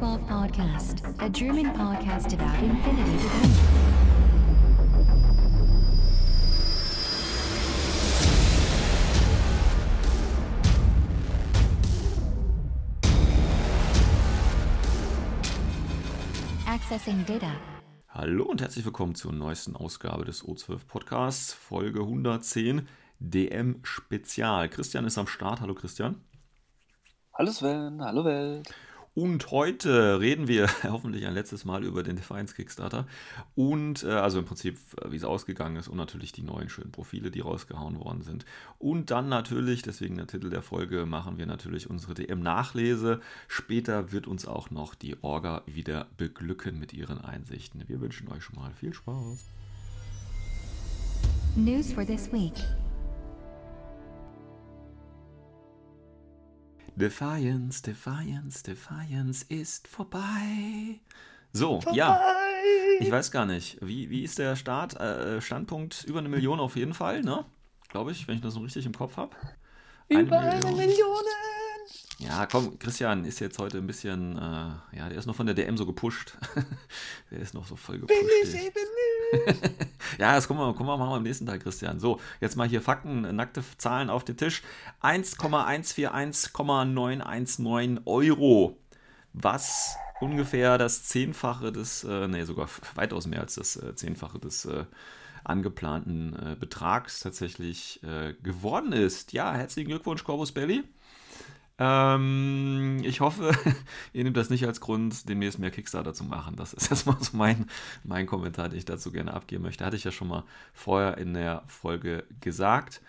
Welcome to the O12 Podcast, a German podcast about infinity. Accessing Data. Hallo und herzlich willkommen zur neuesten Ausgabe des O12 Podcasts, Folge 110, DM Spezial. Christian ist am Start. Hallo Christian. Hallo Sven, hallo Welt. Und heute reden wir hoffentlich ein letztes Mal über den Defiance Kickstarter und äh, also im Prinzip, äh, wie es ausgegangen ist und natürlich die neuen schönen Profile, die rausgehauen worden sind. Und dann natürlich, deswegen der Titel der Folge, machen wir natürlich unsere DM-Nachlese. Später wird uns auch noch die Orga wieder beglücken mit ihren Einsichten. Wir wünschen euch schon mal viel Spaß. News for this week. Defiance, Defiance, Defiance ist vorbei. So, ja. Ich weiß gar nicht. Wie, wie ist der Start? Äh, Standpunkt über eine Million auf jeden Fall, ne? Glaube ich, wenn ich das so richtig im Kopf habe. Über eine Million. Ja, komm, Christian ist jetzt heute ein bisschen, äh, ja, der ist noch von der DM so gepusht. der ist noch so voll gepusht. Bin ich eben nicht. ja, das gucken wir, gucken wir mal am nächsten Tag, Christian. So, jetzt mal hier Fakten, nackte Zahlen auf den Tisch. 1,141919 Euro. Was ungefähr das Zehnfache des, äh, nee, sogar weitaus mehr als das äh, Zehnfache des äh, angeplanten äh, Betrags tatsächlich äh, geworden ist. Ja, herzlichen Glückwunsch, Corvus Belli. Ähm, ich hoffe, ihr nehmt das nicht als Grund, demnächst mehr Kickstarter zu machen. Das ist erstmal so mein, mein Kommentar, den ich dazu gerne abgeben möchte. Hatte ich ja schon mal vorher in der Folge gesagt.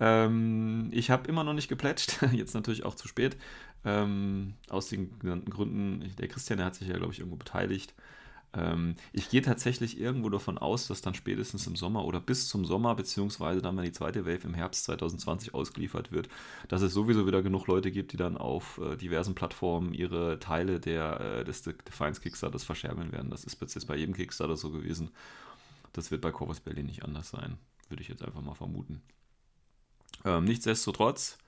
Ähm, ich habe immer noch nicht geplätscht, jetzt natürlich auch zu spät. Ähm, aus den genannten Gründen, der Christian, der hat sich ja, glaube ich, irgendwo beteiligt. Ähm, ich gehe tatsächlich irgendwo davon aus, dass dann spätestens im Sommer oder bis zum Sommer, beziehungsweise dann, wenn die zweite Wave im Herbst 2020 ausgeliefert wird, dass es sowieso wieder genug Leute gibt, die dann auf äh, diversen Plattformen ihre Teile der, äh, des Defiance Kickstarters verscherben werden. Das ist jetzt bei jedem Kickstarter so gewesen. Das wird bei Corvus Berlin nicht anders sein, würde ich jetzt einfach mal vermuten. Ähm, nichtsdestotrotz,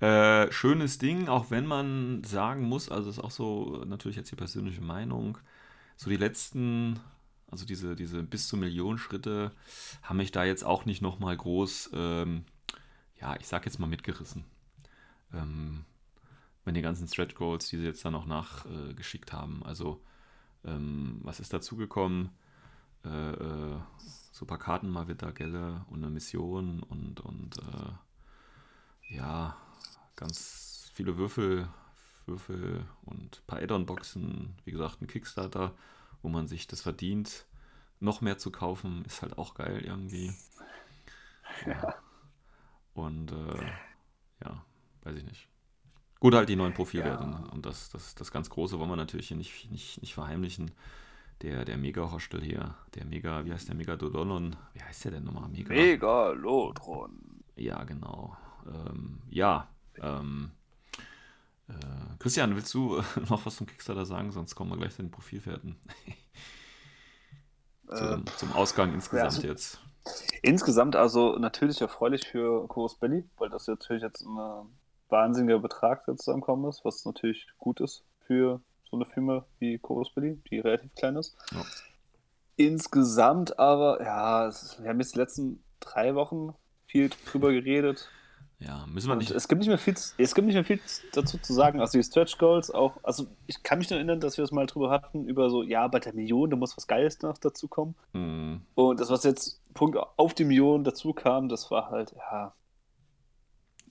äh, schönes Ding, auch wenn man sagen muss, also ist auch so natürlich jetzt die persönliche Meinung, so die letzten, also diese, diese bis zu Millionen Schritte, haben mich da jetzt auch nicht nochmal groß, ähm, ja, ich sag jetzt mal mitgerissen. Ähm, wenn die ganzen Stretch Goals, die sie jetzt dann noch nachgeschickt äh, haben, also ähm, was ist dazugekommen? Äh, äh, so ein paar Karten mal wieder, Gelle und eine Mission und, und äh, ja, ganz viele Würfel, Würfel und ein paar Add-on-Boxen, wie gesagt, ein Kickstarter, wo man sich das verdient, noch mehr zu kaufen, ist halt auch geil irgendwie. Ja. Und äh, ja, weiß ich nicht. Gut, halt die neuen Profilwerte. Ja. Und das, das, das ganz Große wollen wir natürlich hier nicht, nicht, nicht verheimlichen. Der, der Mega-Hostel hier, der Mega, wie heißt der Megadodon? Wie heißt der denn nochmal? Mega. Megalodron. Ja, genau. Ähm, ja, ähm, äh, Christian, willst du äh, noch was zum Kickstarter sagen? Sonst kommen wir gleich zu den Profilwerten. zum, zum, Ausgang insgesamt ja, jetzt. Insgesamt also natürlich erfreulich für Chorus Belly, weil das natürlich jetzt ein wahnsinniger Betrag, der zusammenkommen ist, was natürlich gut ist für so eine Firma wie Chorus Belly, die relativ klein ist. Ja. Insgesamt aber, ja, wir haben jetzt die letzten drei Wochen viel drüber geredet. Ja, müssen wir nicht. es gibt nicht mehr viel, es gibt nicht mehr viel dazu zu sagen. Also die Stretch Goals auch, also ich kann mich nur erinnern, dass wir es mal drüber hatten, über so, ja, bei der Million, da muss was Geiles noch dazu kommen. Mhm. Und das, was jetzt Punkt auf die Million dazu kam, das war halt, ja,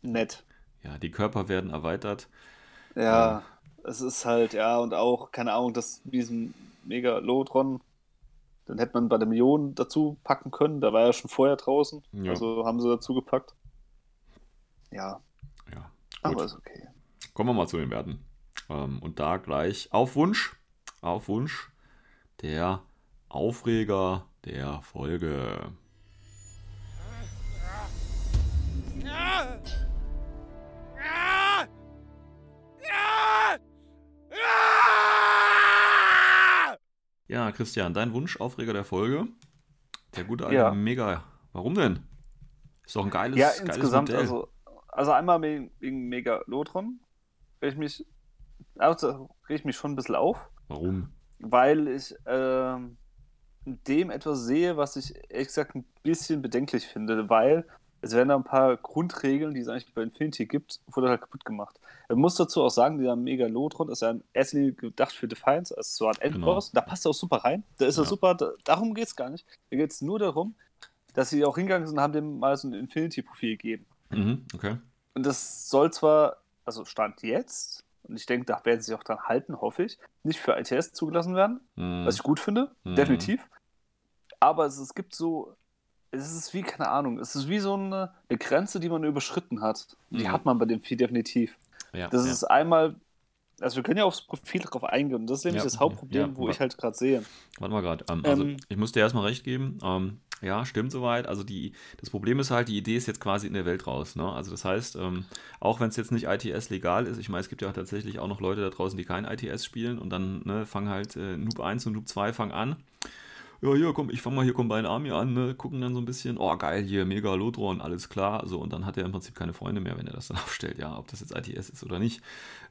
nett. Ja, die Körper werden erweitert. Ja, ähm. es ist halt, ja, und auch, keine Ahnung, dass diesen Megalotron, dann hätte man bei der Million dazu packen können, da war ja schon vorher draußen. Ja. Also haben sie dazu gepackt. Ja. Ja. Aber ist okay. Kommen wir mal zu den Werten. Ähm, und da gleich auf Wunsch, auf Wunsch der Aufreger der Folge. Ja, Christian, dein Wunsch, Aufreger der Folge. Der gute alte ja. Mega. Warum denn? Ist doch ein geiles, ja, geiles insgesamt, Modell. Also, also einmal wegen Megalotron, weil ich mich also rege ich mich schon ein bisschen auf, Warum? weil ich ähm, in dem etwas sehe, was ich ehrlich gesagt ein bisschen bedenklich finde, weil es werden da ein paar Grundregeln, die es eigentlich bei Infinity gibt, wurde halt kaputt gemacht. Man muss dazu auch sagen, dieser Megalotron ist ja Linie gedacht für Defiance, also so ein Endboss. Da passt er auch super rein. Da ist er Ja. super, da, darum geht es gar nicht. Da geht es nur darum, dass sie auch hingegangen sind und haben dem mal so ein Infinity-Profil gegeben. Mhm, okay. Und das soll zwar, also Stand jetzt, und ich denke, da werden sie sich auch dran halten, hoffe ich, nicht für ITS zugelassen werden, Mhm. was ich gut finde, Mhm. definitiv. Aber es, es gibt so, es ist wie, keine Ahnung, es ist wie so eine, eine Grenze, die man überschritten hat. Die Mhm. hat man bei dem Vieh definitiv. ja, Das ja. ist einmal, also wir können ja aufs Profil drauf eingehen, das ist nämlich Ja, das Hauptproblem, ja, wo ich halt gerade sehe. Warte mal gerade. Ähm, also, Ähm, ich muss dir erstmal recht geben. Ähm, ja, stimmt soweit. Also, die, das Problem ist halt, die Idee ist jetzt quasi in der Welt raus. Ne? Also, das heißt, ähm, auch wenn es jetzt nicht ITS legal ist, ich meine, es gibt ja tatsächlich auch noch Leute da draußen, die kein ITS spielen und dann ne, fangen halt äh, Noob 1 und Noob 2 fangen an. Ja, hier, komm, ich fange mal hier Combine Army an, ne? gucken dann so ein bisschen, oh geil, hier, Megalodron, alles klar. So, und dann hat er im Prinzip keine Freunde mehr, wenn er das dann aufstellt, ja, ob das jetzt ITS ist oder nicht.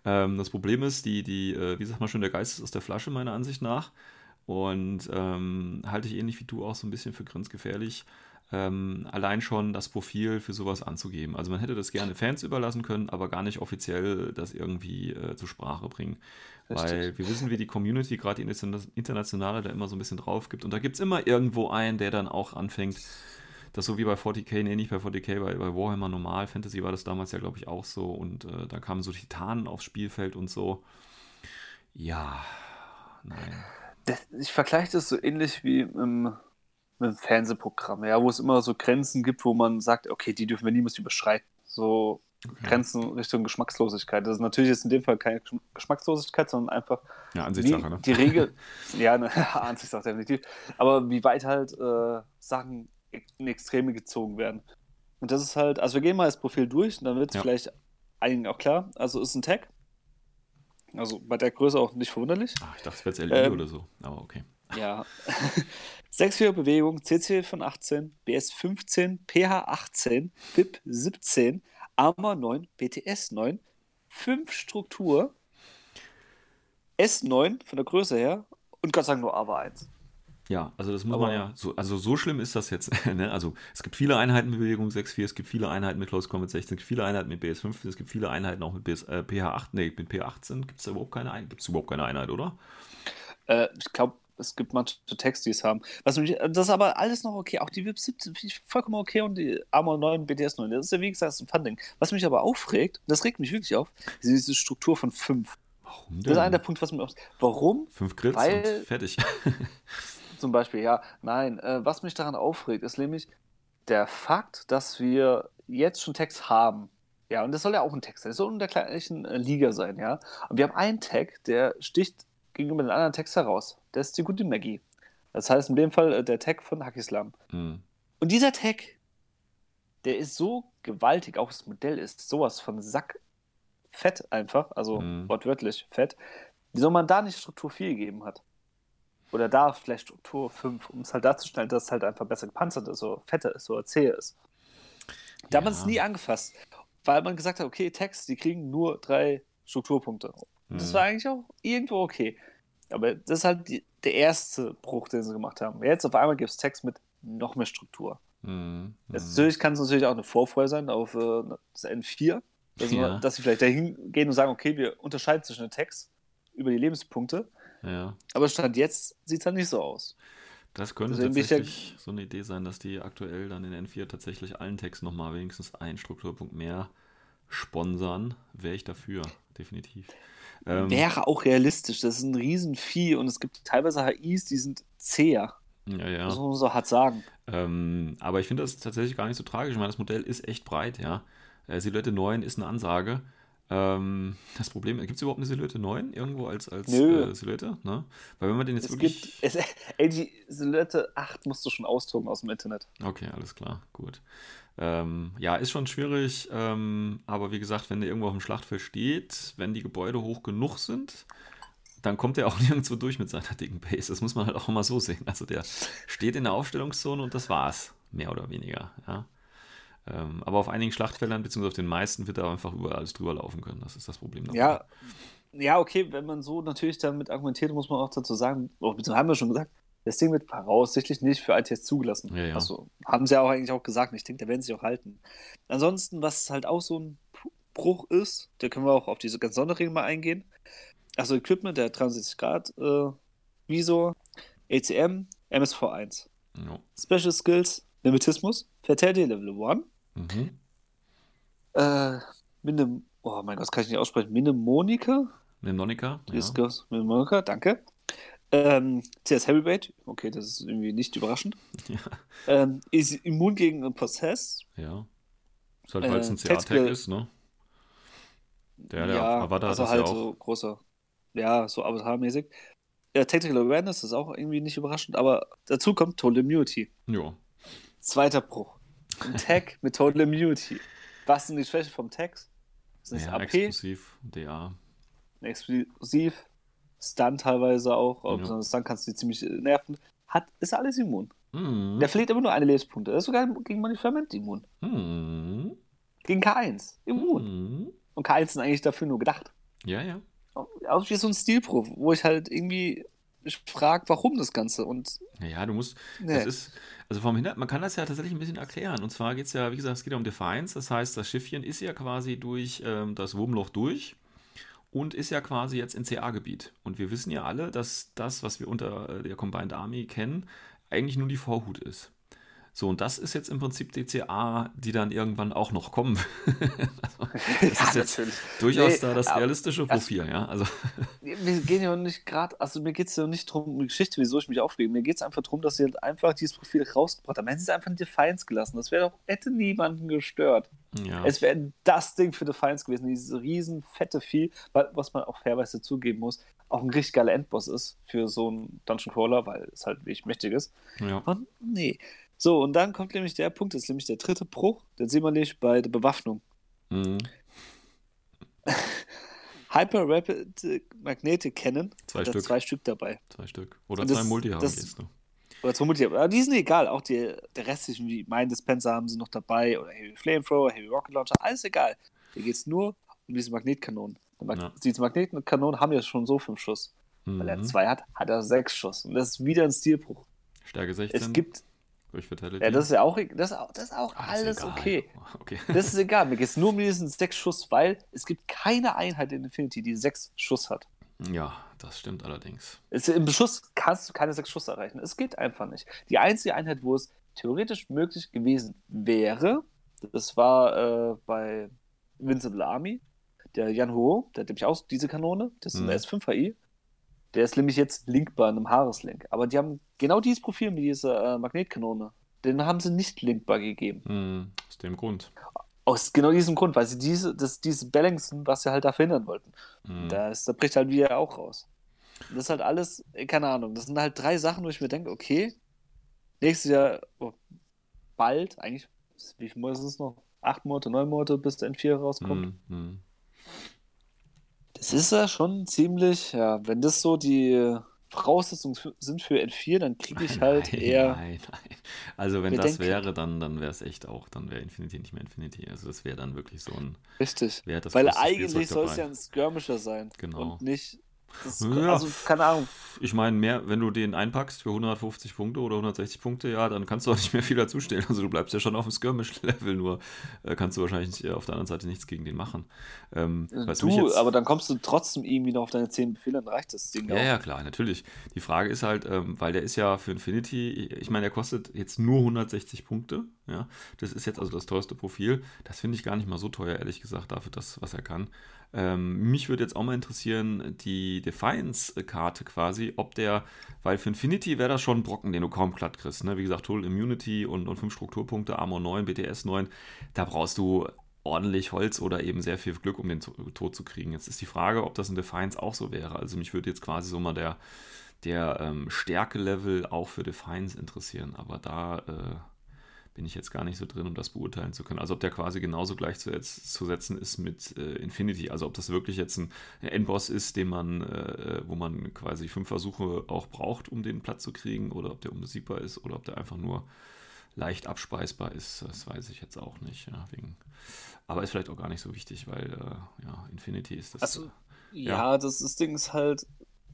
Ähm, das Problem ist, die, die, äh, wie sagt man schon, der Geist ist aus der Flasche, meiner Ansicht nach. Und ähm, halte ich ähnlich wie du auch so ein bisschen für grenzgefährlich, ähm, allein schon das Profil für sowas anzugeben. Also man hätte das gerne Fans überlassen können, aber gar nicht offiziell das irgendwie äh, zur Sprache bringen. Richtig. Weil wir wissen, wie die Community, gerade die interna- internationale, da immer so ein bisschen drauf gibt. Und da gibt es immer irgendwo einen, der dann auch anfängt, das so wie bei 40k, nee, nicht bei 40k, bei, bei Warhammer Normal Fantasy war das damals ja, glaube ich, auch so. Und äh, da kamen so Titanen aufs Spielfeld und so. Ja, nein. Das, ich vergleiche das so ähnlich wie im, mit dem Fernsehprogramm, ja, wo es immer so Grenzen gibt, wo man sagt, okay, die dürfen wir niemals überschreiten. So Grenzen Richtung Geschmackslosigkeit. Das ist natürlich jetzt in dem Fall keine Geschm- Geschmackslosigkeit, sondern einfach Ja, wie Ansichtssache, ne? die Regel. ja, ne, Ansichtssache definitiv. Aber wie weit halt äh, Sachen in Extreme gezogen werden. Und das ist halt, also wir gehen mal das Profil durch und dann wird es Ja. vielleicht einigen auch klar. Also ist ein Tag. Also bei der Größe auch nicht verwunderlich. Ach, ich dachte, es wäre jetzt LI Ähm, oder so. Aber okay. Ja. 6-4 Bewegung, CC von 18, BS 15, PH 18, BIP 17, Armor 9, BTS 9, 5 Struktur, S9 von der Größe her und Gott sei Dank nur AVA 1. Ja, also das muss Aber- man ja, so, also so schlimm ist das jetzt. Ne? Also es gibt viele Einheiten mit Bewegung 6.4, es gibt viele Einheiten mit Close Combat 16, es gibt viele Einheiten mit BS15, es gibt viele Einheiten auch mit BS, äh, PH8, nee, mit P18 gibt es überhaupt keine Einheit, gibt es überhaupt keine Einheit, oder? Äh, ich glaube, es gibt manche Texte, die es haben. Was mich, das ist aber alles noch okay. Auch die VIP 17 finde ich vollkommen okay und die Armor 9, BTS 9. Das ist ja wie gesagt ein Funding. Was mich aber aufregt, das regt mich wirklich auf, ist diese Struktur von 5. Warum Das ist einer der Punkte, was mir auf. Warum Fünf Grills Weil- und fertig. zum Beispiel? Ja, nein. Äh, was mich daran aufregt, ist nämlich der Fakt, dass wir jetzt schon Text haben. Ja, und das soll ja auch ein Text sein. Das soll in der gleichen äh, Liga sein, ja. Und wir haben einen Tag, der sticht gegenüber den anderen Tags heraus. Das ist die gute Magie. Das heißt in dem Fall äh, der Tag von Hakislam. Hm. Und dieser Tag, der ist so gewaltig, auch das Modell ist sowas von Sackfett einfach, also Mhm. wortwörtlich fett. Wieso man da nicht Struktur 4 gegeben hat? Oder da vielleicht Struktur 5, um es halt darzustellen, dass es halt einfach besser gepanzert ist, so fetter ist, so zäher ist. Da hat man es Ja. nie angefasst, weil man gesagt hat, okay, Text, die kriegen nur drei Strukturpunkte. Und das Mhm. war eigentlich auch irgendwo okay. Aber das ist halt die, der erste Bruch, den sie gemacht haben. Jetzt auf einmal gibt es Text mit noch mehr Struktur. Hm. Jetzt Hm. Natürlich kann es natürlich auch eine Vorfreude sein auf äh, das N4, dass, Ja. man, dass sie vielleicht dahin gehen und sagen, okay, wir unterscheiden zwischen den Text über die Lebenspunkte. Ja, Aber Stand jetzt sieht es halt nicht so aus. das könnte Deswegen bin ich ja- tatsächlich so eine Idee sein, dass die aktuell dann in N4 tatsächlich allen Text nochmal wenigstens einen Strukturpunkt mehr sponsern. Wäre ich dafür, definitiv. Ähm, Wäre auch realistisch. Das ist ein Riesenvieh und es gibt teilweise HIs, die sind zäher. ja, ja. Das muss man so hart sagen. Ähm, aber ich finde das tatsächlich gar nicht so tragisch. Ich meine, das Modell ist echt breit, ja. Äh, Silhouette 9 ist eine Ansage. Ähm, das Problem, gibt es überhaupt eine Silhouette 9 irgendwo als, als äh, Silhouette? Ne? Weil wenn man den jetzt Es wirklich. gibt, es, ey, die Silhouette 8 musst du schon ausdrucken aus dem Internet. Okay, alles klar, gut. Ähm, ja, ist schon schwierig, ähm, aber wie gesagt, wenn der irgendwo auf dem Schlachtfeld steht, wenn die Gebäude hoch genug sind, dann kommt er auch nirgendwo durch mit seiner dicken Base. Das muss man halt auch immer so sehen. Also der steht in der Aufstellungszone und das war's, mehr oder weniger. Ja. Ähm, aber auf einigen Schlachtfeldern, beziehungsweise auf den meisten, wird er einfach überall alles drüber laufen können. Das ist das Problem. dabei. Ja, ja, okay, wenn man so natürlich damit argumentiert, muss man auch dazu sagen, oh, haben wir schon gesagt, das Ding wird voraussichtlich nicht für ITS zugelassen. Ja, ja. Also haben sie ja auch eigentlich auch gesagt. Ich denke, da werden sie auch halten. Ansonsten, was halt auch so ein Bruch ist, da können wir auch auf diese ganz Sonderregeln mal eingehen. Also Equipment, der 63 Grad äh, Visor, ACM, MSV1. Ja. Special Skills, Mimetismus, Fatality Level 1, Mhm. äh, Minim, oh mein Gott, das kann ich nicht aussprechen, Mnemonika, Mnemonica? Die Ja. Mnemonica, danke. Ähm, CS Heavyweight, okay, das ist irgendwie nicht überraschend. Ja. Ähm, ist immun gegen Possess, ja. Ist halt, weil es Äh, ein CA-Tag ist, ne? Der, der ja, Avatar also das halt ja auch. so großer, ja, so Avatar-mäßig. Ja, Tactical Awareness ist auch irgendwie nicht überraschend, aber dazu kommt Total Immunity. Ja. Zweiter Bruch. Ein Tag mit Total Immunity. Was sind die Schwäche vom Tag? Das ist ja, AP, exklusiv, DA. explosiv, Stun teilweise auch, aber Ja. besonders Stun kannst du die ziemlich äh, nerven. Hat, ist alles immun. Mhm. Der verliert immer nur eine Lebenspunkte. Er ist sogar gegen Manifament immun. Mhm. Gegen K1 immun. Mhm. Und K1 sind eigentlich dafür nur gedacht. Ja, ja. Auch wie so ein Stilproof, wo ich halt irgendwie frage, warum das Ganze. Und Ja, du musst, Nee. das ist, also vom Hintergrund, man kann das ja tatsächlich ein bisschen erklären. Und zwar geht es ja, wie gesagt, es geht ja um Defiance. Das heißt, das Schiffchen ist ja quasi durch ähm, das Wurmloch durch und ist ja quasi jetzt in CA-Gebiet. Und wir wissen ja alle, dass das, was wir unter der Combined Army kennen, eigentlich nur die Vorhut ist. So, und das ist jetzt im Prinzip die CA, die dann irgendwann auch noch kommen. also, das ist jetzt natürlich. durchaus Nee, da das aber- realistische Profil, ja. Also, Wir gehen ja nicht gerade, also mir geht es ja nicht darum, die Geschichte, wieso ich mich aufrege. Mir geht es einfach darum, dass sie halt einfach dieses Profil rausgebracht haben. Hätten sie es einfach in Defiance gelassen, das wäre doch, hätte niemanden gestört. ja. Es wäre das Ding für Defiance gewesen, dieses riesen fette Vieh, wa- was man auch fairweise zugeben muss, auch ein richtig geiler Endboss ist für so einen Dungeon Crawler, weil es halt wirklich mächtig ist. ja. Und nee. So, und dann kommt nämlich der Punkt, das ist nämlich der dritte Bruch, den sehen wir nämlich bei der Bewaffnung. Mhm. Hyper Rapid Magnetic Cannon Zwei Stück. zwei Stück dabei. Zwei Stück. Oder das- zwei Multi-HMGs, das- ne? Oder zum Multi aber die sind egal, auch die, der restlichen, wie mein Dispenser haben sie noch dabei, oder Heavy Flamethrower, Heavy Rocket Launcher, alles egal. Hier geht es nur um diese Magnetkanonen. Mag Ja. Diese Magnetkanonen haben ja schon so fünf Schuss. Weil er Mhm. zwei hat, hat er sechs Schuss. Und das ist wieder ein Stilbruch. Stärke 16 Es gibt, durch Fatality. ja, das ist ja auch, das ist auch, das ist auch Ah, ist alles egal. okay. okay. Das ist egal. Mir geht es nur um diesen sechs Schuss, weil es gibt keine Einheit in Infinity, die sechs Schuss hat. Ja, das stimmt allerdings. Es, Im Beschuss kannst du keine sechs Schuss erreichen. Es geht einfach nicht. Die einzige Einheit, wo es theoretisch möglich gewesen wäre, das war äh, bei Invincible Army. Der Jan Ho, der hat nämlich auch diese Kanone. Das ist ein Mhm. S5 HI. Der ist nämlich jetzt linkbar in einem Haareslink. Aber die haben genau dieses Profil mit dieser äh, Magnetkanone. Den haben sie nicht linkbar gegeben. Hm, aus dem Grund. Aus genau diesem Grund, weil sie diese, das, diese Balancen, was sie halt da verhindern wollten. Hm. Da, ist, da bricht halt wieder auch raus. Und das ist halt alles, äh, keine Ahnung, das sind halt drei Sachen, wo ich mir denke, okay, nächstes Jahr oh, bald, eigentlich, wie viel Monate sind es noch? Acht Monate, neun Monate, bis der N4 rauskommt. Hm. Das ist ja schon ziemlich, ja, wenn das so die Voraussetzungen sind für N4, dann kriege ich halt nein, eher. Nein, nein. Also wenn das wäre, dann, dann wäre es echt auch, dann wäre Infinity nicht mehr Infinity. Also das wäre dann wirklich so ein, Richtig. Weil eigentlich soll es ja ein Skirmisher sein. Genau. Und nicht. Das, Ja. Also, keine Ahnung. Ich meine, mehr, wenn du den einpackst für 150 Punkte oder 160 Punkte, ja, dann kannst du auch nicht mehr viel dazustellen. Also du bleibst ja schon auf dem Skirmish-Level, nur äh, kannst du wahrscheinlich äh, auf der anderen Seite nichts gegen den machen. Ähm, mich Du, jetzt- aber dann kommst du trotzdem irgendwie noch auf deine 10 Befehle, dann reicht das Ding Ja, auch. ja, klar, natürlich. Die Frage ist halt, ähm, weil der ist ja für Infinity, ich meine, der kostet jetzt nur 160 Punkte. Ja, das ist jetzt also das teuerste Profil. Das finde ich gar nicht mal so teuer, ehrlich gesagt, dafür das, was er kann. Ähm, mich würde jetzt auch mal interessieren, die Defiance-Karte quasi, ob der, weil für Infinity wäre das schon ein Brocken, den du kaum platt kriegst. Ne? Wie gesagt, Total Immunity und, und 5 Strukturpunkte, Armor 9, BTS 9, da brauchst du ordentlich Holz oder eben sehr viel Glück, um den to- tot zu kriegen. Jetzt ist die Frage, ob das in Defiance auch so wäre. Also mich würde jetzt quasi so mal der, der ähm, Stärke-Level auch für Defiance interessieren, aber da äh, bin ich jetzt gar nicht so drin, um das beurteilen zu können. Also ob der quasi genauso gleichzusetzen ist mit äh, Infinity, also ob das wirklich jetzt ein Endboss ist, den man, äh, wo man quasi fünf Versuche auch braucht, um den platt zu kriegen, oder ob der unbesiegbar ist, oder ob der einfach nur leicht abspeisbar ist, das weiß ich jetzt auch nicht. Ja, wegen, aber ist vielleicht auch gar nicht so wichtig, weil äh, ja, Infinity ist das. Also, Ja, das, das Ding ist halt,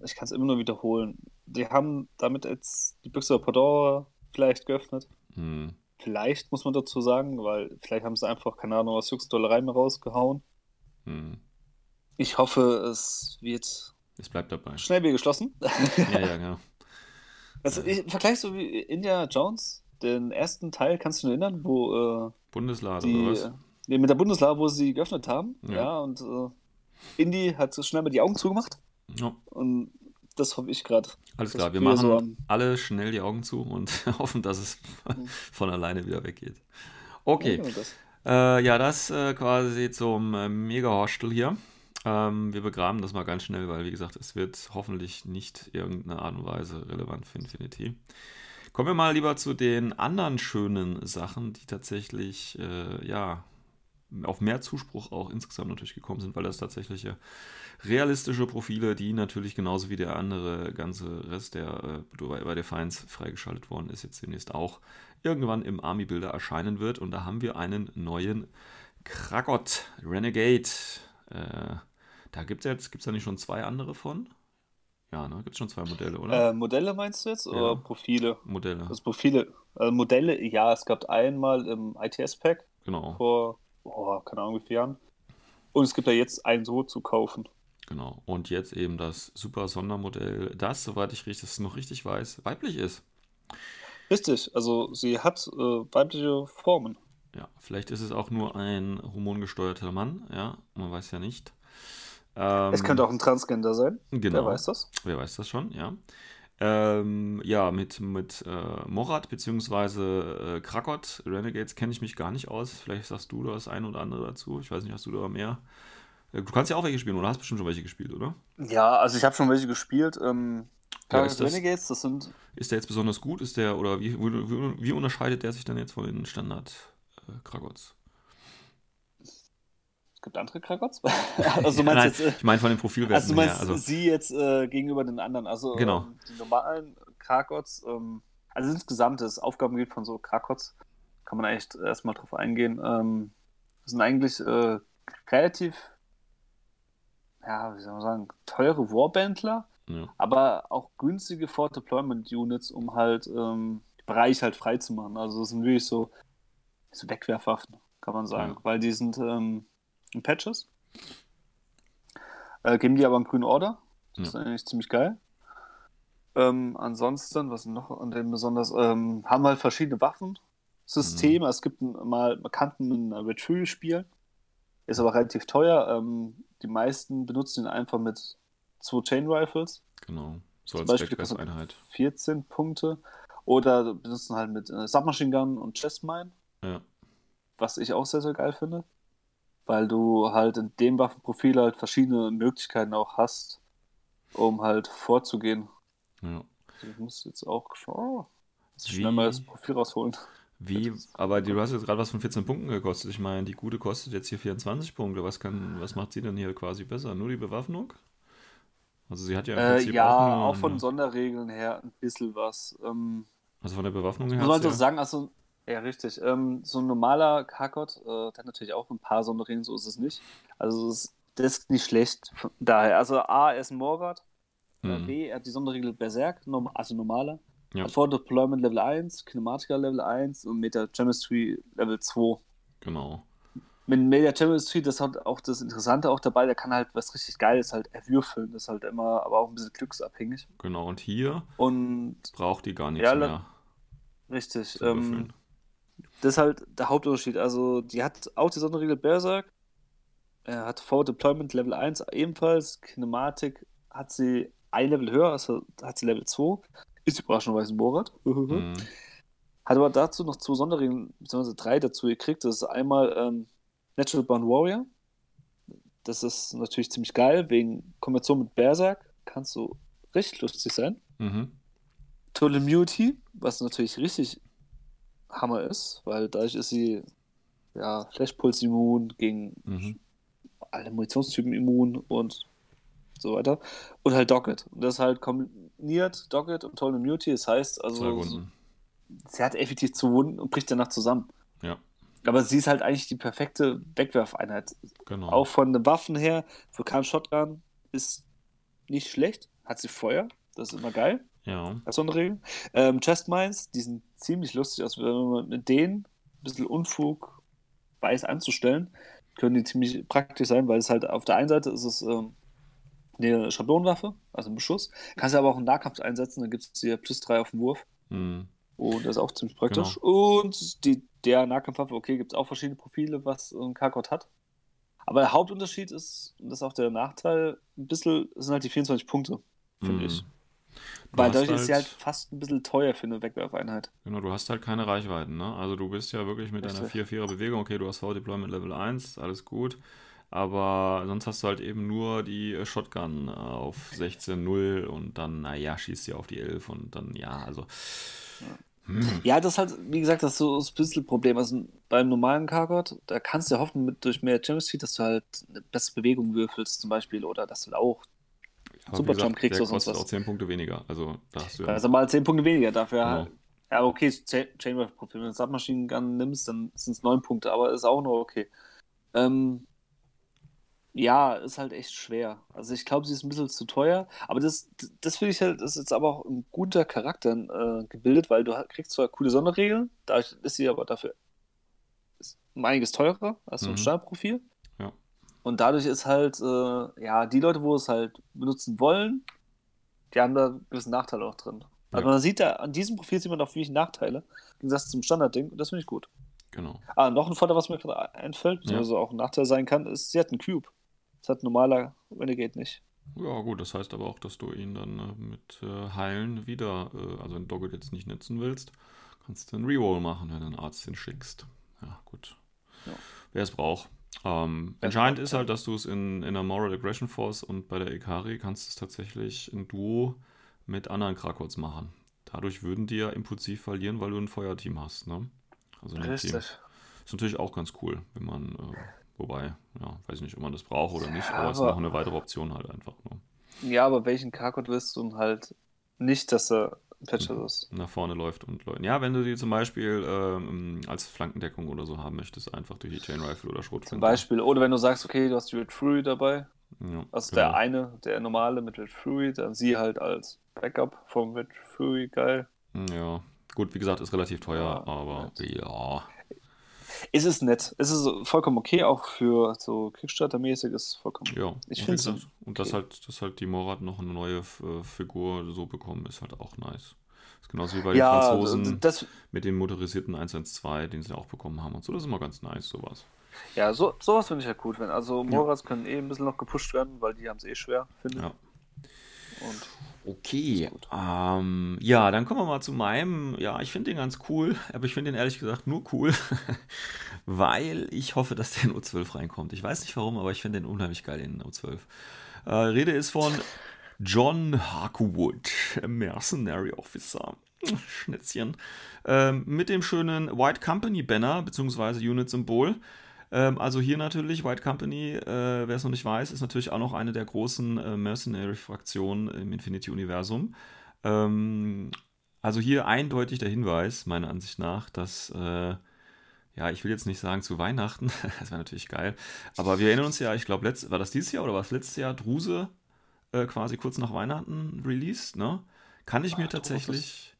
ich kann es immer nur wiederholen. Die haben damit jetzt die Büchse der Pandora vielleicht geöffnet. Hm. Vielleicht muss man dazu sagen, weil vielleicht haben sie einfach, keine Ahnung, aus Höchstdollerei mehr rausgehauen. Hm. Ich hoffe, es wird Es bleibt dabei. schnell wieder geschlossen. Ja, ja, genau. Also, ich vergleiche so wie Indiana Jones, den ersten Teil, kannst du dich erinnern, wo äh, Bundeslade die, oder was? äh, nee, mit der Bundeslade, wo sie geöffnet haben. Ja. Ja, und äh, Indy hat so schnell mal die Augen zugemacht. Ja, Und das hoffe ich gerade. alles klar. Wir machen so alle schnell die Augen zu und hoffen, dass es Mhm. von alleine wieder weggeht. Okay. Ja, das. Äh, ja, das äh, quasi zum äh, Mega-Hostel hier. Ähm, wir begraben das mal ganz schnell, weil, wie gesagt, es wird hoffentlich nicht irgendeine Art und Weise relevant für Infinity. Kommen wir mal lieber zu den anderen schönen Sachen, die tatsächlich, äh, ja, auf mehr Zuspruch auch insgesamt natürlich gekommen sind, weil das tatsächlich realistische Profile, die natürlich genauso wie der andere ganze Rest, der äh, bei, Defiance freigeschaltet worden ist, jetzt demnächst auch irgendwann im Army-Bilder erscheinen wird. Und da haben wir einen neuen Krakot Renegade. Äh, da gibt es jetzt, gibt es da nicht schon zwei andere von? Ja, ne? Gibt es schon zwei Modelle, oder? Äh, Modelle meinst du jetzt Ja. oder Profile? Modelle, Das Profile. Äh, Modelle, ja, es gab einmal im ITS-Pack genau, vor, oh, keine Ahnung wie vielen Jahren. Und es gibt ja jetzt einen so zu kaufen. genau. Und jetzt eben das super Sondermodell, das, soweit ich richtig- noch richtig weiß, weiblich ist. Richtig, also sie hat äh, weibliche Formen. Ja, vielleicht ist es auch nur ein hormongesteuerter Mann, ja, man weiß ja nicht. Ähm, es könnte auch ein Transgender sein. genau. Wer weiß das? Wer weiß das schon, ja. Ähm, ja, mit, mit äh, Morat bzw. Äh, Krakot, Renegades kenne ich mich gar nicht aus. Vielleicht sagst du das ein oder andere dazu. Ich weiß nicht, hast du da mehr? Äh, Du kannst ja auch welche spielen, oder hast bestimmt schon welche gespielt, oder? Ja, also ich habe schon welche gespielt. Ähm, Ja, ist das- Renegades, das sind Ist der jetzt besonders gut? Ist der, oder wie, wie, wie unterscheidet der sich dann jetzt von den Standard äh, Krakots? Es gibt andere Krakots? also meinst Nein, jetzt, äh, ich meine von den Profilwerten also du meinst her. Also, sie jetzt äh, gegenüber den anderen. Also Genau. ähm, die normalen Krakots, ähm, also insgesamt das Aufgabengebiet von so Krakots, kann man echt erstmal drauf eingehen. Ähm, das sind eigentlich äh, relativ, ja, wie soll man sagen, teure Warbandler, ja, aber auch günstige For-Deployment-Units, um halt ähm, den Bereich halt frei zu machen. Also das sind wirklich so, so Wegwerfwaffen, kann man sagen, Ja. weil die sind ähm, in Patches. Äh, geben die aber einen grünen Order. Das ist eigentlich ziemlich geil. Ähm, ansonsten, was noch an dem besonders, ähm, haben halt verschiedene Waffensysteme. Es gibt mal, man kann ein Retrieve-Spiel, ist aber relativ teuer. Ähm, die meisten benutzen ihn einfach mit zwei Chain Rifles. genau. So Zum als Backpass-Einheit. 14 Punkte. Oder benutzen halt mit äh, Submachine Gun und Chestmine, Ja, was ich auch sehr, sehr geil finde. Weil du halt in dem Waffenprofil halt verschiedene Möglichkeiten auch hast, um halt vorzugehen. ja. Ich muss jetzt auch oh, schnell mal das Profil rausholen. Wie, aber du hast jetzt gerade was von 14 Punkten gekostet. Ich meine, die gute kostet jetzt hier 24 Punkte. Was kann, was macht sie denn hier quasi besser? Nur die Bewaffnung? Also sie hat ja im Äh, ja, auch, nur auch von eine- Sonderregeln her ein bisschen was. Ähm, Also von der Bewaffnung her. man hat's so ja- sagen, also, ja, richtig. Ähm, so ein normaler Karkot, äh, der hat natürlich auch ein paar Sonderregeln, so ist es nicht. Also, ist, das ist nicht schlecht. Von daher, also, A, er ist ein Morgat. Äh, Mhm. B, er hat die Sonderregel Berserk, norm- also normaler. Ja. Hat vor Deployment Level 1, Kinematiker Level 1 und Meta Chemistry Level 2. Genau. Mit Media Chemistry, das hat auch das Interessante auch dabei, der kann halt was richtig Geiles halt erwürfeln. Das ist halt immer, aber auch ein bisschen glücksabhängig. Genau. Und hier Und braucht die gar nichts Ja, mehr richtig, ähm. Das ist halt der Hauptunterschied. Also, die hat auch die Sonderregel Berserk. Er hat vor Deployment Level 1 ebenfalls. Kinematik hat sie ein Level höher, also hat sie Level 2. Ist überraschenderweise ein Borat. Mhm. Hat aber dazu noch zwei Sonderregeln, beziehungsweise drei dazu gekriegt. Das ist einmal ähm, Natural Born Warrior. Das ist natürlich ziemlich geil, wegen Kombination mit Berserk kannst du richtig lustig sein. Mhm. Total Immunity, was natürlich richtig Hammer ist, weil dadurch ist sie ja Flashpuls immun, gegen Mhm. alle Munitionstypen immun und so weiter. Und halt Docket. Und das halt kombiniert Docket und Total Immunity. Das heißt, also sie hat effektiv zu Wunden und bricht danach zusammen. Ja, Aber sie ist halt eigentlich die perfekte Wegwerfeinheit. genau. Auch von den Waffen her, für keinen Shotgun ist nicht schlecht, hat sie Feuer, das ist immer geil. Ja. Als so eine Regel. Ähm, Chest Mines, die sind ziemlich lustig, also wenn man mit denen ein bisschen Unfug weiß anzustellen, können die ziemlich praktisch sein, weil es halt auf der einen Seite ist es ähm, eine Schablonenwaffe, also ein Beschuss. Kannst du aber auch einen Nahkampf einsetzen, dann gibt es hier plus 3 auf den Wurf. Hm. Und das ist auch ziemlich praktisch. Und die, der Nahkampfwaffe, okay, gibt es auch verschiedene Profile, was ein Karkot hat. Aber der Hauptunterschied ist, und das ist auch der Nachteil, ein bisschen sind halt die 24 Punkte, finde Hm. ich. Du Weil dadurch ist sie halt fast ein bisschen teuer für eine Wegwerfeinheit. Genau, du hast halt keine Reichweiten, ne? Also du bist ja wirklich mit deiner Richtig. 4-4er Bewegung, okay, du hast V-Deployment Level 1, alles gut. Aber sonst hast du halt eben nur die Shotgun äh, auf 16-0 und dann, naja, schießt sie auf die 11 und dann, ja, also. Hm. Ja, das ist halt, wie gesagt, das ist so das bisschen Problem. Also beim normalen Kargott, da kannst du ja hoffen, mit, durch mehr Speed, dass du halt eine bessere Bewegung würfelst, zum Beispiel, oder dass du da auch Aber Super wie Jump kriegst oder sonst was. auch 10 Punkte weniger. Also da hast du ja. Also mal 10 Punkte weniger dafür. Genau. Ja, okay, Cha- Chainwave-Profil. Wenn du Submachine Gun nimmst, dann sind es 9 Punkte, aber ist auch noch okay. Ähm, ja, ist halt echt schwer. Also ich glaube, sie ist ein bisschen zu teuer, aber das, das finde ich halt, das ist jetzt aber auch ein guter Charakter äh, gebildet, weil du kriegst zwar coole Sonderregeln, da ist sie aber dafür einiges teurer als so ein Mhm. Standardprofil. Ja. Und dadurch ist halt, äh, ja, die Leute, wo es halt benutzen wollen, die haben da gewissen Nachteile auch drin. Also Ja. man sieht da, an diesem Profil sieht man auch wirklich Nachteile. Im Gegensatz zum Standardding, und das finde ich gut. Genau. Ah, noch ein Vorteil, was mir gerade einfällt, beziehungsweise auch ein Nachteil sein kann, ist, sie hat einen Cube. Das hat ein normaler Renegade nicht. Ja, gut, das heißt aber auch, dass du ihn dann äh, mit äh, Heilen wieder, äh, also wenn Dogget jetzt nicht nutzen willst, kannst du einen Reroll machen, wenn du einen Arzt hinschickst. Ja, gut. Ja. Wer es braucht. Ähm, entscheidend ist halt, dass du es in, in der Moral Aggression Force und bei der Ikari kannst du es tatsächlich in Duo mit anderen Krakots machen. Dadurch würden die ja impulsiv verlieren, weil du ein Feuerteam hast, ne? Also ein Team. Ist natürlich auch ganz cool, wenn man, äh, wobei, ja, weiß ich nicht, ob man das braucht oder nicht, aber es ist noch eine weitere Option halt einfach. Ne? Ja, aber welchen Karkot willst du halt nicht, dass er ist? nach vorne läuft und läuft. Ja, wenn du die zum Beispiel ähm, als Flankendeckung oder so haben möchtest, einfach durch die Chain Rifle oder Schrotflinte. Zum Beispiel. Oder wenn du sagst, okay, du hast die Red Fury dabei, Ja, also genau. der eine, der normale mit Red Fury, dann sie halt als Backup vom Red Fury, geil. Ja, gut, wie gesagt, ist relativ teuer, Ja, aber ja. Es ist nett. Es ist vollkommen okay, auch für so Kickstarter-mäßig ist es vollkommen Ja, Ich find's gesagt, Und dass okay. halt, dass halt die Morat noch eine neue äh, Figur so bekommen, ist halt auch nice. ist genauso wie bei den Ja, Franzosen das, mit dem motorisierten 112, den sie auch bekommen haben und so. Das ist immer ganz nice, sowas. ja so, sowas finde ich ja gut. Wenn, also Morats können eh ein bisschen noch gepusht werden, weil die haben es eh schwer, finde ich. Ja. Und Okay, ähm, ja, dann kommen wir mal zu meinem. Ja, ich finde den ganz cool, aber ich finde den ehrlich gesagt nur cool, weil ich hoffe, dass der in O12 reinkommt. Ich weiß nicht warum, aber ich finde den unheimlich geil in O12. Äh, Rede ist von John Harkwood, Mercenary Officer. Schnitzchen. Ähm, mit dem schönen White Company Banner, beziehungsweise Unit-Symbol. Ähm, also hier natürlich, White Company, äh, wer es noch nicht weiß, ist natürlich auch noch eine der großen äh, Mercenary-Fraktionen im Infinity-Universum. Ähm, also hier eindeutig der Hinweis, meiner Ansicht nach, dass, äh, ja, ich will jetzt nicht sagen zu Weihnachten, das wäre natürlich geil, aber wir erinnern uns ja, ich glaube, war das dieses Jahr oder war es letztes Jahr, Druse äh, quasi kurz nach Weihnachten released, ne? Kann ich mir Ach, Druse tatsächlich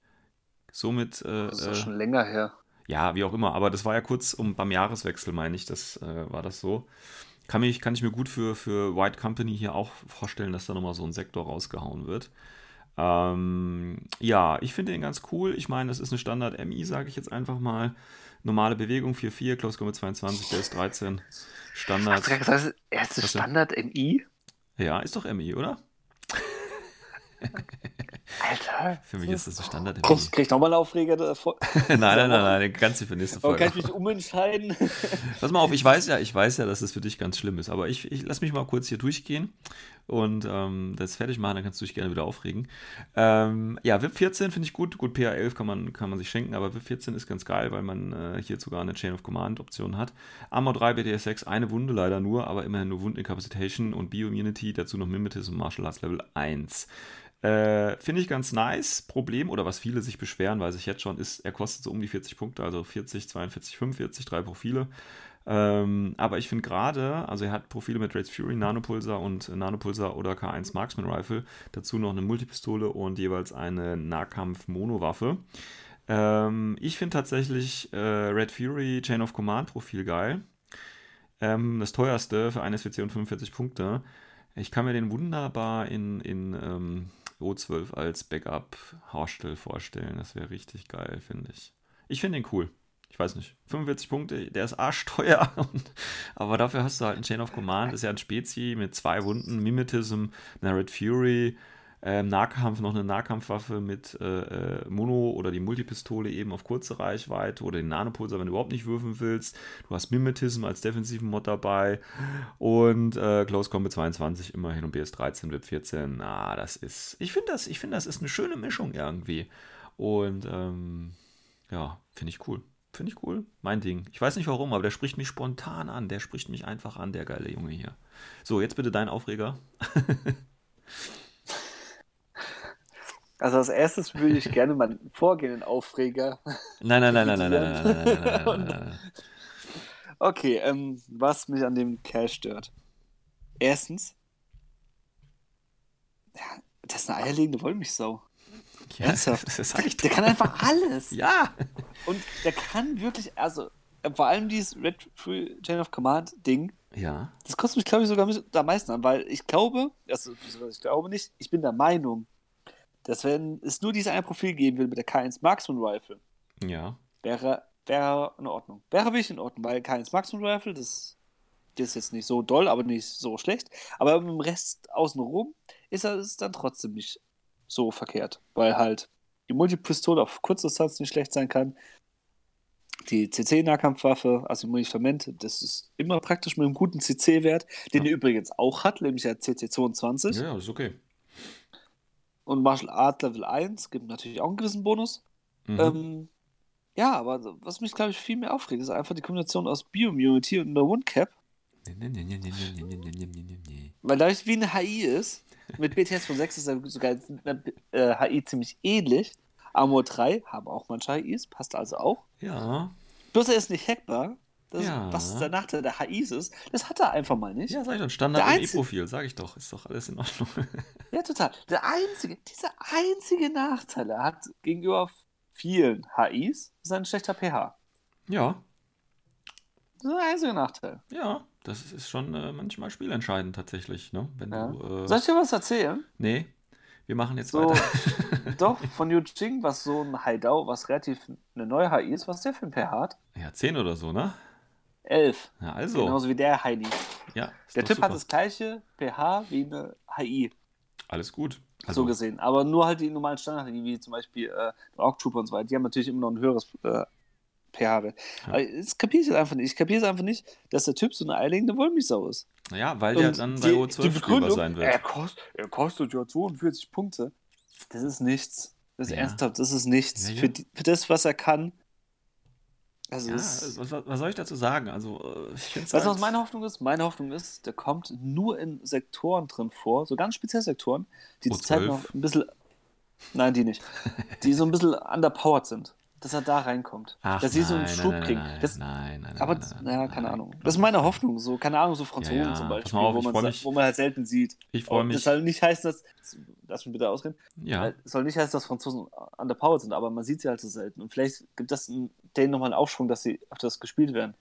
somit äh, das ist ja äh, schon länger her. Ja, wie auch immer, aber das war ja kurz um beim Jahreswechsel, meine ich, das äh, war das so. Kann, mich, kann ich mir gut für, für White Company hier auch vorstellen, dass da nochmal so ein Sektor rausgehauen wird. Ähm, ja, ich finde den ganz cool. Ich meine, das ist eine Standard-MI, sage ich jetzt einfach mal. Normale Bewegung 4-4, Close Combat 22, der ist 13. Standard. Du gerade gesagt, er ist Was denn? Standard MI? Ja, ist doch MI, oder? Alter. Für mich ist das eine Standard-MI. Krieg, krieg ich nochmal eine Aufreger davor? nein, nein, nein, nein, den kannst du für nächste Aber Folge. kann ich mich umentscheiden? Pass mal auf, ich weiß ja, ich weiß ja, dass es für dich ganz schlimm ist, aber ich, ich lass mich mal kurz hier durchgehen und ähm, das fertig machen, dann kannst du dich gerne wieder aufregen. Ähm, ja, VIP 14 finde ich gut. Gut, PA 11 kann man, kann man sich schenken, aber VIP 14 ist ganz geil, weil man äh, hier sogar eine Chain of Command Option hat. Armor 3, BDS 6, eine Wunde leider nur, aber immerhin nur Wundenincapacitation und Bio-Immunity, dazu noch Mimetism und Martial Arts Level 1. Äh, Finde ich ganz nice. Problem, oder was viele sich beschweren, weiß ich jetzt schon, ist, er kostet so um die 40 Punkte, also 40, 42, 45, drei Profile. Ähm, aber ich finde gerade, also er hat Profile mit Raids Fury, Nanopulsar und Nanopulsar oder K1 Marksman Rifle, dazu noch eine Multipistole und jeweils eine Nahkampf-Mono-Waffe. Ähm, ich finde tatsächlich äh, Red Fury Chain of Command Profil geil. Ähm, das teuerste für eine SWC und 45 Punkte. Ich kann mir den wunderbar in, in ähm, O12 als Backup-Hostel vorstellen. Das wäre richtig geil, finde ich. Ich finde ihn cool. Ich weiß nicht, 45 Punkte, der ist arschteuer. aber dafür hast du halt einen Chain of Command. Das ist ja ein Spezi mit zwei Wunden, Mimetism, einer Fury, ähm, Nahkampf noch eine Nahkampfwaffe mit äh, äh, Mono oder die Multipistole eben auf kurze Reichweite oder den Nanopulsar, wenn du überhaupt nicht würfeln willst. Du hast Mimetism als defensiven Mod dabei und äh, Close Combat 22 immerhin und BS 13 wird 14. Na, das ist, ich finde das, ich finde das ist eine schöne Mischung irgendwie und ähm, ja, finde ich cool. Finde ich cool. Mein Ding. Ich weiß nicht warum, aber der spricht mich spontan an. Der spricht mich einfach an, der geile Junge hier. So, jetzt bitte dein Aufreger. Also als erstes würde ich gerne meinen vorgehenden Aufreger. Nein, nein, nein, nein, nein, nein, nein, nein, nein, nein, nein. Okay, ähm, was mich an dem Cash stört. Erstens, ja, das ist eine eierlegende Wollmilchsau. Ja, Ernsthaft? das sag ich Der doch. kann einfach alles. Ja. Und der kann wirklich, also äh, vor allem dieses Red Free Chain of Command Ding, Ja. das kostet mich, glaube ich, sogar am meisten an, weil ich glaube, also ich glaube nicht, ich bin der Meinung, dass wenn es nur dieses eine Profil geben will mit der K1 Marksman Rifle, Ja. wäre, wäre in Ordnung. Wäre wirklich in Ordnung, weil K1 Marksman Rifle, das, das ist jetzt nicht so doll, aber nicht so schlecht. Aber im Rest außenrum ist es dann trotzdem nicht so verkehrt, weil halt die Multipistole auf Kurzdistanz nicht schlecht sein kann. Die CC-Nahkampfwaffe, also Multifament, das ist immer praktisch mit einem guten CC-Wert, den Ja. er übrigens auch hat, nämlich der CC22. Ja, ist okay. Und Martial Art Level 1 gibt natürlich auch einen gewissen Bonus. Mhm. Ähm, ja, aber was mich, glaube ich, viel mehr aufregt, ist einfach die Kombination aus Biomunity und einer Wundcap. Weil dadurch wie eine HI ist, mit BTS von 6 ist er sogar eine äh, HI ziemlich ähnlich. Amor 3 haben auch manche HIs, passt also auch. Ja. Bloß er ist nicht hackbar. Das, Ja. Was der Nachteil der HIs ist, das hat er einfach mal nicht. Ja, sag ich doch. Standard Der im E-Profil, sag ich doch. Ist doch alles in Ordnung. Ja, total. Der einzige, dieser einzige Nachteil er hat gegenüber vielen HIs, ist ein schlechter pH. ja. Das ist der einzige Nachteil. Ja. Das ist schon äh, manchmal spielentscheidend tatsächlich, ne? Wenn Ja. du. Äh, Soll ich dir was erzählen? nee. Wir machen jetzt So, weiter. doch, von Yu Jing, was so ein Haidao, was relativ eine neue HI ist, was der für ein pH hat? Ja, 10 oder so, ne? 11. Ja, also. Genauso wie der Heidi. Ja, Der Typ super. hat das gleiche pH wie eine HI, Alles gut. so gesehen. Aber nur halt die normalen Standard, wie zum Beispiel äh, Orc Trooper und so weiter, die haben natürlich immer noch ein höheres äh, pH-Wert. Ja. Aber das kapiere ich halt einfach nicht. Ich kapiere es einfach nicht, dass der Typ so eine eierlegende Wollmilchsau ist. Ja, weil der Und dann die- bei die O12 spielbar Begründung, sein wird. Er, kost, er kostet ja 42 Punkte. Das ist nichts. Das ist Ja. ernsthaft, das ist nichts. Ja, ja. Für, die, für das, was er kann. Also, Ja, was, was soll ich dazu sagen? Also, äh, ich finde weißt du, was meine Hoffnung ist? Meine Hoffnung ist, der kommt nur in Sektoren drin vor, so ganz spezielle Sektoren, die Oh, zurzeit 12? noch ein bisschen. Nein, die nicht. Die so ein bisschen underpowered sind. Dass er da reinkommt. Ach, dass sie so einen Schub nein, kriegen. Nein, Das, nein, nein, aber, nein, nein, naja, nein, keine. Ahnung. Das ist meine Hoffnung. So, keine Ahnung, so Franzosen Ja, ja. zum Beispiel, auf, wo, man, mich- wo man halt selten sieht. Ich freue mich. Das soll nicht heißen, dass. Lass mich bitte ausreden. Ja, Es soll nicht heißen, dass Franzosen underpowered sind, aber man sieht sie halt so selten. Und vielleicht gibt das denen nochmal einen Aufschwung, dass sie auf das gespielt werden.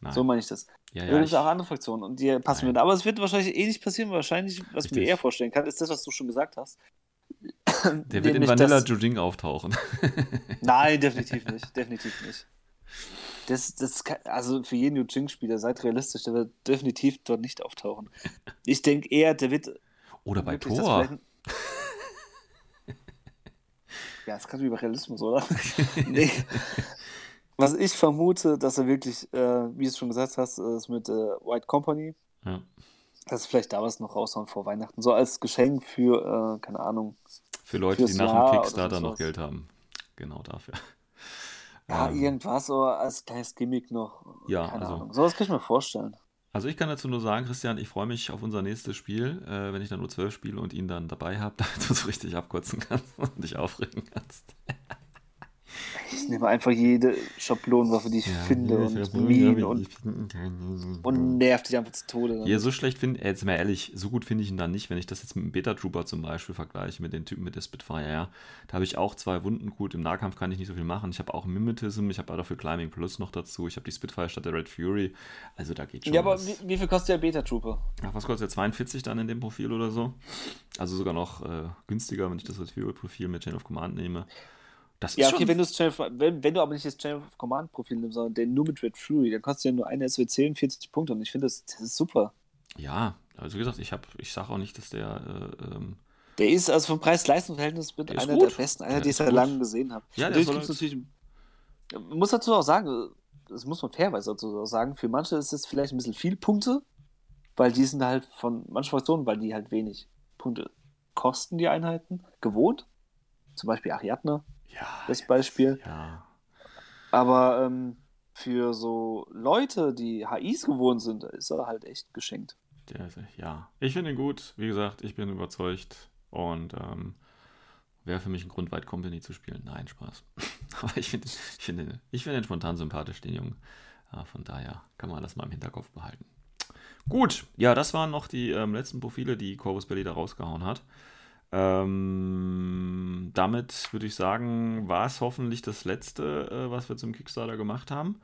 nein. So meine ich das. ja, Ja, ja, gibt es ich, auch andere Fraktionen und die passen Nein. mit. Aber es wird wahrscheinlich eh nicht passieren. Wahrscheinlich, was ich mir eher vorstellen kann, ist das, was du schon gesagt hast. der wird in Vanilla Jujing auftauchen. Nein, definitiv nicht. Definitiv nicht. Das, das kann, also für jeden Yu-Jing-Spieler, seid realistisch, der wird definitiv dort nicht auftauchen. Ich denke eher, der wird. Oder bei Tor. Ja, das kannst du über Realismus, oder? nee. Was ich vermute, dass er wirklich, äh, wie du es schon gesagt hast, ist mit äh, White Company, Ja. Dass vielleicht da was noch raushauen vor Weihnachten. So als Geschenk für, äh, keine Ahnung. Für Leute, die nach Jahr dem Kickstarter noch. Geld haben. Genau dafür. Ja, Ähm, irgendwas oder als kleines Gimmick noch. Ja, keine also- Ahnung. Sowas kann ich mir vorstellen. Also ich kann dazu nur sagen, Christian, ich freue mich auf unser nächstes Spiel, äh, wenn ich dann nur zwölf spiele und ihn dann dabei habe, damit du so richtig abkürzen kannst und dich aufregen kannst. Ich nehme einfach jede Schablonenwaffe, die ich finde und Minen und, und nervt dich einfach zu Tode. damit. Ja, so schlecht finde jetzt mal ehrlich, so gut finde ich ihn dann nicht, wenn ich das jetzt mit dem Beta Trooper zum Beispiel vergleiche, mit den Typen mit der Spitfire, ja. Da habe ich auch zwei Wunden gut, im Nahkampf kann ich nicht so viel machen. Ich habe auch Mimetism, ich habe dafür Climbing Plus noch dazu, ich habe die Spitfire statt der Red Fury. Also da geht schon. Ja, aber was. wie, wie viel kostet der Beta Trooper? Ach, was kostet der 42 dann in dem Profil oder so? Also sogar noch äh, günstiger, wenn ich das Red Fury Profil mit Chain of Command nehme. Das ist Ja, okay, schon wenn, of, wenn, wenn du aber nicht das Chain of Command Profil nimmst, sondern den nur mit Red Fury, dann kostet ja nur eine SWC 40 Punkte und ich finde, das, das ist super. Ja, also wie gesagt, ich habe, ich sage auch nicht, dass der äh, ähm, Der ist also vom Preis-Leistungs-Verhältnis mit ist einer gut. der besten, einer, Der die ich ist seit langem gesehen habe. Ja, der natürlich soll gibt's jetzt- natürlich. Man muss dazu auch sagen, das muss man fairweise dazu auch sagen, für manche ist es vielleicht ein bisschen viel Punkte, weil die sind halt von manchen Fraktionen, weil die halt wenig Punkte kosten, die Einheiten, gewohnt. Zum Beispiel Ariadne, ja, das Beispiel. ja, Aber ähm, für so Leute, die HIs gewohnt sind, ist er halt echt geschenkt. Der ist, ja, ich finde ihn gut. Wie gesagt, ich bin überzeugt und ähm, wäre für mich ein Grund, White Company zu spielen. Nein, Spaß. Aber ich finde ich find, ihn- ich find ihn spontan sympathisch, den Jungen. Ja, von daher kann man das mal im Hinterkopf behalten. Gut, ja, das waren noch die ähm, letzten Profile, die Corvus Belly da rausgehauen hat. Ähm, damit würde ich sagen, war es hoffentlich das letzte, äh, was wir zum Kickstarter gemacht haben.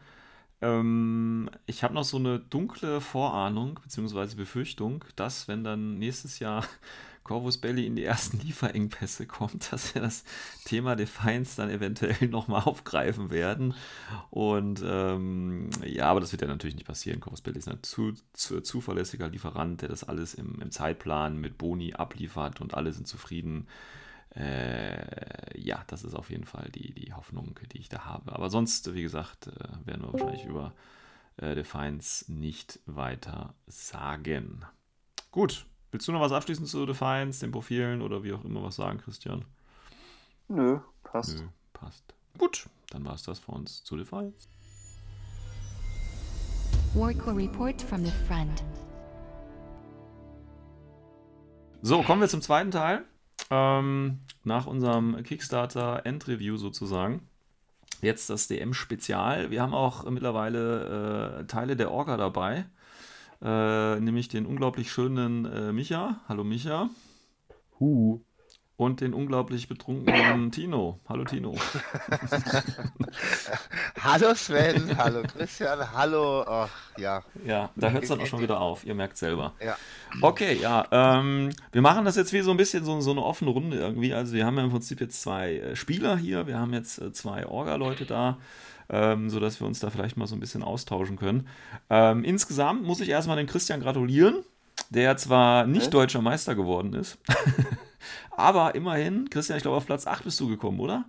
Ähm, ich habe noch so eine dunkle Vorahnung bzw. Befürchtung, dass wenn dann nächstes Jahr Corvus Belly in die ersten Lieferengpässe kommt, dass wir das Thema Defiance dann eventuell nochmal aufgreifen werden. Und ähm, ja, aber das wird ja natürlich nicht passieren. Corvus Belly ist ein zu, zu, zuverlässiger Lieferant, der das alles im, im Zeitplan mit Boni abliefert und alle sind zufrieden. Äh, ja, das ist auf jeden Fall die, die Hoffnung, die ich da habe. Aber sonst, wie gesagt, äh, werden wir wahrscheinlich über äh, Defiance nicht weiter sagen. Gut, willst du noch was abschließend zu Defiance, den Profilen oder wie auch immer was sagen, Christian? Nö, passt. Nö, passt. Gut, dann war es das für uns zu Defiance. Warcore Report from the front. So, kommen wir zum zweiten Teil. Ähm, nach unserem Kickstarter End-Review sozusagen. Jetzt das DM-Spezial. Wir haben auch mittlerweile äh, Teile der Orga dabei. Äh, nämlich den unglaublich schönen äh, Micha. Hallo Micha. Hu. Und den unglaublich betrunkenen Tino. Hallo Tino. Hallo Sven, hallo Christian, hallo. Ach, ja, Ja, da hört es dann auch schon wieder auf. Ihr merkt selber. ja. Okay, ja. Ähm, wir machen das jetzt wie so ein bisschen so, so eine offene Runde irgendwie. Also wir haben ja im Prinzip jetzt zwei äh, Spieler hier, wir haben jetzt äh, zwei Orga-Leute da, ähm, sodass wir uns da vielleicht mal so ein bisschen austauschen können. Ähm, insgesamt muss ich erstmal den Christian gratulieren, der zwar nicht deutscher Meister geworden ist, aber immerhin, Christian, ich glaube auf Platz 8 bist du gekommen, oder?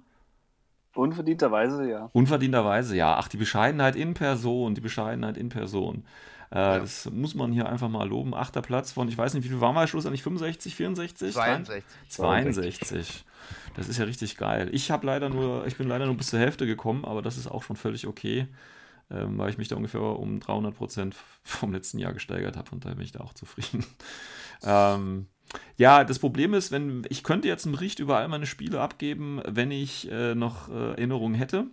Unverdienterweise, ja. Unverdienterweise, ja. Ach, die Bescheidenheit in Person, die Bescheidenheit in Person. Äh, Ja. Das muss man hier einfach mal loben. Achter Platz von, ich weiß nicht, wie viel waren wir schlussendlich? 65, 64? 62. 62. Das ist ja richtig geil. Ich habe leider nur, ich bin leider nur bis zur Hälfte gekommen, aber das ist auch schon völlig okay, ähm, weil ich mich da ungefähr um 300 Prozent vom letzten Jahr gesteigert habe. Von daher bin ich da auch zufrieden. ähm, ja, das Problem ist, wenn ich könnte jetzt einen Bericht über all meine Spiele abgeben, wenn ich äh, noch äh, Erinnerungen hätte.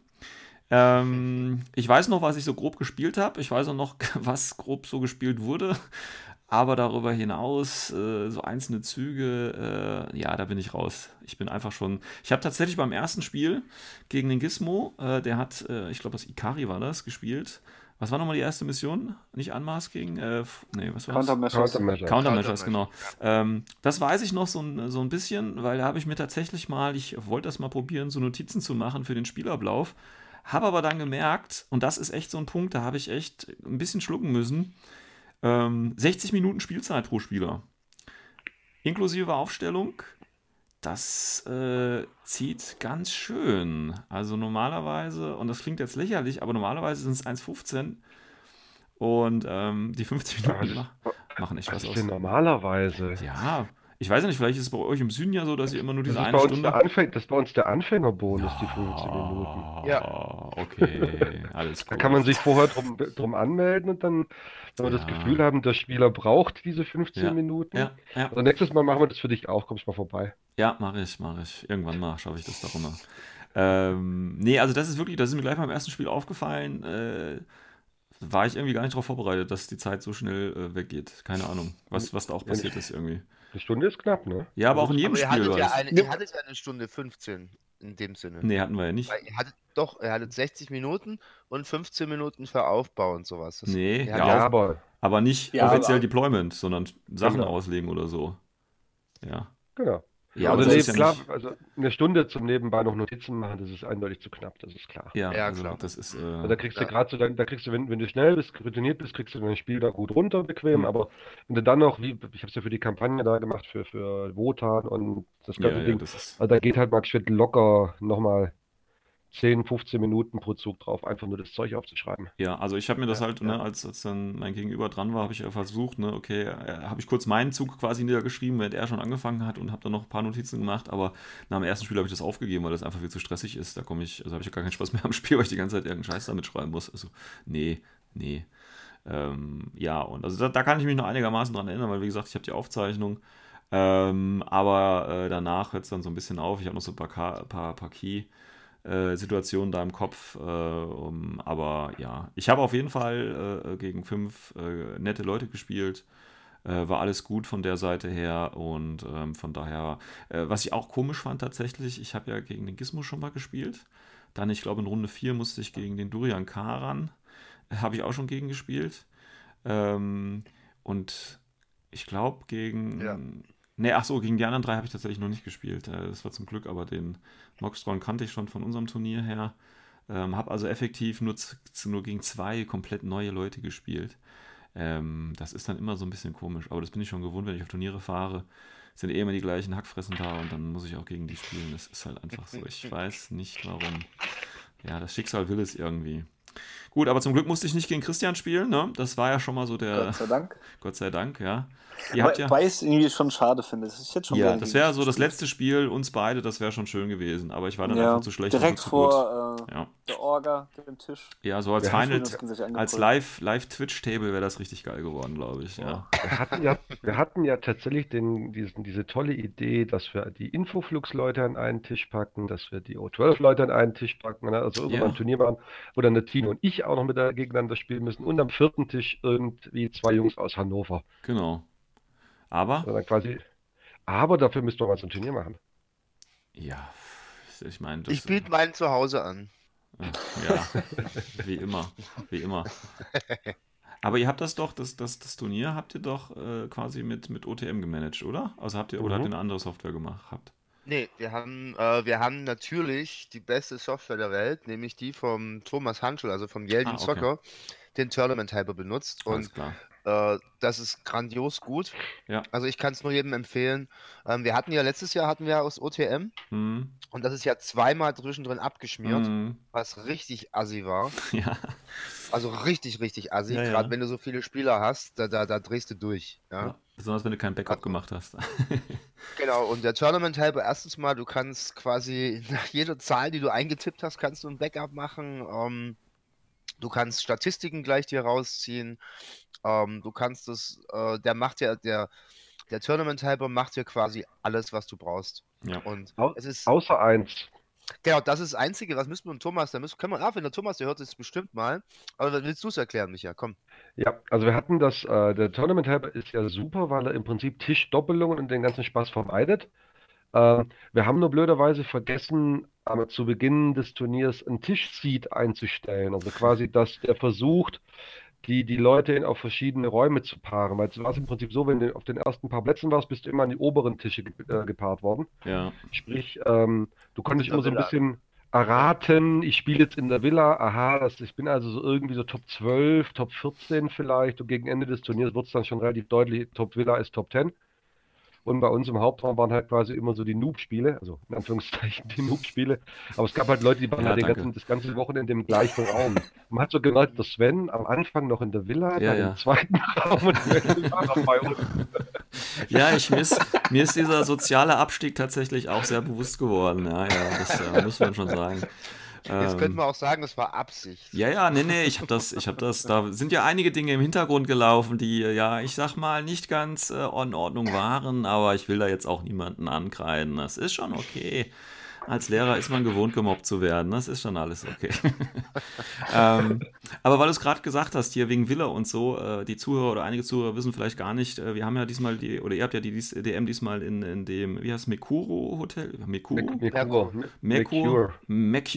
Ähm, ich weiß noch, was ich so grob gespielt habe. Ich weiß auch noch, was grob so gespielt wurde. Aber darüber hinaus, äh, so einzelne Züge, äh, ja, da bin ich raus. Ich bin einfach schon. Ich habe tatsächlich beim ersten Spiel gegen den Gizmo, äh, der hat, äh, ich glaube, das Ikari war das, gespielt. Was war nochmal die erste Mission? Nicht Unmasking? Äh, nee, was war das? Countermeasures. Countermeasure. Countermeasures, Countermeasures, genau. Ähm, das weiß ich noch so ein, so ein bisschen, weil da habe ich mir tatsächlich mal, ich wollte das mal probieren, so Notizen zu machen für den Spielablauf. Habe aber dann gemerkt, und das ist echt so ein Punkt, da habe ich echt ein bisschen schlucken müssen, ähm, 60 Minuten Spielzeit pro Spieler. Inklusive Aufstellung, das äh, zieht ganz schön. Also normalerweise, und das klingt jetzt lächerlich, aber normalerweise sind es 1,15 und ähm, die 50 Minuten ma- machen echt Was was ist aus. normalerweise? Ja, ich weiß ja nicht, vielleicht ist es bei euch im Süden ja so, dass ihr immer nur Das diese ist, eine bei uns Stunde. der Anfäng das ist bei uns der Anfängerbonus, die 15 Minuten. Ja, okay, alles Da gut. kann man sich vorher drum, drum anmelden und dann, wenn wir das Ja. Gefühl haben, der Spieler braucht diese 15 Ja, Minuten. Ja, ja, Also nächstes Mal machen wir das für dich auch, kommst mal vorbei. ja, mache ich, mache ich. Irgendwann mal schaffe ich das doch immer. Ähm, nee, also das ist wirklich, das ist mir gleich beim ersten Spiel aufgefallen. Äh, war ich irgendwie gar nicht darauf vorbereitet, dass die Zeit so schnell äh, weggeht. Keine Ahnung, was, was da auch passiert ist irgendwie. Eine Stunde ist knapp, ne? Ja, aber auch in jedem Aber ihr Spiel hattet, war ja eine, ihr hattet ja eine Stunde 15 in dem Sinne. Nee, hatten wir ja nicht. Weil ihr hattet, doch, ihr hattet 60 Minuten und 15 Minuten für Aufbau und sowas. Das, Nee, ihr ja, hattet- aber Aber nicht Ja, offiziell aber- Deployment, sondern Sachen Genau. auslegen oder so. Ja. genau. Ja, also aber nee, das ist ja klar, nicht- also eine Stunde zum Nebenbei noch Notizen machen, das ist eindeutig zu knapp, das ist klar. Ja, Ja, also klar. das ist. Also Äh, da kriegst du Ja. gerade so, dann, da kriegst du, wenn, wenn du schnell bist, routiniert bist, kriegst du dein Spiel da gut runter, bequem, Hm. aber wenn du dann noch, wie, ich habe es ja für die Kampagne da gemacht, für, für Wotan und das ja, ganze ja, Ding, das ist. also da geht halt Max Schmidt locker nochmal 10, 15 Minuten pro Zug drauf, einfach nur das Zeug aufzuschreiben. Ja, also ich habe mir das Ja, halt, ja. ne, als, als dann mein Gegenüber dran war, habe ich ja versucht, ne, okay, äh, habe ich kurz meinen Zug quasi niedergeschrieben, während er schon angefangen hat und habe dann noch ein paar Notizen gemacht, aber nach dem ersten Spiel habe ich das aufgegeben, weil das einfach viel zu stressig ist. Da komme ich, also habe ich ja gar keinen Spaß mehr am Spiel, weil ich die ganze Zeit irgendeinen Scheiß damit schreiben muss. Also, nee, nee. Ähm, ja, und also da, da kann ich mich noch einigermaßen dran erinnern, weil wie gesagt, ich habe die Aufzeichnung. Ähm, aber äh, danach hört es dann so ein bisschen auf. Ich habe noch so ein paar, paar, paar Key. Äh, Situationen da im Kopf. Äh, um, aber ja, ich habe auf jeden Fall äh, gegen fünf äh, nette Leute gespielt. Äh, war alles gut von der Seite her und ähm, von daher, äh, was ich auch komisch fand tatsächlich, ich habe ja gegen den Gizmo schon mal gespielt. Dann, ich glaube, in Runde 4 musste ich gegen den Durian Karan, äh, habe ich auch schon gegen gespielt. Ähm, und ich glaube, gegen. Ja. Ne, ach so, gegen die anderen drei habe ich tatsächlich noch nicht gespielt. Äh, Das war zum Glück, aber den Moxtron kannte ich schon von unserem Turnier her. Ähm, habe also effektiv nur, nur gegen zwei komplett neue Leute gespielt. Ähm, das ist dann immer so ein bisschen komisch, aber das bin ich schon gewohnt, wenn ich auf Turniere fahre. Sind eh immer die gleichen Hackfressen da und dann muss ich auch gegen die spielen. Das ist halt einfach so. Ich weiß nicht warum. Ja, das Schicksal will es irgendwie. Gut, aber zum Glück musste ich nicht gegen Christian spielen, ne? Das war ja schon mal so der. Gott sei Dank. Gott sei Dank, ja. Ihr habt ja. Weil ich es irgendwie schon schade finde. Schon Ja, das wäre so das letzte Spiel, uns beide, das wäre schon schön gewesen. Aber ich war dann Ja, einfach zu schlecht direkt zu vor äh, Ja. der Orga, dem Tisch. ja, so als Final, Das als angeguckt. Live- Live-Twitch-Table wäre das richtig geil geworden, glaube ich. Ja. Wir hatten ja, wir hatten ja tatsächlich den, diesen, diese tolle Idee, dass wir die Infoflux-Leute an einen Tisch packen, dass wir die O12-Leute an einen Tisch packen, ne? also irgendwann Ja. ein Turnier machen, wo dann der Tino und ich auch noch mit gegeneinander spielen müssen und am vierten Tisch irgendwie zwei Jungs aus Hannover. Genau. Aber, quasi, aber dafür müssten wir mal so ein Turnier machen. ja, ich meine, das. Ich biete meinen zu Hause an. Ja, wie immer. Wie immer. Aber ihr habt das doch, das, das, das Turnier habt ihr doch äh, quasi mit, mit OTM gemanagt, oder? Also habt ihr, oder Mhm. habt ihr eine andere Software gemacht? Habt? Nee, wir haben, äh, wir haben natürlich die beste Software der Welt, nämlich die vom Thomas Hanschel, also vom Yeldin Ah, okay. Soccer, den Tournament Hyper benutzt. Alles Und klar. Äh, das ist grandios gut. Ja. Also ich kann es nur jedem empfehlen. Ähm, wir hatten ja letztes Jahr hatten wir aus OTM Hm, und das ist ja zweimal zwischendrin abgeschmiert, hm, was richtig assi war. ja. Also richtig, richtig assi. Ja. Gerade wenn du so viele Spieler hast, da, da, da drehst du durch. Ja? Besonders wenn du kein Backup gemacht hast. Genau, und der Tournament Helper, erstens mal, du kannst quasi nach jeder Zahl, die du eingetippt hast, kannst du ein Backup machen. Ähm, du kannst Statistiken gleich dir rausziehen. Ähm, du kannst das, äh, der macht ja, der, der Tournament Helper macht dir quasi alles, was du brauchst. ja. Und Au- es ist, Außer eins. genau, das ist das Einzige, was müssen wir mit Thomas, da müssen, können wir, ah, wenn der Thomas, der hört es bestimmt mal. Aber dann willst du es erklären, Micha, komm. Ja, also wir hatten das, äh, der Tournament Helper ist ja super, weil er im Prinzip Tischdoppelungen und den ganzen Spaß vermeidet. Ähm, wir haben nur blöderweise vergessen, ähm, zu Beginn des Turniers ein Tischseat einzustellen. Also quasi, dass der versucht, die, die Leute in auf verschiedene Räume zu paaren. Weil es war im Prinzip so, wenn du auf den ersten paar Plätzen warst, bist du immer an die oberen Tische ge äh, gepaart worden. ja. Sprich, ähm, du konntest immer so ein bisschen erraten, ich spiele jetzt in der Villa, aha, das, ich bin also so irgendwie so Top 12, Top 14 vielleicht und gegen Ende des Turniers wird es dann schon relativ deutlich, Top Villa ist Top 10. Und bei uns im Hauptraum waren halt quasi immer so die Noob-Spiele, also in Anführungszeichen die Noob-Spiele. Aber es gab halt Leute, die waren Ja, halt ganzen, das ganze Wochenende im gleichen Raum. Man hat so gemerkt, dass Sven am Anfang noch in der Villa, Ja, dann ja. im zweiten Raum und war noch bei uns. Ja, ich miss, mir ist dieser soziale Abstieg tatsächlich auch sehr bewusst geworden. Ja, ja, das äh, muss man schon sagen. Jetzt Ähm, könnten wir auch sagen, das war Absicht. Ja, ja, nee, nee, ich habe das, ich habe das, da sind ja einige Dinge im Hintergrund gelaufen, die, ja, ich sag mal, nicht ganz äh, in Ordnung waren, aber ich will da jetzt auch niemanden ankreiden. Das ist schon okay. Als Lehrer ist man gewohnt, gemobbt zu werden. Das ist schon alles okay. ähm, aber weil du es gerade gesagt hast, hier wegen Villa und so, äh, die Zuhörer oder einige Zuhörer wissen vielleicht gar nicht, äh, wir haben ja diesmal die, oder ihr habt ja die DM diesmal in, in dem, wie heißt Mekuro Hotel? Mekuro? Merkur.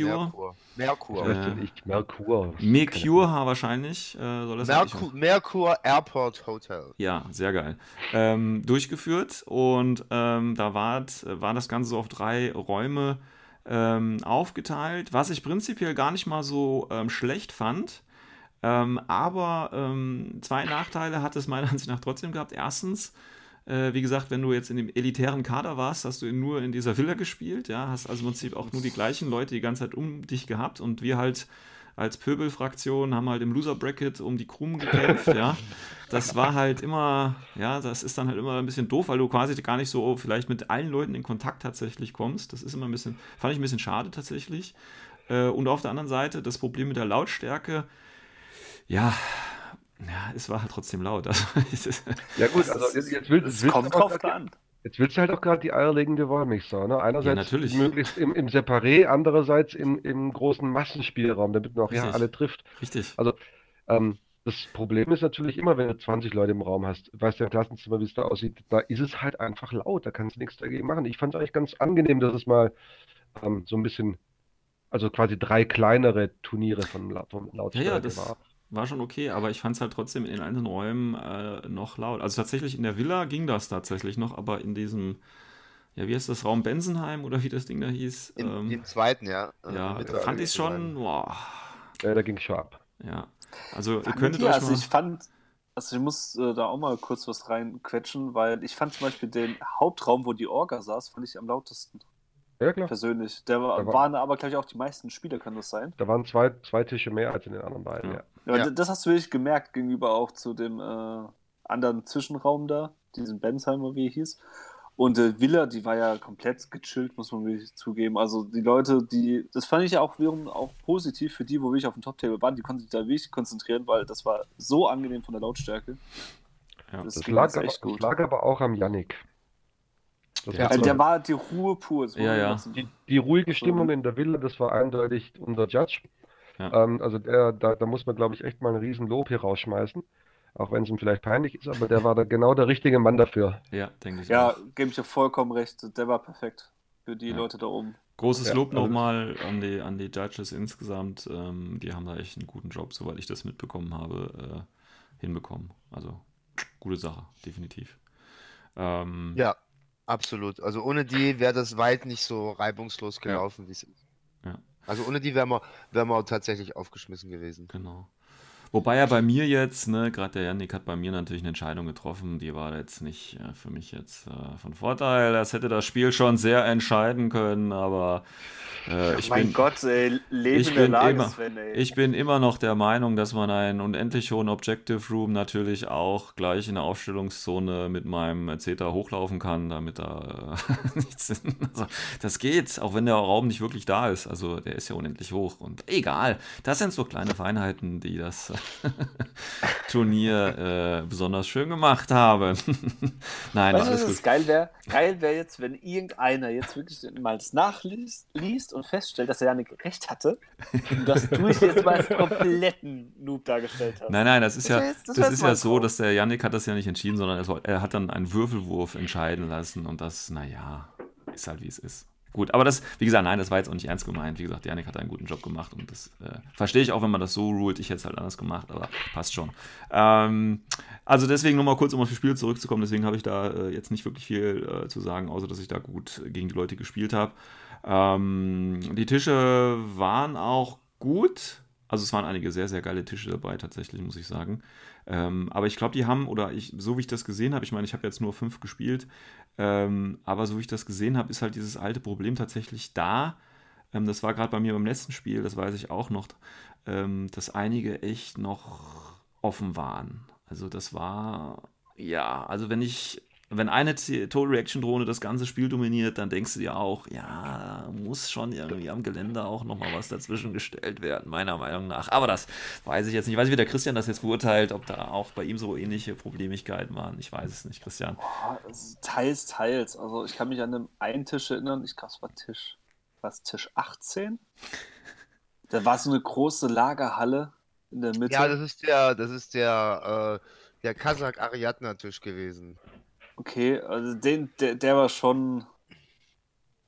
Merkur. Merkur. Merkur. Äh, Ich Merkur. Mercure wahrscheinlich äh, soll das Merkur, Merkur Airport Hotel. Ja, sehr geil. Ähm, durchgeführt und ähm, da war, war das Ganze so auf drei Räume ähm, aufgeteilt, was ich prinzipiell gar nicht mal so ähm, schlecht fand. Ähm, aber ähm, zwei Nachteile hat es meiner Ansicht nach trotzdem gehabt. Erstens, äh, wie gesagt, wenn du jetzt in dem elitären Kader warst, hast du nur in dieser Villa gespielt, ja, hast also im Prinzip auch nur die gleichen Leute die ganze Zeit um dich gehabt und wir halt als Pöbelfraktion haben halt im Loser-Bracket um die Krumen gekämpft, ja. Das war halt immer, ja, das ist dann halt immer ein bisschen doof, weil du quasi gar nicht so vielleicht mit allen Leuten in Kontakt tatsächlich kommst. Das ist immer ein bisschen, fand ich ein bisschen schade tatsächlich. Äh, und auf der anderen Seite das Problem mit der Lautstärke, ja, ja, es war halt trotzdem laut. Also, Ja gut, also jetzt, jetzt, will, Es willst kommt drauf an. jetzt willst du halt auch gerade die eierlegende Wollmilchsau. Ne? Einerseits natürlich. möglichst im, im Separé, andererseits im, im großen Massenspielraum, damit man auch ja alle trifft. richtig. Also, ähm, das Problem ist natürlich immer, wenn du 20 Leute im Raum hast, weißt du ja im Klassenzimmer, wie es da aussieht, da ist es halt einfach laut, da kannst du nichts dagegen machen. Ich fand es eigentlich ganz angenehm, dass es mal ähm, so ein bisschen, also quasi drei kleinere Turniere von, von Lautstärke Ja, ja, das war. War schon okay, aber ich fand es halt trotzdem in den einzelnen Räumen äh, noch laut. Also tatsächlich in der Villa ging das tatsächlich noch, aber in diesem, ja, wie heißt das, Raum Bensenheim oder wie das Ding da hieß, Im, ähm, im zweiten, ja. Äh, ja, mit fand ich schon, boah, Äh, da ging es schon ab. ja. Also ihr Fand könntet ihr? euch also mal, ich fand, also ich muss äh, da auch mal kurz was reinquetschen, weil ich fand zum Beispiel den Hauptraum, wo die Orga saß, fand ich am lautesten, Ja, klar. persönlich. Der war, Da war- waren aber, glaube ich, auch die meisten Spieler, kann das sein? Da waren zwei, zwei Tische mehr als in den anderen beiden, Ja. ja. Ja, Das hast du wirklich gemerkt gegenüber auch zu dem äh, anderen Zwischenraum da, diesen Bensheimer, wie er hieß. Und äh, Villa, die war ja komplett gechillt, muss man wirklich zugeben. Also die Leute, die, das fand ich ja auch wiederum auch positiv für die, wo wir auf dem Top-Table waren, die konnten sich da wirklich konzentrieren, weil das war so angenehm von der Lautstärke. Ja. Das, Das ging lag, aber, echt das gut. lag aber auch am Yannick. Ja, war Also so- der war die Ruhe pur. muss Ja, ja. Die, die ruhige Stimmung in der Villa, das war eindeutig unser Judge. Ja. Ähm, also der, da, da muss man, glaube ich, echt mal ein riesen Lob hier rausschmeißen. Auch wenn es ihm vielleicht peinlich ist, aber der war da genau der richtige Mann dafür. ja, denke ich Ja, gebe ich dir vollkommen recht. Der war perfekt für die Ja. Leute da oben. Großes Ja, Lob also- nochmal an die, an die Judges insgesamt. Ähm, die haben da echt einen guten Job, soweit ich das mitbekommen habe, äh, hinbekommen. Also gute Sache, definitiv. Ähm, Ja, absolut. Also ohne die wäre das weit nicht so reibungslos gelaufen, wie es ist. Ja. Also ohne die wären wir, wären wir tatsächlich aufgeschmissen gewesen. Genau. Wobei ja bei mir jetzt, ne, gerade der Yannick hat bei mir natürlich eine Entscheidung getroffen, die war jetzt nicht äh, für mich jetzt äh, von Vorteil. Das hätte das Spiel schon sehr entscheiden können, aber äh, ich mein bin, Gott, ey, ich bin Lage, immer- Sven. Ich bin immer noch der Meinung, dass man einen unendlich hohen Objective Room natürlich auch gleich in der Aufstellungszone mit meinem Zeta hochlaufen kann, damit da äh, nichts. Also, das geht, auch wenn der Raum nicht wirklich da ist. Also der ist ja unendlich hoch. Und egal, das sind so kleine Feinheiten, die das Turnier äh, besonders schön gemacht haben. Nein, Weißt alles was gut. das geil wäre? Geil wäre jetzt, wenn irgendeiner jetzt wirklich mal das nachliest liest und feststellt, dass er ja nicht recht hatte und dass du dich jetzt mal als kompletten Noob dargestellt hast. Nein, nein, das ist Das ja, wär jetzt- das das wär ist ja so, drauf. dass der Yannick hat das ja nicht entschieden, sondern er, soll, er hat dann einen Würfelwurf entscheiden lassen und das, naja, ist halt wie es ist. Gut, aber das, wie gesagt, nein, das war jetzt auch nicht ernst gemeint. Wie gesagt, Yannick hat einen guten Job gemacht und das äh, verstehe ich auch, wenn man das so ruled. Ich hätte es halt anders gemacht, aber passt schon. Ähm, also deswegen nochmal kurz, um auf das Spiel zurückzukommen, deswegen habe ich da äh, jetzt nicht wirklich viel äh, zu sagen, außer dass ich da gut gegen die Leute gespielt habe. Ähm, die Tische waren auch gut. Also es waren einige sehr, sehr geile Tische dabei, tatsächlich, muss ich sagen. Ähm, aber ich glaube, die haben, oder ich, so wie ich das gesehen habe, ich meine, ich habe jetzt nur fünf gespielt, ähm, aber so wie ich das gesehen habe, ist halt dieses alte Problem tatsächlich da. Ähm, das war gerade bei mir beim letzten Spiel, das weiß ich auch noch, ähm, dass einige echt noch offen waren. Also das war, ja, also wenn ich, wenn eine Total Reaction Drohne das ganze Spiel dominiert, dann denkst du dir auch, ja, da muss schon irgendwie am Gelände auch nochmal was dazwischen gestellt werden, meiner Meinung nach. Aber das weiß ich jetzt nicht. Ich weiß nicht, wie der Christian das jetzt beurteilt, ob da auch bei ihm so ähnliche Problemigkeiten waren. Ich weiß es nicht, Christian. Ist teils, teils. Also ich kann mich an einem einen Tisch erinnern, ich glaube, es war Tisch was, Tisch 18? Da war so eine große Lagerhalle in der Mitte. Ja, das ist der, das ist der, äh, der Kasach Ariadna Tisch gewesen. Okay, also den, der, der war schon,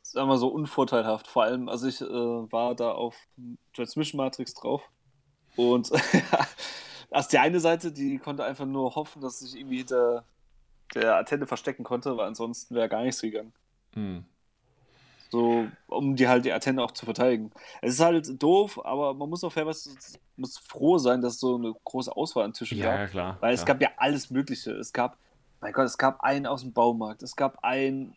sagen wir so, unvorteilhaft. Vor allem, also ich äh, war da auf Transmission Matrix drauf und also die eine Seite, die konnte einfach nur hoffen, dass sich irgendwie hinter der Antenne verstecken konnte, weil ansonsten wäre gar nichts gegangen. Hm. So, um die halt die Antenne auch zu verteidigen. Es ist halt doof, aber man muss auch fair was, muss froh sein, dass es so eine große Auswahl an Tischen Ja, gab. ja, klar. Weil es klar. gab ja alles Mögliche. Es gab, mein Gott, es gab einen aus dem Baumarkt. Es gab einen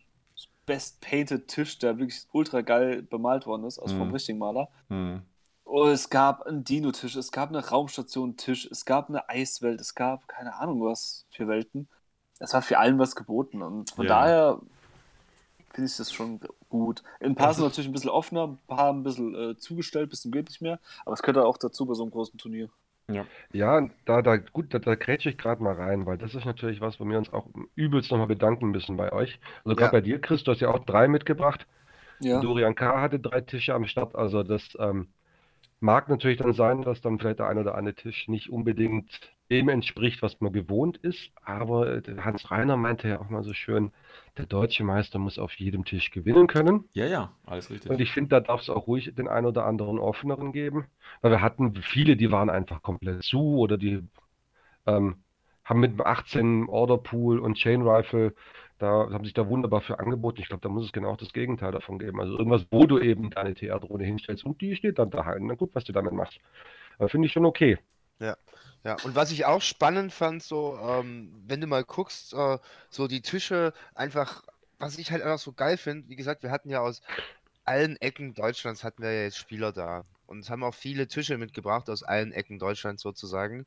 Best Painted Tisch, der wirklich ultra geil bemalt worden ist, aus vom Mhm. richtigen Maler. Hm. Und es gab einen Dino-Tisch, es gab eine Raumstation-Tisch, es gab eine Eiswelt, es gab keine Ahnung was für Welten. Es war für allen was geboten. Und von Ja. daher finde ich das schon gut. Ein paar sind natürlich ein bisschen offener, ein paar haben ein bisschen äh, zugestellt, bis zum geht nicht mehr. Aber es gehört auch dazu bei so einem großen Turnier. Ja, da, da, gut, da, da grätsche ich gerade mal rein, weil das ist natürlich was, wo wir uns auch übelst nochmal bedanken müssen bei euch. Also gerade Ja. bei dir, Chris, du hast ja auch drei mitgebracht. Ja. Dorian K. hatte drei Tische am Start, also das ähm, mag natürlich dann sein, dass dann vielleicht der ein oder andere Tisch nicht unbedingt dem entspricht, was man gewohnt ist, aber äh, Hans Reiner meinte ja auch mal so schön, der deutsche Meister muss auf jedem Tisch gewinnen können. Ja, ja, alles richtig. Und ich finde, da darf es auch ruhig den ein oder anderen offeneren geben, weil wir hatten viele, die waren einfach komplett zu oder die ähm, haben mit dem 18 Orderpool und Chain Rifle, da haben sich da wunderbar für angeboten. Ich glaube, da muss es genau das Gegenteil davon geben. Also irgendwas, wo du eben deine TR-Drohne hinstellst und die steht dann daheim. Na gut, was du damit machst. Finde ich schon okay. Ja, und was ich auch spannend fand, so, ähm, wenn du mal guckst, äh, so die Tische einfach, was ich halt einfach so geil finde, wie gesagt, wir hatten ja aus allen Ecken Deutschlands hatten wir ja jetzt Spieler da und haben auch viele Tische mitgebracht aus allen Ecken Deutschlands sozusagen.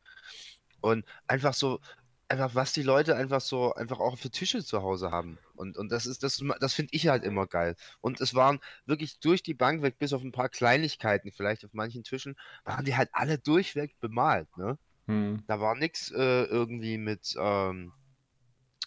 Und einfach so, einfach was die Leute einfach so, einfach auch für Tische zu Hause haben. Und, und das ist, das, das finde ich halt immer geil. Und es waren wirklich durch die Bank weg, bis auf ein paar Kleinigkeiten, vielleicht auf manchen Tischen, waren die halt alle durchweg bemalt, ne? Hm. Da war nichts äh, irgendwie mit, ähm,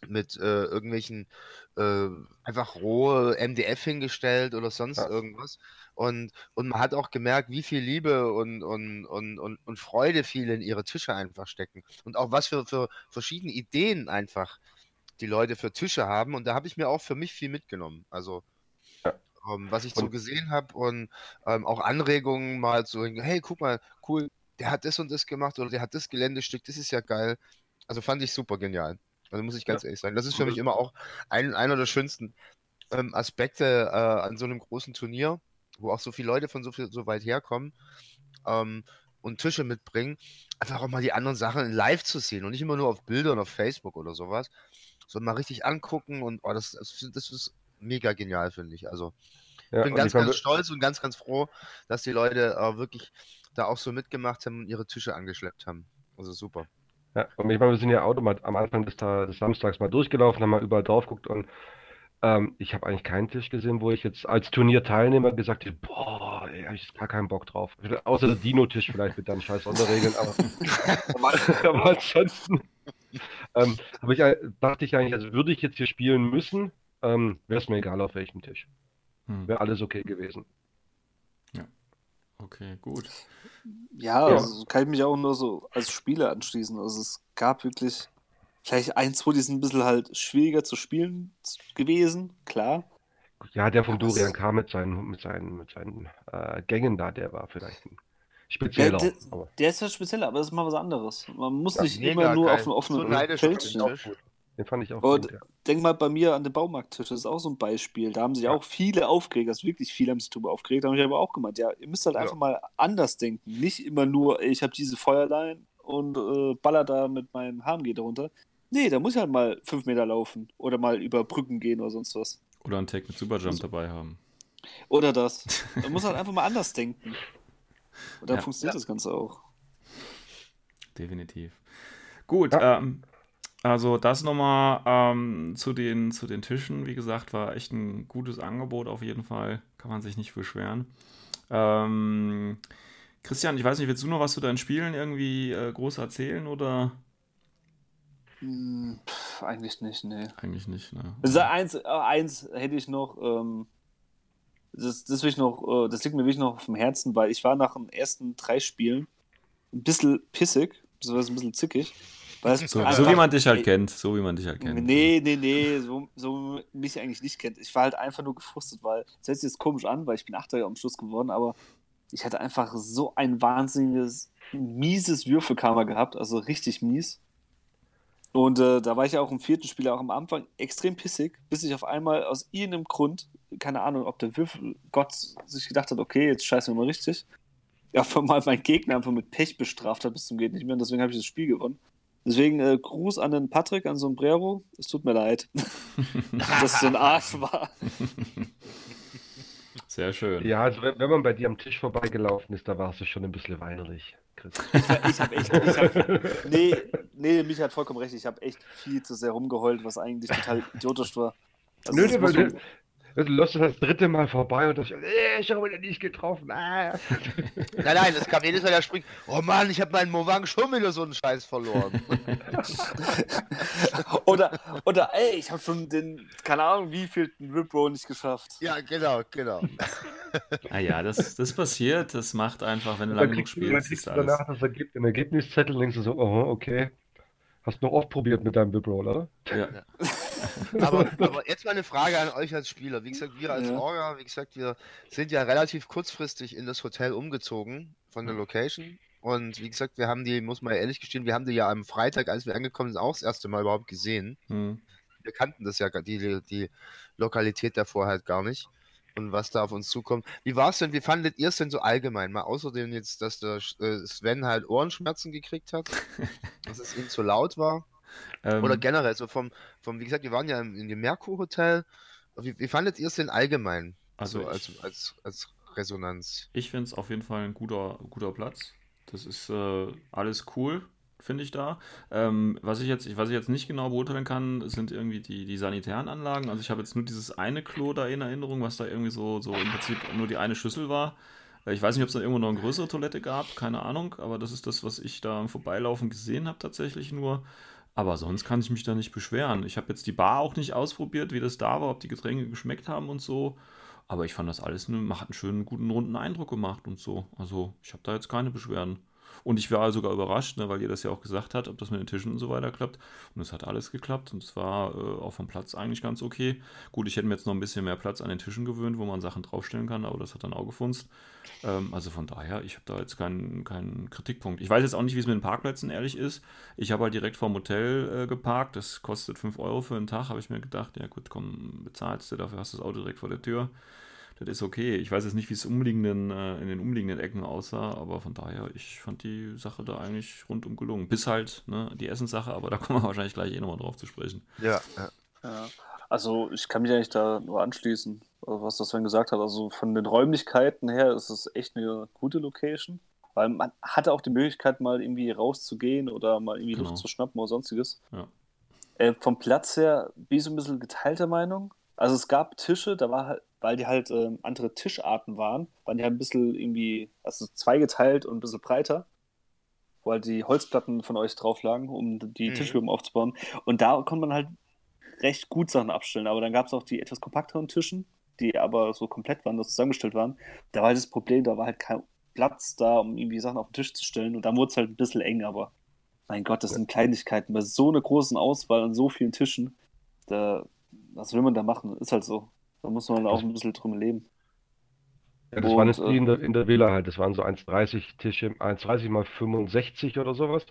mit äh, irgendwelchen äh, einfach rohe MDF hingestellt oder sonst Ja. irgendwas. Und, und man hat auch gemerkt, wie viel Liebe und, und, und, und, und Freude viele in ihre Tische einfach stecken. Und auch was für, für verschiedene Ideen einfach die Leute für Tische haben. Und da habe ich mir auch für mich viel mitgenommen. Also Ja. ähm, was ich so Und- gesehen habe und ähm, auch Anregungen mal so, hey, guck mal, cool, der hat das und das gemacht oder der hat das Geländestück, das ist ja geil. Also fand ich super genial. Also muss ich ganz ehrlich sagen. Das ist für mich immer auch ein, einer der schönsten ähm, Aspekte äh, an so einem großen Turnier, wo auch so viele Leute von so, viel, so weit herkommen ähm, und Tische mitbringen. Einfach auch mal die anderen Sachen live zu sehen und nicht immer nur auf Bildern auf Facebook oder sowas, sondern mal richtig angucken und oh, das, das, das ist mega genial, finde ich. Also Ja, ich bin und ganz, ganz stolz und ganz, ganz froh, dass die Leute äh, wirklich da auch so mitgemacht haben und ihre Tische angeschleppt haben. Also super. Ja, und ich meine, wir sind ja auch mal am Anfang des, des Samstags mal durchgelaufen, haben mal überall drauf geguckt und ähm, ich habe eigentlich keinen Tisch gesehen, wo ich jetzt als Turnierteilnehmer gesagt hätte, boah, ey, hab ich jetzt gar keinen Bock drauf. Außer der Dino-Tisch vielleicht mit dann scheiß Sonderregeln, aber, aber ansonsten ähm, habe ich, dachte ich eigentlich, also würde ich jetzt hier spielen müssen, ähm, wäre es mir egal auf welchem Tisch. Hm. Wäre alles okay gewesen. Okay, gut. Ja, Ja. also kann ich mich auch nur so als Spieler anschließen. Also es gab wirklich vielleicht ein, zwei, die sind ein bisschen halt schwieriger zu spielen gewesen, klar. Ja, der vom Aber es- Dorian K. mit seinen, mit seinen, mit seinen äh, Gängen da, der war vielleicht ein spezieller. der, aber der ist ja speziell, aber das ist mal was anderes. Man muss Ja, nicht immer nur geil. auf einem offenen So Feld stehen. Den fand ich auch Und gut. Ja. denk mal bei mir an den Baumarkttisch, das ist auch so ein Beispiel. Da haben sich Ja. auch viele aufgeregt, also wirklich viele haben sich drüber aufgeregt. Da habe ich aber auch gemeint, ja, ihr müsst halt Ja. einfach mal anders denken. Nicht immer nur, ey, ich habe diese Feuerlein und äh, baller da mit meinem HMG darunter. Nee, da muss ich halt mal fünf Meter laufen oder mal über Brücken gehen oder sonst was. Oder einen Tag mit Superjump dabei haben. Oder das. Man muss halt einfach mal anders denken. Und dann Ja. funktioniert das Ganze auch. Definitiv. Gut, Ja. ähm, also das nochmal ähm, zu, den, zu den Tischen. Wie gesagt, war echt ein gutes Angebot auf jeden Fall. Kann man sich nicht beschweren. Ähm, Christian, ich weiß nicht, willst du noch was zu deinen Spielen irgendwie äh, groß erzählen oder Hm, pff, eigentlich nicht, nee. eigentlich nicht? Ne? Also eins, äh, eins hätte ich noch. Ähm, das, das, will ich noch, äh, das liegt mir wirklich noch auf dem Herzen, weil ich war nach den ersten drei Spielen ein bisschen pissig, beziehungsweise ein bisschen zickig. So, einfach- so wie man dich halt ey, kennt. So wie man dich halt kennt. Nee, nee, nee, so, so mich eigentlich nicht kennt. Ich war halt einfach nur gefrustet, weil das hört sich jetzt komisch an, weil ich bin Achter am Schluss geworden, aber ich hatte einfach so ein wahnsinniges, mieses Würfelkarma gehabt, also richtig mies. Und äh, da war ich ja auch im vierten Spiel auch am Anfang extrem pissig, bis ich auf einmal aus irgendeinem Grund, keine Ahnung, ob der Würfelgott sich gedacht hat, okay, jetzt scheißen wir mal richtig, einfach mal meinen Gegner einfach mit Pech bestraft hat bis zum geht nicht mehr und deswegen habe ich das Spiel gewonnen. Deswegen äh, Gruß an den Patrick, an Sombrero. Es tut mir leid, dass es so ein Arsch war. Sehr schön. Ja, also wenn, wenn man bei dir am Tisch vorbeigelaufen ist, da warst du schon ein bisschen weinerlich, Chris. Ich habe echt, ich hab, nee, nee, mich hat vollkommen recht. Ich habe echt viel zu sehr rumgeheult, was eigentlich total idiotisch war. Also Nö, weil du, du läufst das dritte Mal vorbei und das, äh, ich habe ihn nicht getroffen. Ah. Nein, nein, das kam jedes Mal der springt. Oh Mann, ich habe meinen Movang schon wieder so einen Scheiß verloren. oder, oder ey, ich habe schon den, keine Ahnung, wie viel Ripro nicht geschafft. ja, genau, genau. Ah ja, das, das passiert. Das macht einfach, wenn du lange genug kriegst, du, dann spielst, du alles. danach das Ergebnis, den Ergebniszettel und denkst du so, oh, okay. Hast du noch oft probiert mit deinem Vibroll, oder? Ja. Aber, aber jetzt mal eine Frage an euch als Spieler. Wie gesagt, wir als Ja. Orga, wie gesagt, wir sind ja relativ kurzfristig in das Hotel umgezogen von der Location. Und wie gesagt, wir haben die, muss man ehrlich gestehen, wir haben die ja am Freitag, als wir angekommen sind, auch das erste Mal überhaupt gesehen. Hm. Wir kannten das ja, gar- die, die Lokalität davor halt gar nicht. Und was da auf uns zukommt. Wie war es denn, wie fandet ihr es denn so allgemein? Mal außerdem jetzt, dass der äh, Sven halt Ohrenschmerzen gekriegt hat, dass es ihm zu laut war. Ähm, Oder generell, so vom, vom, wie gesagt, wir waren ja im, in dem Merkur-Hotel. Wie, wie fandet ihr es denn allgemein? Also so als, ich- als, als Resonanz. Ich finde es auf jeden Fall ein guter, guter Platz. Das ist äh, alles cool, finde ich da. Ähm, was, ich jetzt, was ich jetzt nicht genau beurteilen kann, sind irgendwie die, die sanitären Anlagen. Also ich habe jetzt nur dieses eine Klo da in Erinnerung, was da irgendwie so, so im Prinzip nur die eine Schüssel war. Äh, Ich weiß nicht, ob es da irgendwo noch eine größere Toilette gab, keine Ahnung, aber das ist das, was ich da im Vorbeilaufen gesehen habe tatsächlich nur. Aber sonst kann ich mich da nicht beschweren. Ich habe jetzt die Bar auch nicht ausprobiert, wie das da war, ob die Getränke geschmeckt haben und so. Aber ich fand das alles, hat einen schönen, guten, runden Eindruck gemacht und so. Also ich habe da jetzt keine Beschwerden. Und ich war sogar überrascht, ne, weil ihr das ja auch gesagt habt, ob das mit den Tischen und so weiter klappt. Und es hat alles geklappt und es war äh, auch vom Platz eigentlich ganz okay. Gut, ich hätte mir jetzt noch ein bisschen mehr Platz an den Tischen gewöhnt, wo man Sachen draufstellen kann, aber das hat dann auch gefunzt. Ähm, also von daher, ich habe da jetzt keinen, keinen Kritikpunkt. Ich weiß jetzt auch nicht, wie es mit den Parkplätzen ehrlich ist. Ich habe halt direkt vorm Hotel äh, geparkt. Das kostet 5 Euro für einen Tag. Habe ich mir gedacht, ja gut, komm, bezahlst du, dafür hast du das Auto direkt vor der Tür. Das ist okay. Ich weiß jetzt nicht, wie es umliegenden, äh, in den umliegenden Ecken aussah, aber von daher, ich fand die Sache da eigentlich rundum gelungen. Bis halt ne, die Essenssache, aber da kommen wir wahrscheinlich gleich eh nochmal drauf zu sprechen. Ja, ja. Ja. Also ich kann mich eigentlich da nur anschließen, was das Sven gesagt hat. Also von den Räumlichkeiten her ist es echt eine gute Location, weil man hatte auch die Möglichkeit, mal irgendwie rauszugehen oder mal irgendwie Genau. Luft zu schnappen oder sonstiges. Ja. Äh, vom Platz her bin ich so ein bisschen geteilter Meinung. Also es gab Tische, da war halt, weil die halt ähm, andere Tischarten waren, waren die halt ein bisschen irgendwie, also zweigeteilt und ein bisschen breiter, wo halt die Holzplatten von euch drauf lagen, um die Mhm. Tischgruppen aufzubauen. Und da konnte man halt recht gut Sachen abstellen. Aber dann gab es auch die etwas kompakteren Tischen, die aber so komplett waren, dass zusammengestellt waren. Da war halt das Problem, da war halt kein Platz da, um irgendwie Sachen auf den Tisch zu stellen. Und da wurde es halt ein bisschen eng, aber mein Gott, das sind Kleinigkeiten. Bei so einer großen Auswahl an so vielen Tischen, da, was will man da machen? Ist halt so. Da muss man auch ein bisschen drum leben. Ja, das Und, waren jetzt äh, die in der, in der Villa halt. Das waren so 1,30 Tische, 1,30 mal 65 oder sowas.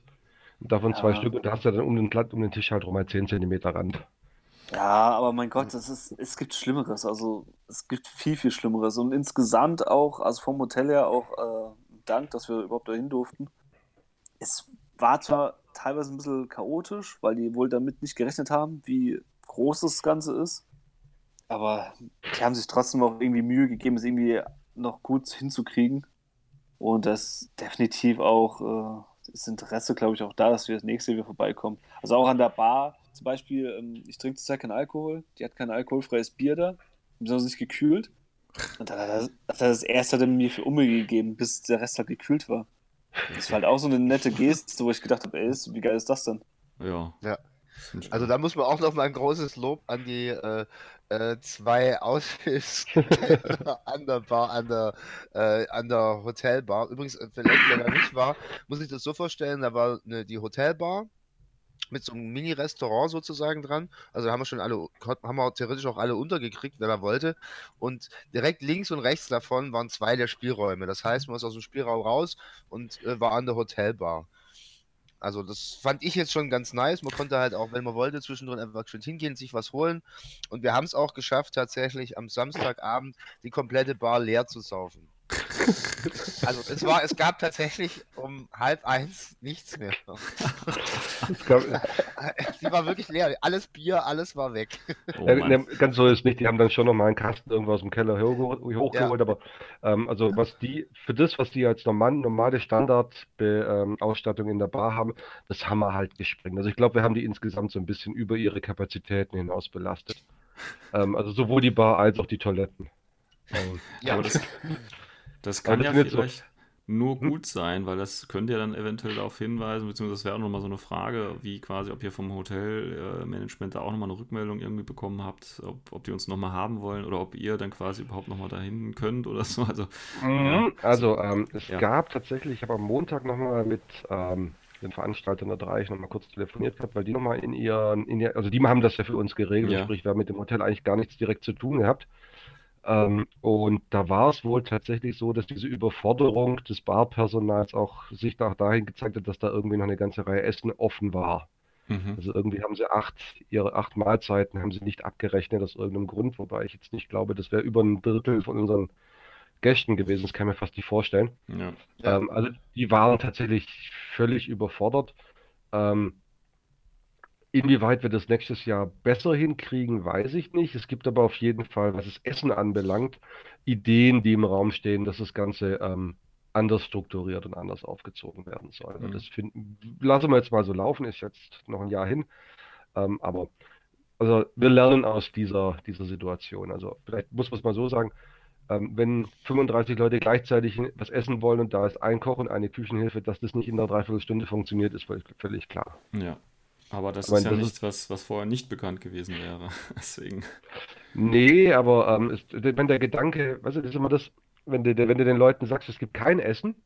Und davon zwei Ja. Stück. Und da hast du dann um den, um den Tisch halt rum ein 10 cm Rand. Ja, aber mein Gott, das ist, es gibt Schlimmeres. Also es gibt viel, viel Schlimmeres. Und insgesamt auch, also vom Hotel her auch äh, Dank, dass wir überhaupt dahin durften. Es war zwar teilweise ein bisschen chaotisch, weil die wohl damit nicht gerechnet haben, wie groß das Ganze ist. Aber die haben sich trotzdem auch irgendwie Mühe gegeben, es irgendwie noch gut hinzukriegen. Und das ist definitiv auch äh, das Interesse, glaube ich, auch da, dass wir das nächste Jahr wieder vorbeikommen. Also auch an der Bar zum Beispiel, ähm, ich trinke zurzeit keinen Alkohol, die hat kein alkoholfreies Bier da, besonders nicht gekühlt. Und dann hat er, hat er das erste er mir für Umme gegeben, bis der Rest halt gekühlt war. Das war halt auch so eine nette Geste, wo ich gedacht habe, ey, ist- wie geil ist das denn? Ja. Also da muss man auch noch mal ein großes Lob an die äh, äh, zwei Aushilfskellner an der Bar, an der, äh, an der Hotelbar. Übrigens, äh, für Leute, der da nicht war, muss ich das so vorstellen, da war eine, die Hotelbar mit so einem Mini-Restaurant sozusagen dran. Also haben wir schon alle, haben wir theoretisch auch alle untergekriegt, wer da wollte. Und direkt links und rechts davon waren zwei der Spielräume. Das heißt, man ist aus dem Spielraum raus und äh, war an der Hotelbar. Also das fand ich jetzt schon ganz nice. Man konnte halt auch, wenn man wollte, zwischendrin einfach schön hingehen, sich was holen. Und wir haben es auch geschafft, tatsächlich am Samstagabend die komplette Bar leer zu saufen. Also es war, es gab tatsächlich um halb eins nichts mehr. Die war wirklich leer. Alles Bier, alles war weg. Oh ne, ganz so ist es nicht. Die haben dann schon noch mal einen Kasten irgendwo aus dem Keller hochgeholt, ja. aber ähm, also was die für das, was die als normal, normale Standardausstattung ähm, in der Bar haben, das haben wir halt gesprengt. Also ich glaube, wir haben die insgesamt so ein bisschen über ihre Kapazitäten hinaus belastet. Ähm, also sowohl die Bar als auch die Toiletten. Ähm, ja, aber das, das kann ja vielleicht nur hm? gut sein, weil das könnte ja dann eventuell darauf hinweisen, beziehungsweise das wäre auch nochmal so eine Frage, wie quasi, ob ihr vom Hotelmanagement da auch nochmal eine Rückmeldung irgendwie bekommen habt, ob, ob die uns nochmal haben wollen oder ob ihr dann quasi überhaupt nochmal dahin könnt oder so. Also, mhm. ja. also ähm, es ja. gab tatsächlich, ich habe am Montag nochmal mit ähm, den Veranstaltern der Dreieich nochmal kurz telefoniert gehabt, weil die nochmal in ihren, in ihr, also die haben das ja für uns geregelt, ja. sprich, wir haben mit dem Hotel eigentlich gar nichts direkt zu tun gehabt. Ähm, und da war es wohl tatsächlich so, dass diese Überforderung des Barpersonals auch sich nach dahin gezeigt hat, dass da irgendwie noch eine ganze Reihe Essen offen war. Mhm. Also irgendwie haben sie acht, ihre acht Mahlzeiten haben sie nicht abgerechnet aus irgendeinem Grund, wobei ich jetzt nicht glaube, das wäre über ein Drittel von unseren Gästen gewesen, das kann ich mir fast nicht vorstellen. Ja. Ähm, also die waren tatsächlich völlig überfordert. Ähm, Inwieweit wir das nächstes Jahr besser hinkriegen, weiß ich nicht. Es gibt aber auf jeden Fall, was das Essen anbelangt, Ideen, die im Raum stehen, dass das Ganze ähm, anders strukturiert und anders aufgezogen werden soll. Also mhm. Das finden, lassen wir jetzt mal so laufen, ist jetzt noch ein Jahr hin. Ähm, aber also wir lernen aus dieser, dieser Situation. Also vielleicht muss man es mal so sagen, ähm, wenn 35 Leute gleichzeitig was essen wollen und da ist ein Koch und eine Küchenhilfe, dass das nicht in einer Dreiviertelstunde funktioniert, ist völlig, völlig klar. Ja. Aber das aber ist ja nichts, was, was vorher nicht bekannt gewesen wäre. Deswegen. Nee, aber ähm, ist, wenn der Gedanke, weißt du, das ist immer das, wenn du, wenn du den Leuten sagst, es gibt kein Essen,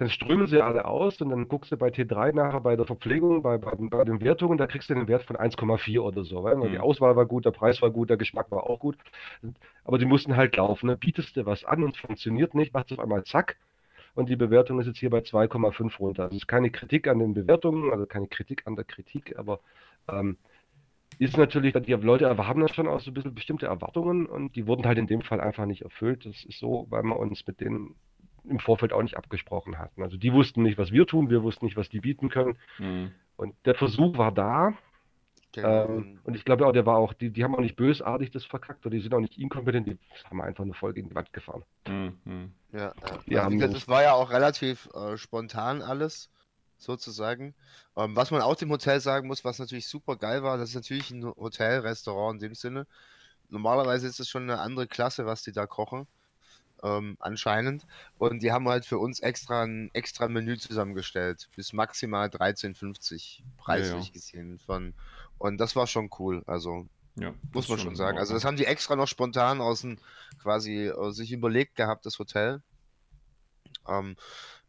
dann strömen sie alle aus und dann guckst du bei T3 nachher bei der Verpflegung, bei, bei, bei den Wertungen, da kriegst du den Wert von 1,4 oder so. Weil mhm. Die Auswahl war gut, der Preis war gut, der Geschmack war auch gut. Aber die mussten halt laufen. Ne? Bietest du was an und es funktioniert nicht, machst du auf einmal zack, und die Bewertung ist jetzt hier bei 2,5 runter. Das ist keine Kritik an den Bewertungen, also keine Kritik an der Kritik, aber ähm, ist natürlich, die Leute haben das schon auch so ein bisschen bestimmte Erwartungen und die wurden halt in dem Fall einfach nicht erfüllt. Das ist so, weil wir uns mit denen im Vorfeld auch nicht abgesprochen hatten. Also die wussten nicht, was wir tun, wir wussten nicht, was die bieten können. Mhm. Und der Versuch war da. Ähm, und ich glaube auch, der war auch, die, die haben auch nicht bösartig das verkackt oder die sind auch nicht inkompetent, die haben einfach eine Folge in die Wand gefahren. Mhm. Ja, ja. Also, das war ja auch relativ äh, spontan alles, sozusagen. Ähm, was man auch dem Hotel sagen muss, was natürlich super geil war, das ist natürlich ein Hotel, Restaurant in dem Sinne. Normalerweise ist es schon eine andere Klasse, was die da kochen. Ähm, anscheinend. Und die haben halt für uns extra ein extra Menü zusammengestellt. Bis maximal 13,50 preislich ja, ja. gesehen. Von und das war schon cool. Also ja, muss man schon sagen. Also das haben die extra noch spontan aus dem quasi äh, sich überlegt gehabt, das Hotel. Ähm,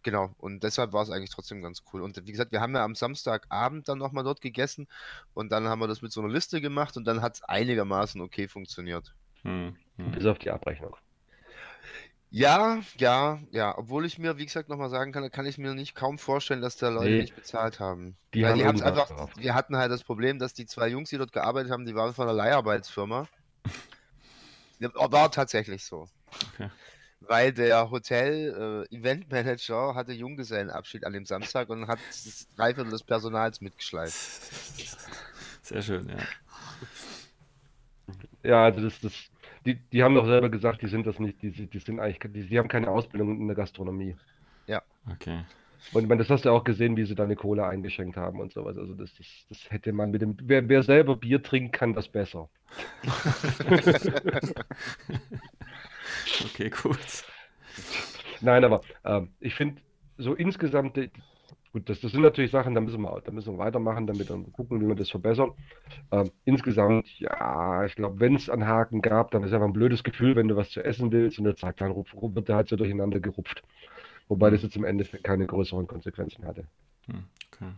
genau, und deshalb war es eigentlich trotzdem ganz cool. Und wie gesagt, wir haben ja am Samstagabend dann nochmal dort gegessen und dann haben wir das mit so einer Liste gemacht und dann hat es einigermaßen okay funktioniert. Hm, hm. Bis auf die Abrechnung. Ja, ja, ja. Obwohl ich mir, wie gesagt, nochmal sagen kann, kann ich mir nicht kaum vorstellen, dass da Leute Nee, nicht bezahlt haben. die Weil haben die haben es einfach, wir hatten halt das Problem, dass die zwei Jungs, die dort gearbeitet haben, die waren von einer Leiharbeitsfirma. War tatsächlich so. Okay. Weil der Hotel-Eventmanager äh, hatte Junggesellenabschied an dem Samstag und hat das Dreiviertel des Personals mitgeschleift. Sehr schön, ja. Ja, also das, das die, die haben doch selber gesagt, die sind das nicht, die, die sind eigentlich, die, die haben keine Ausbildung in der Gastronomie. Ja. Okay. Und man, das hast du ja auch gesehen, wie sie da eine Cola eingeschenkt haben und sowas. Also das, das, das hätte man mit dem. Wer, wer selber Bier trinkt, kann das besser. okay, gut. Nein, aber äh, ich finde so insgesamt, Gut, das, das sind natürlich Sachen, da müssen wir, da müssen wir weitermachen, damit dann gucken, wie wir das verbessern. Ähm, insgesamt, ja, ich glaube, wenn es einen Haken gab, dann ist einfach ein blödes Gefühl, wenn du was zu essen willst und der Zeitplan wird der halt so durcheinander gerupft. Wobei das jetzt im Endeffekt keine größeren Konsequenzen hatte. Hm, okay.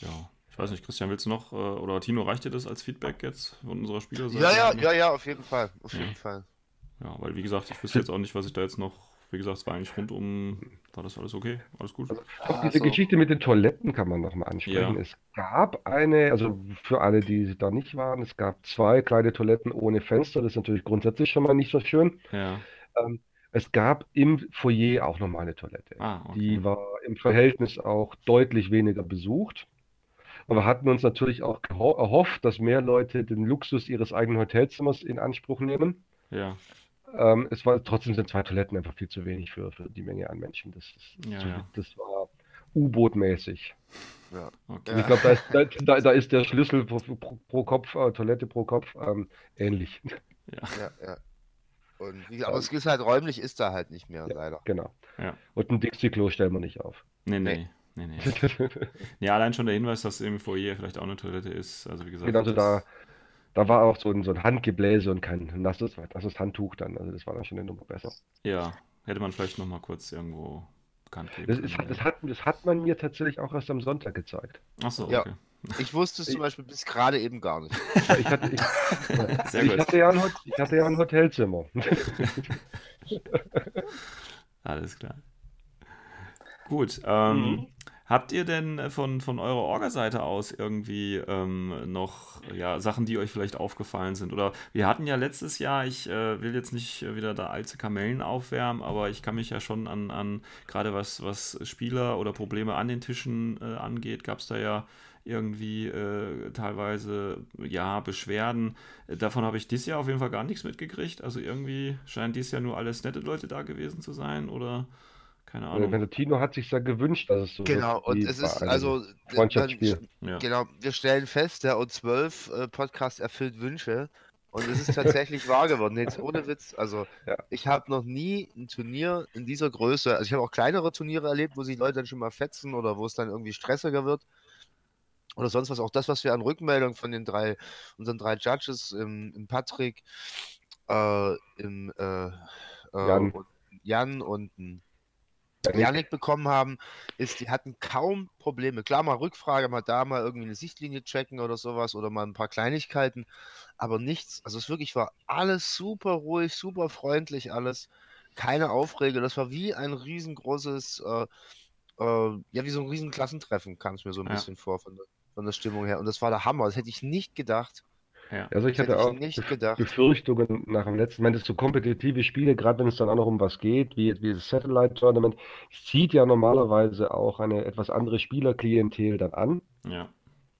Ja. Ich weiß nicht, Christian, willst du noch, äh, oder Tino, reicht dir das als Feedback jetzt von unserer Spielerseite? Ja, ja, ja, ja, auf jeden Fall. Auf Ja. jeden Fall. Ja, weil wie gesagt, ich wüsste jetzt auch nicht, was ich da jetzt noch, wie gesagt, es war eigentlich rundum, war das alles okay? Alles gut? Auch diese Also- Geschichte mit den Toiletten kann man nochmal ansprechen. Ja. Es gab eine, also für alle, die da nicht waren, es gab zwei kleine Toiletten ohne Fenster. Das ist natürlich grundsätzlich schon mal nicht so schön. Ja. Ähm, es gab im Foyer auch nochmal eine Toilette. Ah, okay. Die war im Verhältnis auch deutlich weniger besucht. Aber wir hatten uns natürlich auch erhofft, dass mehr Leute den Luxus ihres eigenen Hotelzimmers in Anspruch nehmen. Ja, Ähm, es war trotzdem sind zwei Toiletten einfach viel zu wenig für, für die Menge an Menschen. Das, ist Ja, zu, ja. das war U-Boot-mäßig. okay. Und ich glaube, da ist, da, da, da ist der Schlüssel pro, pro, pro Kopf, äh, Toilette pro Kopf ähm, ähnlich. Ja, ja. Und wie, aber es ist halt räumlich, ist da halt nicht mehr, Ja. leider. Genau. Ja. Und ein Dixie-Klo stellen wir nicht auf. Nee, nee. Nee, nee. Ja, allein schon der Hinweis, dass im Foyer vielleicht auch eine Toilette ist. Also wie gesagt, Genau, also das- da, da war auch so ein, so ein Handgebläse und kein nasses, nasses Handtuch dann. Also das war dann schon eine Nummer besser. Ja, hätte man vielleicht nochmal kurz irgendwo bekannt geben Das, ist, können. das, hat, das hat man mir tatsächlich auch erst am Sonntag gezeigt. Achso, Ja. okay. Ich wusste es zum Beispiel bis gerade eben gar nicht. Ja, Ich hatte, ich, Sehr ich gut. hatte, ja, ein, ich hatte ja ein Hotelzimmer. Alles klar. Gut. Ähm, Mhm. Habt ihr denn äh, von, von eurer Orga-Seite aus irgendwie ähm, noch ja, Sachen, die euch vielleicht aufgefallen sind? Oder wir hatten ja letztes Jahr, ich äh, will jetzt nicht äh, wieder da alte Kamellen aufwärmen, aber ich kann mich ja schon an, an gerade was, was Spieler oder Probleme an den Tischen äh, angeht, gab es da ja irgendwie äh, teilweise ja Beschwerden. Äh, Davon habe ich dieses Jahr auf jeden Fall gar nichts mitgekriegt. Also irgendwie scheint dieses Jahr nur alles nette Leute da gewesen zu sein oder keine Äh, Ahnung. Wenn Tino hat sich sehr gewünscht, dass es so Genau, und es ist also. Freundschaftsspiel. Ja. Genau, wir stellen fest, der O12-Podcast erfüllt Wünsche. Und es ist tatsächlich wahr geworden. Jetzt ohne Witz. Also, Ja. ich habe noch nie ein Turnier in dieser Größe. Also, ich habe auch kleinere Turniere erlebt, wo sich Leute dann schon mal fetzen oder wo es dann irgendwie stressiger wird. Oder sonst was. Auch das, was wir an Rückmeldung von den drei, unseren drei Judges, im, im Patrick, äh, im äh, äh, Jan. und Jan und ein Janik. Bekommen haben, ist, die hatten kaum Probleme. Klar, mal Rückfrage, mal da mal irgendwie eine Sichtlinie checken oder sowas oder mal ein paar Kleinigkeiten, aber nichts. Also es wirklich war alles super ruhig, super freundlich, alles. Keine Aufreger. Das war wie ein riesengroßes, äh, äh, ja, wie so ein riesen Klassentreffen, kam es mir so ein Ja. bisschen vor von der, von der Stimmung her. Und das war der Hammer. Das hätte ich nicht gedacht. Ja. Also ich hatte hätte ich auch nicht Bef- gedacht. Befürchtungen nach dem letzten, ich meine, das so kompetitive Spiele, gerade wenn es dann auch noch um was geht, wie, wie das Satellite Tournament, zieht ja normalerweise auch eine etwas andere Spielerklientel dann an. Ja.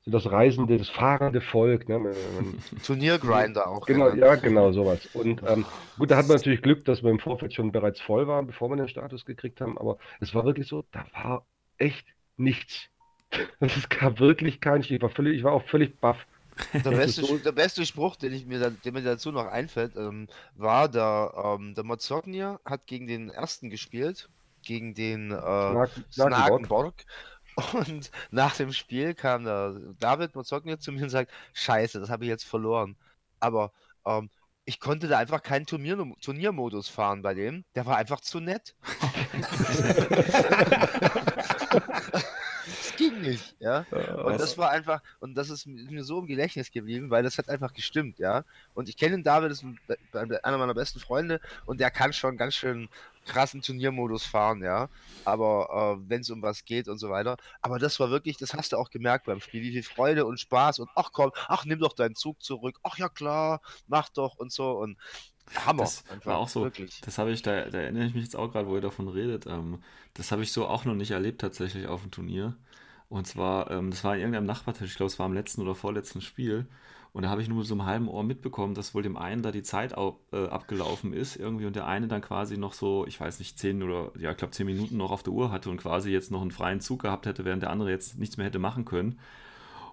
So das reisende, das fahrende Volk. Ne? Turniergrinder auch. genau, ja, genau, sowas. Und ähm, gut, da hat man natürlich Glück, dass wir im Vorfeld schon bereits voll waren, bevor wir den Status gekriegt haben, aber es war wirklich so, da war echt nichts. Es gab wirklich keinen Spiel. Ich war, völlig, ich war auch völlig baff. Der beste, der beste Spruch, den, ich mir, da, der mir dazu noch einfällt, ähm, war, der, ähm, der Mozognier hat gegen den ersten gespielt, gegen den äh. Snakenborg. Und nach dem Spiel kam der David Mozognier zu mir und sagt, scheiße, das habe ich jetzt verloren. Aber ähm, ich konnte da einfach keinen Turnier Turniermodus fahren bei dem. Der war einfach zu nett. Nicht, ja. Und Was? das war einfach, und das ist mir so im Gedächtnis geblieben, weil das hat einfach gestimmt, ja. Und ich kenne den David, das ist einer meiner besten Freunde, und der kann schon ganz schön krassen Turniermodus fahren, ja. Aber äh, wenn es um was geht und so weiter. Aber das war wirklich, das hast du auch gemerkt beim Spiel, wie viel Freude und Spaß und ach komm, ach nimm doch deinen Zug zurück, ach ja klar, mach doch und so und Hammer. Das einfach, war auch so. Wirklich. Das habe ich, da, da erinnere ich mich jetzt auch gerade, wo ihr davon redet. Ähm, das habe ich so auch noch nicht erlebt, tatsächlich auf dem Turnier. Und zwar, ähm, das war in irgendeinem Nachbartisch, ich glaube, es war im letzten oder vorletzten Spiel. Und da habe ich nur so einem halben Ohr mitbekommen, dass wohl dem einen da die Zeit au, äh, abgelaufen ist irgendwie und der eine dann quasi noch so, ich weiß nicht, zehn oder, ja, ich glaube, zehn Minuten noch auf der Uhr hatte und quasi jetzt noch einen freien Zug gehabt hätte, während der andere jetzt nichts mehr hätte machen können.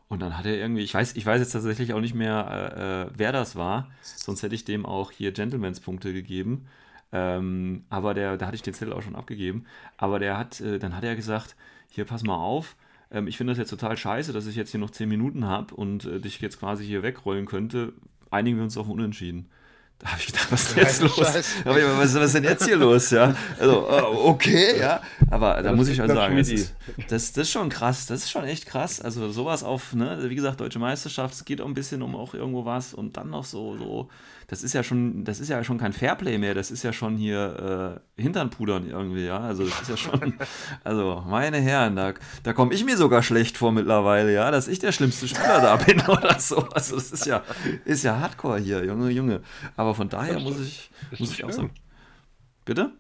Und dann hat er irgendwie, ich weiß, ich weiß jetzt tatsächlich auch nicht mehr, äh, äh, wer das war, sonst hätte ich dem auch hier Gentlemans Punkte gegeben. Ähm, aber der, da hatte ich den Zettel auch schon abgegeben. Aber der hat, äh, dann hat er gesagt, hier pass mal auf, ähm, ich finde das jetzt total scheiße, dass ich jetzt hier noch 10 Minuten habe und äh, dich jetzt quasi hier wegrollen könnte. Einigen wir uns auf Unentschieden. Da habe ich gedacht, was ist denn jetzt los? Was, ist denn jetzt hier los? Ja, also äh, okay, ja. Aber da muss ich schon sagen, das ist, das, das ist schon krass. Das ist schon echt krass. Also sowas auf, ne, wie gesagt, deutsche Meisterschaft, es geht auch ein bisschen um auch irgendwo was und dann noch so, so. Das ist ja schon, das ist ja schon kein Fairplay mehr. Das ist ja schon hier äh, Hinternpudern irgendwie, ja. Also das ist ja schon, also meine Herren, da, da komme ich mir sogar schlecht vor mittlerweile, ja, dass ich der schlimmste Spieler da bin oder so. Also das ist ja, ist ja Hardcore hier, Junge, Junge. Aber von daher muss ich, muss ich auch sagen. Bitte?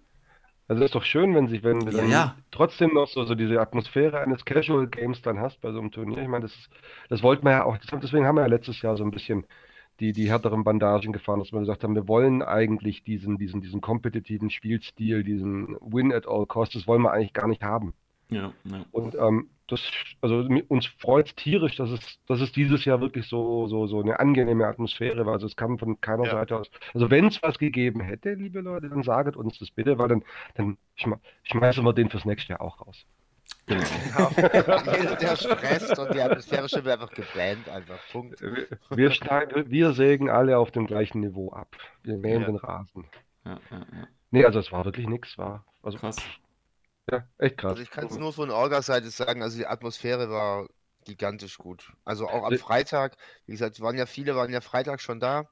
Also das ist doch schön, wenn sich, wenn du Ja, dann ja. trotzdem noch so, so diese Atmosphäre eines Casual Games dann hast bei so einem Turnier. Ich meine, das ist, das wollten wir ja auch, deswegen haben wir ja letztes Jahr so ein bisschen die, die härteren Bandagen gefahren, dass wir gesagt haben, wir wollen eigentlich diesen, diesen, diesen kompetitiven Spielstil, diesen Win at all costs, das wollen wir eigentlich gar nicht haben. Ja, ja. Und ähm, das, also uns freut es tierisch, dass es, dass es dieses Jahr wirklich so, so, so eine angenehme Atmosphäre war. Also es kam von keiner Ja. Seite aus. Also wenn es was gegeben hätte, liebe Leute, dann saget uns das bitte, weil dann, dann schme schmeißen wir den fürs nächste Jahr auch raus. Genau. Genau. Der stresst und die Atmosphäre wird einfach gebannt, einfach. Punkt. Wir, wir, schneiden, wir sägen alle auf dem gleichen Niveau ab. Wir mähen Ja. den Rasen. Ja, ja, ja. Nee, also es war wirklich nichts, war also Krass. ja, echt krass. Also ich kann es nur von Orga-Seite sagen, also die Atmosphäre war gigantisch gut. Also auch am Freitag, wie gesagt, waren ja viele, waren ja Freitag schon da.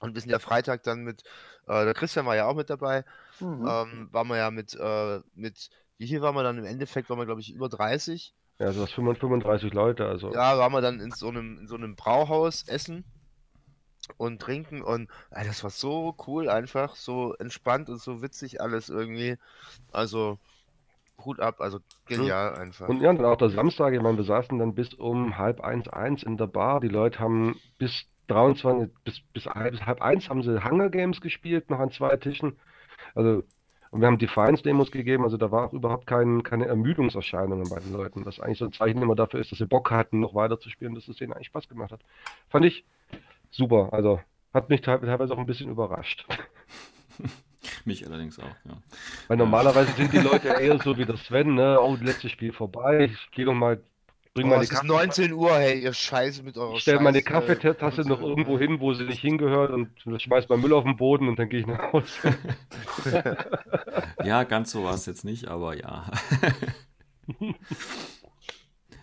Und wir sind ja Freitag dann mit, äh, der Christian war ja auch mit dabei, Mhm. ähm, waren wir ja mit, äh, mit, wie viel waren wir dann im Endeffekt, waren wir glaube ich über 30. Ja, also das 35 Leute, also Ja, waren wir dann in so einem, in so einem Brauhaus essen und trinken und ey, das war so cool einfach, so entspannt und so witzig alles irgendwie. Also Hut ab, also genial einfach. Und ja, und dann auch der Samstag, ich meine, wir saßen dann bis um halb eins, eins in der Bar. Die Leute haben bis 23, bis, bis halb, bis halb eins haben sie Hunger Games gespielt, noch an zwei Tischen. Also, und wir haben Defiance-Demos gegeben, also da war auch überhaupt kein, keine Ermüdungserscheinungen bei den Leuten, was eigentlich so ein Zeichen immer dafür ist, dass sie Bock hatten, noch weiter zu spielen, dass es denen eigentlich Spaß gemacht hat. Fand ich super, also hat mich teil- teilweise auch ein bisschen überrascht. Mich allerdings auch, ja. Weil normalerweise sind die Leute eher so wie der Sven, ne? Oh, das letzte Spiel vorbei, ich geh doch mal, bring Oh, mal es ist 19 Uhr, hey, ihr Scheiße mit eurer Ich stelle meine Kaffeetasse noch 19 Uhr. irgendwo hin, wo sie nicht hingehört und schmeiß mal Müll auf den Boden und dann gehe ich nach Hause. Ja, ganz so war es jetzt nicht, aber ja.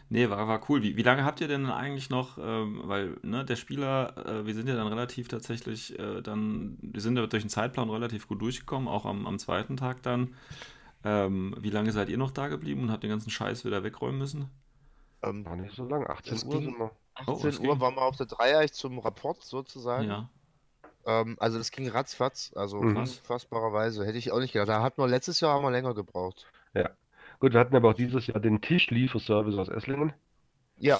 Nee, war, war cool. Wie, wie lange habt ihr denn eigentlich noch, ähm, weil ne, der Spieler, äh, wir sind ja dann relativ tatsächlich äh, dann, wir sind ja durch den Zeitplan relativ gut durchgekommen, auch am, am zweiten Tag dann. Ähm, wie lange seid ihr noch da geblieben und habt den ganzen Scheiß wieder wegräumen müssen? Ähm, War nicht so lang, 18 Das Uhr ging- sind wir. Oh, 18 das Uhr ging. waren wir auf der Dreieich zum Rapport sozusagen. Ja, Ähm, also das ging ratzfatz, also Mhm. unfassbarerweise. Hätte ich auch nicht gedacht. Da hat man letztes Jahr haben wir länger gebraucht. Gut, wir hatten aber auch dieses Jahr den Tischlieferservice aus Esslingen. Ja,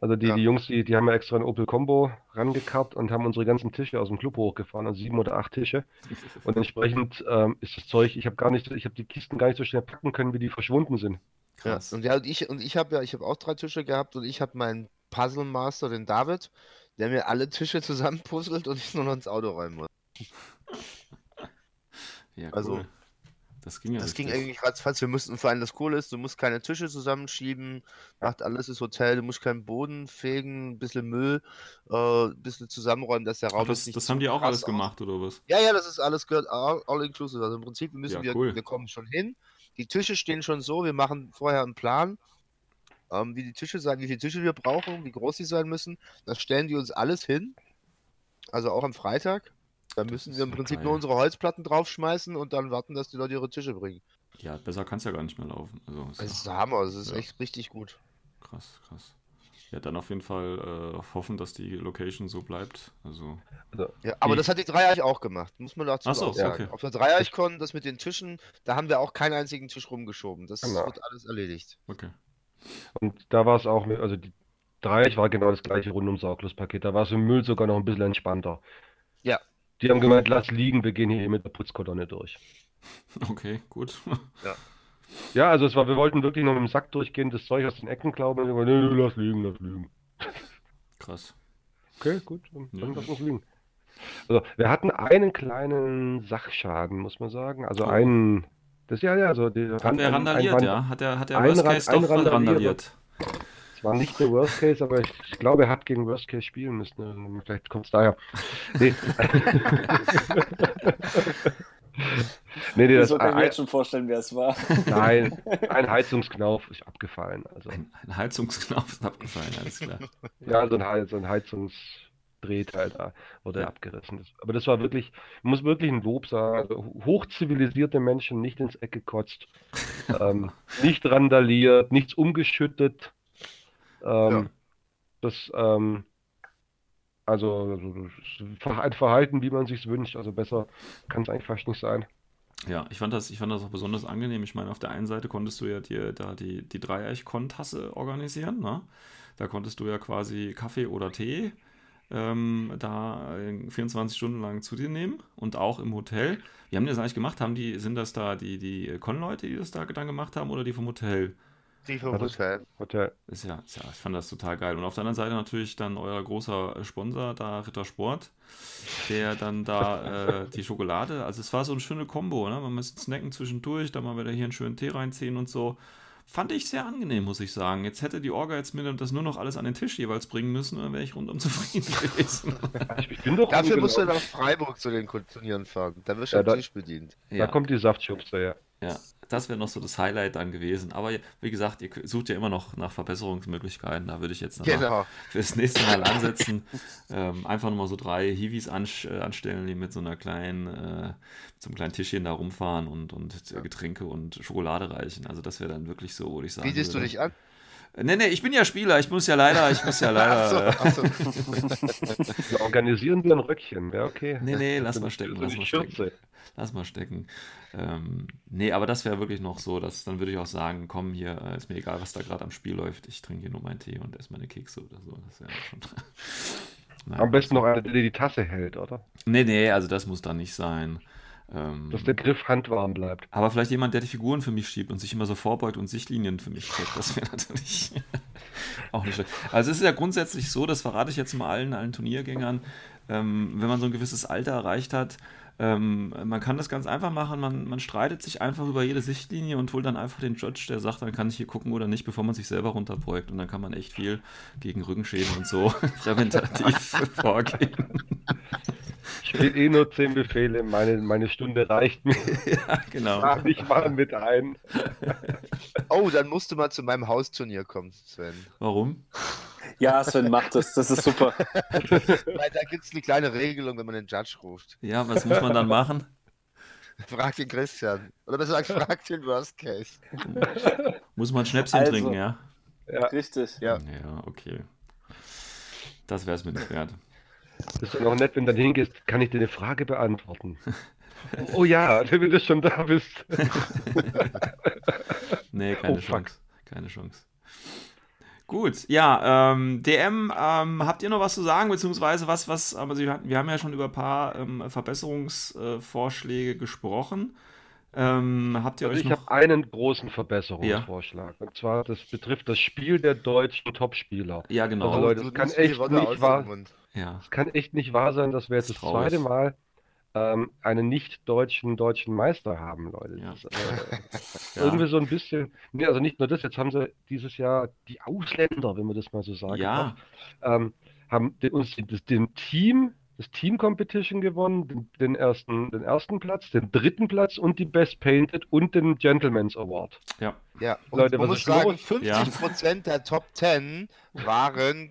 Also die, Ja. die Jungs, die, die haben ja extra ein Opel Combo rangekarrt und haben unsere ganzen Tische aus dem Club hochgefahren, also sieben oder acht Tische. Und entsprechend ähm, ist das Zeug, ich habe gar nicht, ich habe die Kisten gar nicht so schnell packen können, wie die verschwunden sind. Ja. krass. Und ja, und ich, und ich habe ja, ich habe auch drei Tische gehabt und ich habe meinen Puzzle Master, den David, der mir alle Tische zusammenpuzzelt und ich nur noch ins Auto räumen muss. Ja, cool. also- das ging ja Das ging richtig. eigentlich ratzfatz. Wir mussten vor allem das Coole ist, du musst keine Tische zusammenschieben, macht alles ist Hotel, du musst keinen Boden fegen, ein bisschen Müll, äh, ein bisschen zusammenräumen, dass der Raum Ach, das, nicht das haben die auch alles gemacht, oder was? Ja, ja, das ist alles gehört all, all inclusive. Also im Prinzip müssen Ja, wir, cool. wir kommen schon hin. Die Tische stehen schon so, wir machen vorher einen Plan, ähm, wie die Tische sein, wie viele Tische wir brauchen, wie groß sie sein müssen. Dann stellen die uns alles hin. Also auch am Freitag. Da Das müssen wir im Prinzip geil. nur unsere Holzplatten draufschmeißen und dann warten, dass die Leute ihre Tische bringen. Ja, besser kann es ja gar nicht mehr laufen. Also, ist Das ja ist der Hammer, das ist Ja. echt richtig gut. krass, krass. Ja, dann auf jeden Fall äh, hoffen, dass die Location so bleibt. Also, Ja, aber Die- das hat die Dreieich auch gemacht, muss man dazu Ach so, auch sagen. okay. Auf der Dreieich-Con, das mit den Tischen, da haben wir auch keinen einzigen Tisch rumgeschoben. Das Genau. wird alles erledigt. okay. Und da war es auch, mit, also die Dreieck war genau das gleiche rund ums Sorglospaket. Da war es im Müll sogar noch ein bisschen entspannter. Ja. Die haben gemeint, lass liegen, wir gehen hier mit der Putzkolonne durch. Okay, gut. Ja, also es war, wir wollten wirklich noch mit dem Sack durchgehen, das Zeug aus den Ecken glauben. Und nee, nee, lass liegen, lass liegen. Krass. Okay, gut, dann, Ja. dann lass uns liegen. Also wir hatten einen kleinen Sachschaden, muss man sagen. Also Oh. einen, das ja, ja, also die Hat er randaliert, ja? Hat er, hat der ein Worst Case doch Randalierer. randaliert? Es war nicht der Worst Case, aber ich, ich glaube, er hat gegen Worst Case spielen müssen. Vielleicht kommt es daher. Nee. nee, nee, das, So kann ich mir jetzt schon vorstellen, wer es war. nein, ein Heizungsknauf ist abgefallen. Also, Ein, ein Heizungsknopf ist abgefallen, alles klar. ja, so ein, so ein Heizungsdrehteil da wurde Ja. abgerissen. Aber das war wirklich, ich muss wirklich ein Lob sagen. Also hochzivilisierte Menschen, nicht ins Eck gekotzt, ähm, nicht randaliert, nichts umgeschüttet. Ähm, Ja. Das, ähm, also, ein Verhalten, wie man sich wünscht. Also besser kann es eigentlich fast nicht sein. Ja, ich fand das, ich fand das auch besonders angenehm. Ich meine, auf der einen Seite konntest du ja dir da die, die Dreieich-Kon-Tasse organisieren, ne? Da konntest du ja quasi Kaffee oder Tee ähm, da äh, 24 Stunden lang zu dir nehmen und auch im Hotel. Wie haben die das eigentlich gemacht? Haben die, sind das da die, die Con-Leute, die das da dann gemacht haben oder die vom Hotel? Die Ja, Hotel. Hotel. Ist ja, ist ja, ich fand das total geil. Und auf der anderen Seite natürlich dann euer großer Sponsor, da Ritter Sport, der dann da äh, die Schokolade, also es war so eine schöne Kombo, ne? Man muss snacken zwischendurch, dann mal wieder hier einen schönen Tee reinziehen und so. Fand ich sehr angenehm, muss ich sagen. Jetzt hätte die Orga jetzt mir das nur noch alles an den Tisch jeweils bringen müssen, dann wäre ich rundum zufrieden gewesen. Ich, ich bin doch Dafür musst du nach Freiburg zu den Turnieren fahren. Da wirst du Ja, am da- Tisch bedient. Da kommt die Saftschubse, ja. Ja, das wäre noch so das Highlight dann gewesen. Aber wie gesagt, ihr sucht ja immer noch nach Verbesserungsmöglichkeiten. Da würde ich jetzt Genau. fürs nächste Mal ansetzen. ähm, einfach nochmal so drei Hiwis ansch äh, anstellen, die mit so einer kleinen, äh, mit so einem kleinen Tischchen da rumfahren und, und äh, Getränke und Schokolade reichen. Also das wäre dann wirklich so, wo ich sagen Bietest du würde. dich an? Nee, nee, ich bin ja Spieler, ich muss ja leider, ich muss ja leider. äh, Achso, achso. Wir organisieren dir ein Röckchen, ja, okay. Nee, nee, lass So mal stecken, so lass mal stecken. Lass mal stecken. Ähm, nee, aber das wäre wirklich noch so, dass dann würde ich auch sagen, komm hier, äh, ist mir egal, was da gerade am Spiel läuft. Ich trinke hier nur meinen Tee und esse meine Kekse oder so. Das ja schon. Nein. Am besten noch einer, der die Tasse hält, oder? Nee, nee, also das muss da nicht sein. Ähm, Dass der Griff handwarm bleibt. aber vielleicht jemand, der die Figuren für mich schiebt und sich immer so vorbeugt und Sichtlinien für mich checkt. Das wäre natürlich auch nicht schlecht. Also es ist ja grundsätzlich so, das verrate ich jetzt mal allen, allen Turniergängern, ähm, wenn man so ein gewisses Alter erreicht hat, ähm, man kann das ganz einfach machen, man, man streitet sich einfach über jede Sichtlinie und holt dann einfach den Judge, der sagt, dann kann ich hier gucken oder nicht, bevor man sich selber runterbeugt. Und dann kann man echt viel gegen Rückenschäden und so präventativ vorgehen. Ich spiele eh nur zehn Befehle, meine, meine Stunde reicht mir. ja, genau. Mach mich mal mit ein. Oh, dann musst du mal zu meinem Hausturnier kommen, Sven. Warum? Ja, Sven, mach das. Das ist super. Weil da gibt es eine kleine Regelung, wenn man den Judge ruft. Ja, was muss man dann machen? Frag den Christian. Oder besser gesagt, frag den Worst Case. Muss man Schnäpschen Also. trinken, ja? Ja, Richtig. Ja. Ja, okay. Das wäre es mir nicht wert. das ist doch noch nett, wenn du dann hingehst, kann ich dir eine Frage beantworten? Oh ja, wenn du schon da bist. Nee, keine Oh, fuck. Chance. Keine Chance. Gut, ja, ähm, DM, ähm, habt ihr noch was zu sagen, beziehungsweise was, was, aber Sie, hatten- wir haben ja schon über ein paar ähm, Verbesserungsvorschläge gesprochen. Ähm, habt ihr Also euch ich noch. habe einen großen Verbesserungsvorschlag. Und zwar, das betrifft das Spiel der deutschen Topspieler. Ja, genau. Also, Leute, du das kann echt nicht wahr- ja. Es kann echt nicht wahr sein, dass wir jetzt Das das zweite Mal ähm, einen nicht-deutschen deutschen Meister haben, Leute. Ja. Das, äh, Ja. Irgendwie so ein bisschen. Nee, also nicht nur das, jetzt haben sie dieses Jahr die Ausländer, wenn man das mal so sagen Ja, darf, ähm, haben den, uns das, den Team, das Team Competition gewonnen, den, den, ersten, den ersten Platz, den dritten Platz und die Best Painted und den Gentleman's Award. ja. Ja, und Leute, man was muss ist sagen, los? 50% der Top 10 waren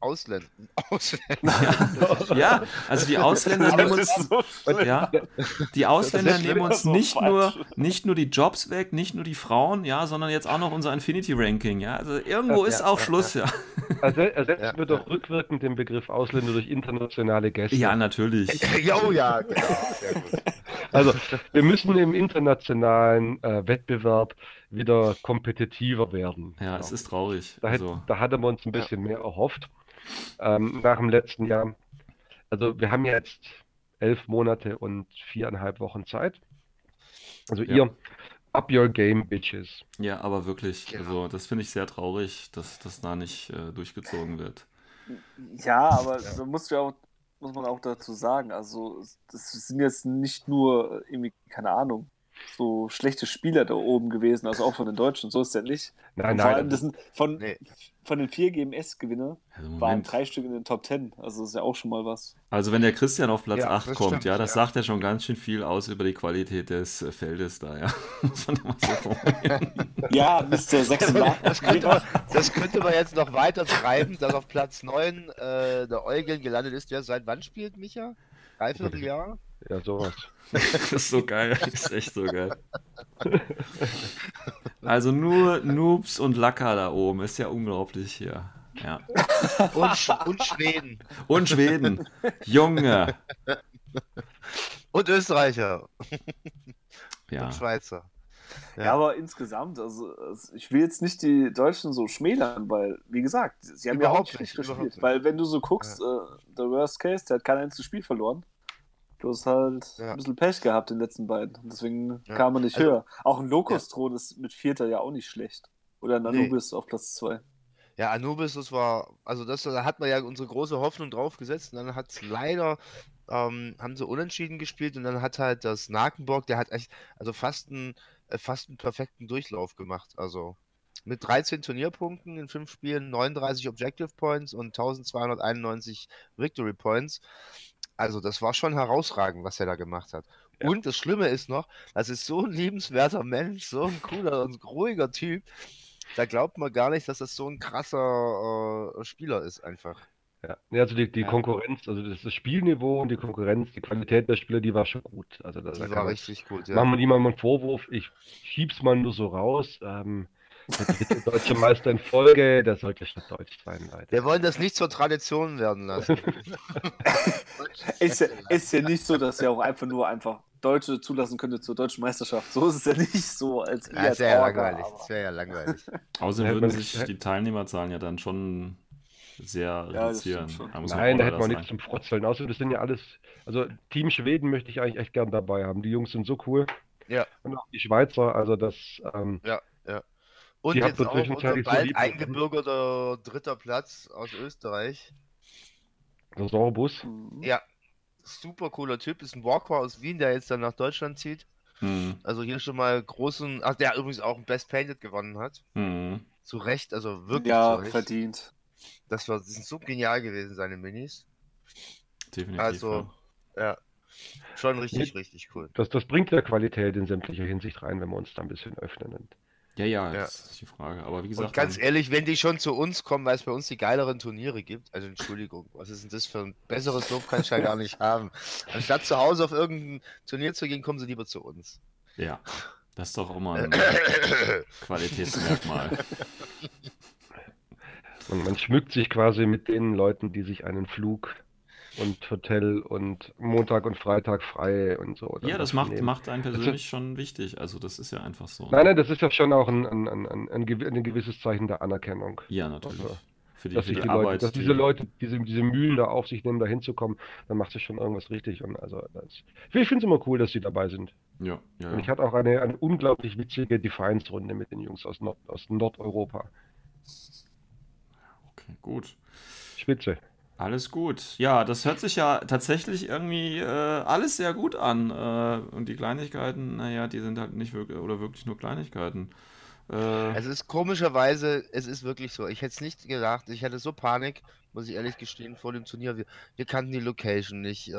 Ausländer. Ausländer. Ja, also die Ausländer nehmen uns. so. Ja, die Ausländer nehmen uns so nicht falsch. nur, nicht nur die Jobs weg, nicht nur die Frauen, ja, sondern jetzt auch noch unser Infinity-Ranking, ja. Also irgendwo Ja, ist ja, auch ja, Schluss, ja. Also ersetzen Ja, wir doch rückwirkend den Begriff Ausländer durch internationale Gäste. Ja, natürlich. Jo, ja, genau. Also wir müssen im internationalen äh, Wettbewerb wieder kompetitiver werden. Ja, es ist traurig. Da, Also, da hatte man uns ein bisschen mehr erhofft ähm, nach dem letzten Jahr. Also wir haben ja jetzt elf Monate und viereinhalb Wochen Zeit. Also Ja. ihr, up your game, bitches. ja, aber wirklich, Genau. also das finde ich sehr traurig, dass das da nicht äh, durchgezogen wird. Ja, aber da musst du ja auch muss man auch dazu sagen. Also, das sind jetzt nicht nur irgendwie, keine Ahnung, so schlechte Spieler da oben gewesen, also auch von den Deutschen, so ist es ja nicht. Nein, nein. vor allem, das sind von, Nee. von den vier GMS-Gewinner Also waren drei Stück in den Top Ten. Also, das ist ja auch schon mal was. Also wenn der Christian auf Platz Ja, 8 das kommt, stimmt, ja, das ja. sagt ja schon ganz schön viel aus über die Qualität des äh, Feldes da, ja. Muss man so. Ja, Mr. 86. Das könnte, man, das könnte man jetzt noch weiter treiben, dass auf Platz 9 äh, der Eugen gelandet ist. Der seit wann spielt, Micha? Dreivierteljahr? Ja, sowas. Das ist so geil, das ist echt so geil. Also nur Noobs und Lacker da oben, ist ja unglaublich hier. Ja. Und, Sch- und Schweden. Und Schweden. Junge. Und Österreicher. Ja. Und Schweizer. Ja. aber insgesamt, also ich will jetzt nicht die Deutschen so schmälern, weil, wie gesagt, sie haben ja auch Überhaupt nicht überhaupt gespielt. nicht. Weil wenn du so guckst, äh, der Worst Case, der hat kein einziges Spiel verloren. Bloß halt Ja. ein bisschen Pech gehabt in den letzten beiden. Deswegen Ja. kam er nicht Also- höher. Auch ein Lokostron ist mit Vierter ja auch nicht schlecht. Oder ein Nee. Anubis auf Platz 2. Ja, Anubis, das war, also das, da hat man ja unsere große Hoffnung drauf gesetzt und dann hat es leider, ähm, haben sie unentschieden gespielt und dann hat halt das Nakenburg, der hat echt, also fast einen, äh, fast einen perfekten Durchlauf gemacht. Also mit 13 Turnierpunkten in fünf Spielen, 39 Objective Points und 1291 Victory Points. Also das war schon herausragend, was er da gemacht hat. Ja. Und das Schlimme ist noch, das ist so ein liebenswerter Mensch, so ein cooler und ruhiger Typ. Da glaubt man gar nicht, dass das so ein krasser äh, Spieler ist einfach. Ja, Nee, also die, die Ja. Konkurrenz, also das, das Spielniveau und die Konkurrenz, die Qualität der Spieler, die war schon gut. Also das Die war richtig gut, Machen ja. wir niemandem einen Vorwurf, ich schieb's mal nur so raus. Ähm, der dritte deutsche Meister in Folge, der sollte schon deutsch sein, leider. Wir wollen das nicht zur Tradition werden lassen. Ist ja, ist ja nicht so, dass er auch einfach nur einfach Deutsche zulassen könnte zur deutschen Meisterschaft. So ist es ja nicht so, als Ja, das wäre ja langweilig. aber- Das wäre ja langweilig. Außerdem würden sich die Teilnehmerzahlen ja dann schon sehr Ja, reduzieren. schon. Nein, da hätte man nichts zum Frotzeln. Außerdem, das sind ja alles, also Team Schweden möchte ich eigentlich echt gern dabei haben. Die Jungs sind so cool. Ja. Und auch die Schweizer, also das, ähm, Und Die jetzt auch unser so bald lieb- eingebürgerter dritter Platz aus Österreich. der Sorbus. Mhm. Ja, super cooler Typ. Ist ein Walker aus Wien, der jetzt dann nach Deutschland zieht. Hm, Also hier schon mal großen, ach, der übrigens auch ein Best Painted gewonnen hat. hm. Zu Recht, also wirklich Ja, zu Recht. verdient. Das, war, das sind so genial gewesen, seine Minis. Definitiv. Also, ja. Schon richtig, richtig cool. Das, das bringt ja Qualität in sämtlicher Hinsicht rein, wenn wir uns da ein bisschen öffnen. Und ja, ja, Ja. das ist die Frage. Aber wie gesagt, Und ganz ehrlich, wenn die schon zu uns kommen, weil es bei uns die geileren Turniere gibt, also Entschuldigung, was ist denn das für ein besseres Lob kann ich ja gar nicht haben. Anstatt zu Hause auf irgendein Turnier zu gehen, kommen sie lieber zu uns. ja, das ist doch auch mal ein Qualitätsmerkmal. man, man schmückt sich quasi mit den Leuten, die sich einen Flug und Hotel und Montag und Freitag frei und so. Ja, das macht, nehmen. macht einen ist- persönlich schon wichtig. Also das ist ja einfach so. Nein, nein, das ist ja schon auch ein, ein, ein, ein, ein, gewi- ein gewisses Zeichen der Anerkennung. Ja, natürlich. Also, Für die, dass für sich die die Leute, Arbeit. dass die- diese Leute diese, diese Mühlen da auf sich nehmen, da hinzukommen, dann macht sich schon irgendwas richtig. Und also das, ich finde es immer cool, dass sie dabei sind. Ja, ja, Und ich hatte auch eine, eine unglaublich witzige Defiance-Runde mit den Jungs aus, Nord, aus Nordeuropa. Okay, gut. Spitze. Alles gut. Ja, das hört sich ja tatsächlich irgendwie äh, alles sehr gut an. Äh, und die Kleinigkeiten, naja, die sind halt nicht wirklich oder wirklich nur Kleinigkeiten. Äh, Es ist komischerweise, es ist wirklich so. Ich hätte es nicht gedacht. Ich hatte so Panik, muss ich ehrlich gestehen, vor dem Turnier. Wir, wir kannten die Location nicht.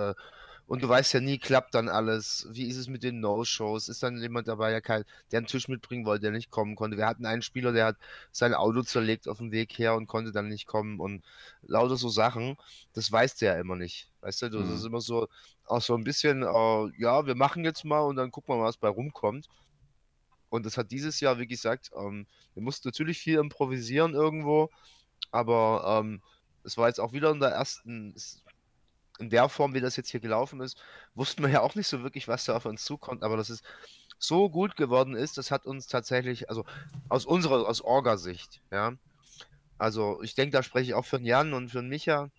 Und du weißt ja nie, klappt dann alles. Wie ist es mit den No-Shows? Ist dann jemand dabei, der, kein, der einen Tisch mitbringen wollte, der nicht kommen konnte? Wir hatten einen Spieler, der hat sein Auto zerlegt auf dem Weg her und konnte dann nicht kommen. Und lauter so Sachen, das weißt du ja immer nicht. Weißt du, das Mhm. ist immer so, auch so ein bisschen, äh, ja, wir machen jetzt mal und dann gucken wir mal, was bei rumkommt. Und das hat dieses Jahr, wie gesagt, ähm, wir mussten natürlich viel improvisieren irgendwo, aber ähm, es war jetzt auch wieder in der ersten, in der Form, wie das jetzt hier gelaufen ist, wussten wir ja auch nicht so wirklich, was da auf uns zukommt, aber dass es so gut geworden ist, das hat uns tatsächlich, also aus unserer, aus Orga-Sicht, ja. Also ich denke, da spreche ich auch für den Jan und für den Micha.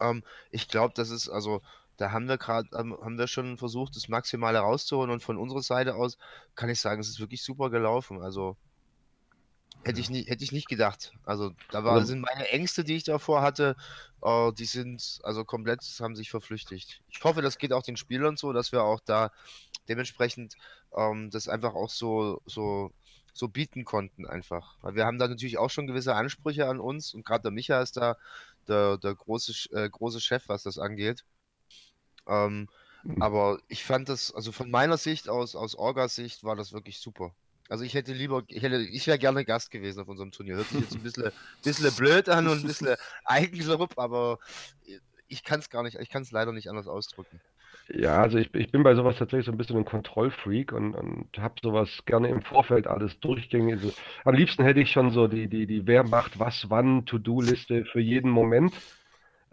Ähm, ich glaube, das ist, also da haben wir gerade, ähm, haben wir schon versucht, das Maximale rauszuholen und von unserer Seite aus kann ich sagen, es ist wirklich super gelaufen. Also Hätte ich, nie, hätte ich nicht gedacht. Also da war, sind meine Ängste, die ich davor hatte, äh, die sind also komplett, haben sich verflüchtigt. Ich hoffe, das geht auch den Spielern so, dass wir auch da dementsprechend ähm, das einfach auch so, so, so bieten konnten einfach. Weil wir haben da natürlich auch schon gewisse Ansprüche an uns und gerade der Micha ist da der, der große, äh, große Chef, was das angeht. Ähm, Mhm. aber ich fand das, also von meiner Sicht aus, aus Orgas Sicht, war das wirklich super. Also ich hätte lieber, ich hätte, ich wäre gerne Gast gewesen auf unserem Turnier. Hört sich jetzt ein bisschen, bisschen blöd an und ein bisschen Eigenlob, aber ich kann es gar nicht, ich kann es leider nicht anders ausdrücken. Ja, also ich, ich bin bei sowas tatsächlich so ein bisschen ein Kontrollfreak und, und habe sowas gerne im Vorfeld alles durchgängig. Also, am liebsten hätte ich schon so die, die, die Wer macht was wann To-Do-Liste für jeden Moment.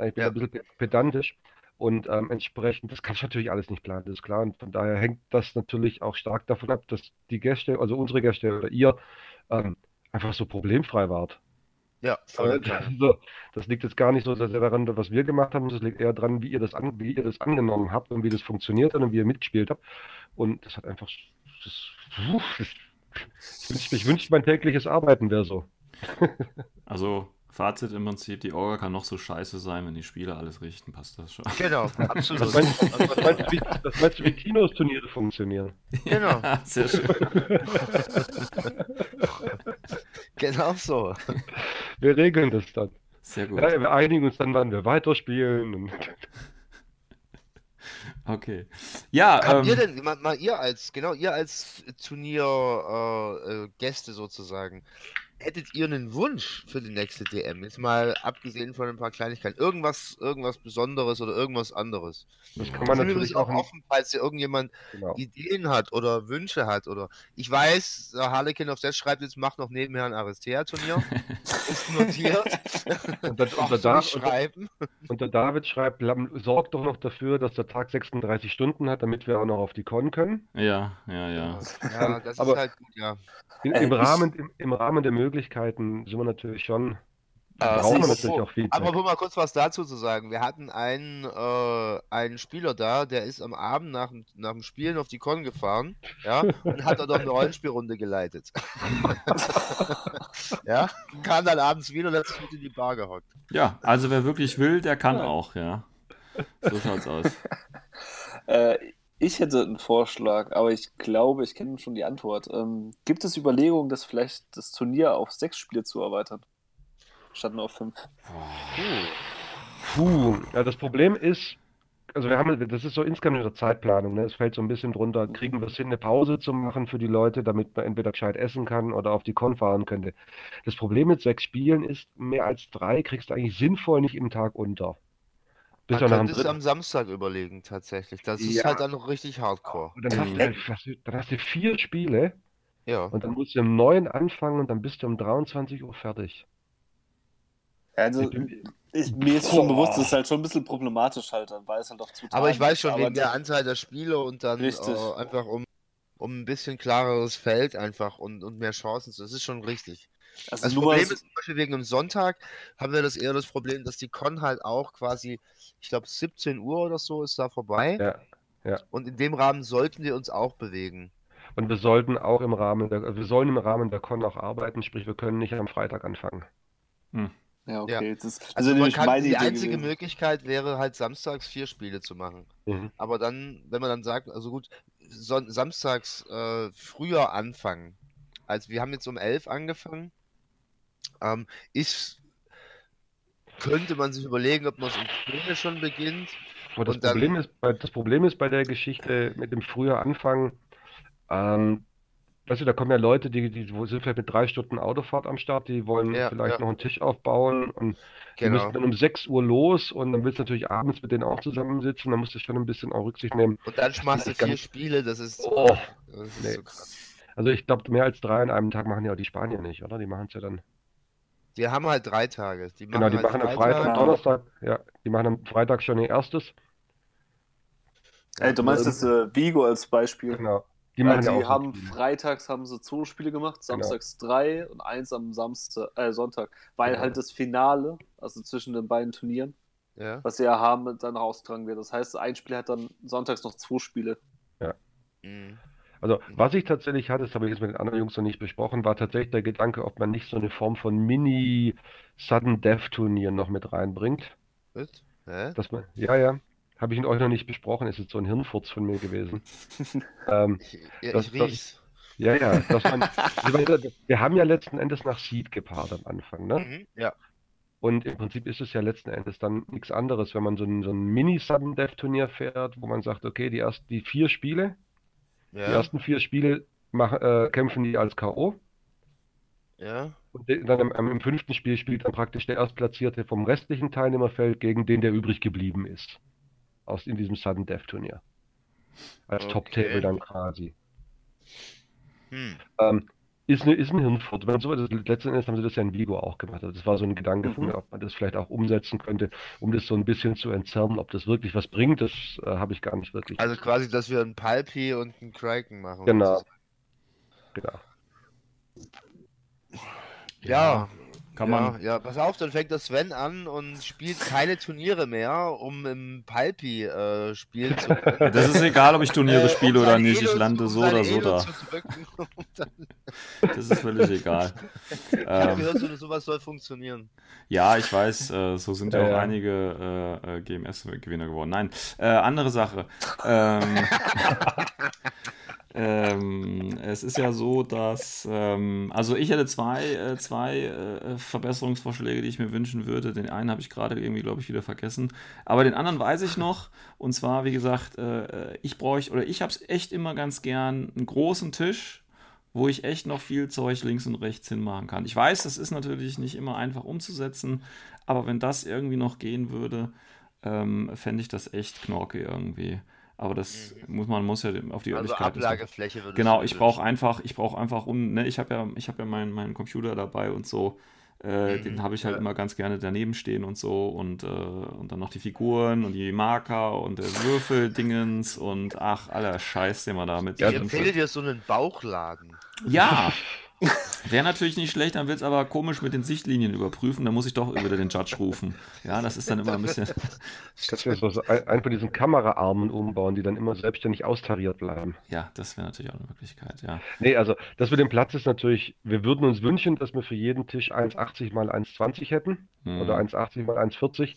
Ich bin Ja. ein bisschen pe- pedantisch und ähm, entsprechend, das kann ich natürlich alles nicht planen, das ist klar. Und von daher hängt das natürlich auch stark davon ab, dass die Gäste, also unsere Gäste oder ihr, ähm, einfach so problemfrei wart. Ja, voll. Also, das liegt jetzt gar nicht so sehr daran, was wir gemacht haben, das liegt eher daran, wie ihr das, an, wie ihr das angenommen habt und wie das funktioniert hat und wie ihr mitgespielt habt. Und das hat einfach. Das, ich wünschte, ich wünschte, mein tägliches Arbeiten wäre so. Also, Fazit im Prinzip, die Orga kann noch so scheiße sein, wenn die Spieler alles richten, passt das schon. Genau, absolut. Was meinst, was meinst, du, wie, was meinst du, wie Kinos Turniere funktionieren? Genau. Ja, sehr schön. genau so. Wir regeln das dann. Sehr gut. Ja, wir einigen uns dann, wann wir weiterspielen. Und Okay. Ja, Habt ihr ähm, denn, mal, mal ihr als, genau, ihr als Turnier äh, äh, sozusagen, hättet ihr einen Wunsch für die nächste DM? Jetzt mal abgesehen von ein paar Kleinigkeiten. Irgendwas, irgendwas Besonderes oder irgendwas anderes. das kann Ich man bin natürlich auch. offen, falls hier irgendjemand Genau. Ideen hat oder Wünsche hat oder ich weiß, der Harlequin auf Set schreibt jetzt, macht noch nebenher ein Aristea-Turnier. Ist notiert. Und, dann, und, Brauchst der du Dav- nicht und, der- schreiben. und der David schreibt, "Lam- sorgt doch noch dafür, dass der Tag 36 Stunden hat, damit wir auch noch auf die Con können. ja, ja, ja. Ja, das Aber- ist halt gut, ja. In, Äh, im, Rahmen, im, Im Rahmen der Möglichkeiten sind wir natürlich schon, Äh, brauchen wir natürlich auch Feedback. Aber mal kurz was dazu zu sagen. Wir hatten einen, äh, einen Spieler da, der ist am Abend nach, dem- nach dem Spielen auf die Con gefahren, ja, und hat dort eine Rollenspielrunde geleitet. ja, kam dann abends wieder und hat sich mit in die Bar gehockt. Ja, also wer wirklich will, der kann Ja. auch, ja. So schaut's aus. Äh, ich hätte einen Vorschlag, aber ich glaube, ich kenne schon die Antwort. Ähm, gibt es Überlegungen, das vielleicht das Turnier auf sechs Spiele zu erweitern? Statt nur auf fünf. Puh, ja, das Problem ist, also wir haben, das ist so insgesamt eine Zeitplanung, ne? Es fällt so ein bisschen drunter, kriegen wir es hin, eine Pause zu machen für die Leute, damit man entweder gescheit essen kann oder auf die Con fahren könnte. Das Problem mit sechs Spielen ist, mehr als drei kriegst du eigentlich sinnvoll nicht im Tag unter. Bis Man dann könnte es am Samstag überlegen, tatsächlich. Das ist Ja. halt dann noch richtig hardcore. Und dann hast, du, hast du- dann hast du vier Spiele Ja. und dann musst du um neun anfangen und dann bist du um 23 Uhr fertig. Also, Ich bin- ich, mir ist schon Boah. bewusst, das ist halt schon ein bisschen problematisch halt, weil es halt auch zu Aber ich weiß schon, wegen der Anzahl der Spiele und dann äh, einfach um, um ein bisschen klareres Feld einfach und, und mehr Chancen. zu- Das ist schon richtig. Also Das Problem ist zum Beispiel wegen dem Sonntag haben wir das eher das Problem, dass die Con halt auch quasi, ich glaube 17 Uhr oder so ist da vorbei. Ja. Und in dem Rahmen sollten wir uns auch bewegen. Und wir sollten auch im Rahmen der, wir sollen im Rahmen der Con auch arbeiten, sprich, wir können nicht am Freitag anfangen. Ja, okay. Das ist, das Also nämlich kann, meine die Idee einzige gewesen. Möglichkeit wäre halt samstags vier Spiele zu machen. Mhm. Aber dann, wenn man dann sagt, also gut, son samstags äh, früher anfangen. Also wir haben jetzt um elf angefangen. Ähm, ist, könnte man sich überlegen, ob man es um 10 schon beginnt. Aber das dann- Problem ist, bei, das Problem ist bei der Geschichte mit dem früher Anfangen, ähm, weißt du, da kommen ja Leute, die, die sind vielleicht mit drei Stunden Autofahrt am Start, die wollen Ja, vielleicht ja. noch einen Tisch aufbauen und die Genau. müssen dann um 6 Uhr los und dann willst du natürlich abends mit denen auch zusammensitzen, dann musst du schon ein bisschen auch Rücksicht nehmen. Und dann machst du vier ganz- Spiele, das ist, Oh, das ist nee. so krass. Also ich glaube, mehr als drei an einem Tag machen ja auch die Spanier nicht, oder? Die machen es ja dann. Die haben halt drei Tage. Die Genau, die halt machen am Freitag, Freitag. Donnerstag, ja, die machen am Freitag schon ihr erstes. Ey, du meinst das äh, Vigo als Beispiel? Genau. Die ja die haben freitags haben sie zwei Spiele gemacht, Genau. samstags drei und eins am Samstag, äh, Sonntag, weil Genau. halt das Finale, also zwischen den beiden Turnieren, Ja. was sie ja haben, dann rausgetragen wird. Das heißt, ein Spiel hat dann sonntags noch zwei Spiele. Mhm. Also, was ich tatsächlich hatte, das habe ich jetzt mit den anderen Jungs noch nicht besprochen, war tatsächlich der Gedanke, ob man nicht so eine Form von Mini-Sudden-Death-Turnier noch mit reinbringt. Was? Hä? Dass man, ja, ja, habe ich mit euch noch nicht besprochen, ist jetzt so ein Hirnfurz von mir gewesen. ähm, ja, Das- ich riech's. ja, ja, dass man, wir haben ja letzten Endes nach Seed gepaart am Anfang, ne? Mhm, ja. Und im Prinzip ist es ja letzten Endes dann nichts anderes, wenn man so ein, so ein Mini-Sudden-Death-Turnier fährt, wo man sagt, okay, die ersten, die vier Spiele, die Ja. ersten vier Spiele mach, äh, kämpfen die als K.O. Ja. Und dann im, im fünften Spiel spielt dann praktisch der Erstplatzierte vom restlichen Teilnehmerfeld gegen den, der übrig geblieben ist. Aus in diesem Sudden Death Turnier. Als Okay. Top-Table dann quasi. Hm. Ähm, ist, eine, ist ein Hirnfurz. Wenn so, letzten Endes haben sie das ja in Vigo auch gemacht. Also das war so ein Gedanke von Mhm. mir, ob man das vielleicht auch umsetzen könnte, um das so ein bisschen zu entzerren. Ob das wirklich was bringt, das äh, habe ich gar nicht wirklich. Also quasi, dass wir einen Palpi und einen Kraken machen. Genau. genau. Ja, Kann ja, man. ja, pass auf, dann fängt der Sven an und spielt keine Turniere mehr, um im Palpi äh, spielen zu können. Das ist egal, ob ich Turniere Äh, spiele oder nicht. Ich lande so oder so da. Das ist völlig egal. Ich habe Ähm, gehört, so, sowas soll funktionieren. Ja, ich weiß, äh, so sind ja Ja, auch ja. einige äh, äh, GMS-Gewinner geworden. Nein, äh, andere Sache. Ähm, ähm, es ist ja so, dass, ähm, also ich hätte zwei, äh, zwei äh, Verbesserungsvorschläge, die ich mir wünschen würde. Den einen habe ich gerade irgendwie, glaube ich, wieder vergessen. Aber den anderen weiß ich noch. Und zwar, wie gesagt, äh, ich bräuchte, oder ich habe es echt immer ganz gern, einen großen Tisch, wo ich echt noch viel Zeug links und rechts hinmachen kann. Ich weiß, das ist natürlich nicht immer einfach umzusetzen, aber wenn das irgendwie noch gehen würde, ähm, fände ich das echt knorke irgendwie. Aber das muss man muss ja auf die Also Öffentlichkeit. Ablagefläche würde Genau, ich brauche einfach, ich brauche einfach um, ne, ich habe ja, ich habe ja meinen meinen Computer dabei und so. Äh, Mhm, den habe ich halt ja. immer ganz gerne daneben stehen und so und, äh, und dann noch die Figuren und die Marker und der Würfeldingens und ach, aller Scheiß, den man da mit Ich empfehle dir so einen Bauchladen. ja. Wäre natürlich nicht schlecht, dann wird es aber komisch mit den Sichtlinien überprüfen. Da muss ich doch wieder den Judge rufen. Ja, das ist dann immer ein bisschen. Kannst du so ein, ein von diesen Kameraarmen umbauen, die dann immer selbstständig austariert bleiben. Ja, das wäre natürlich auch eine Möglichkeit, ja. Nee, also das mit dem Platz ist natürlich, wir würden uns wünschen, dass wir für jeden Tisch 1,80 mal 1,20 hätten Mhm. oder 1,80 mal 1,40.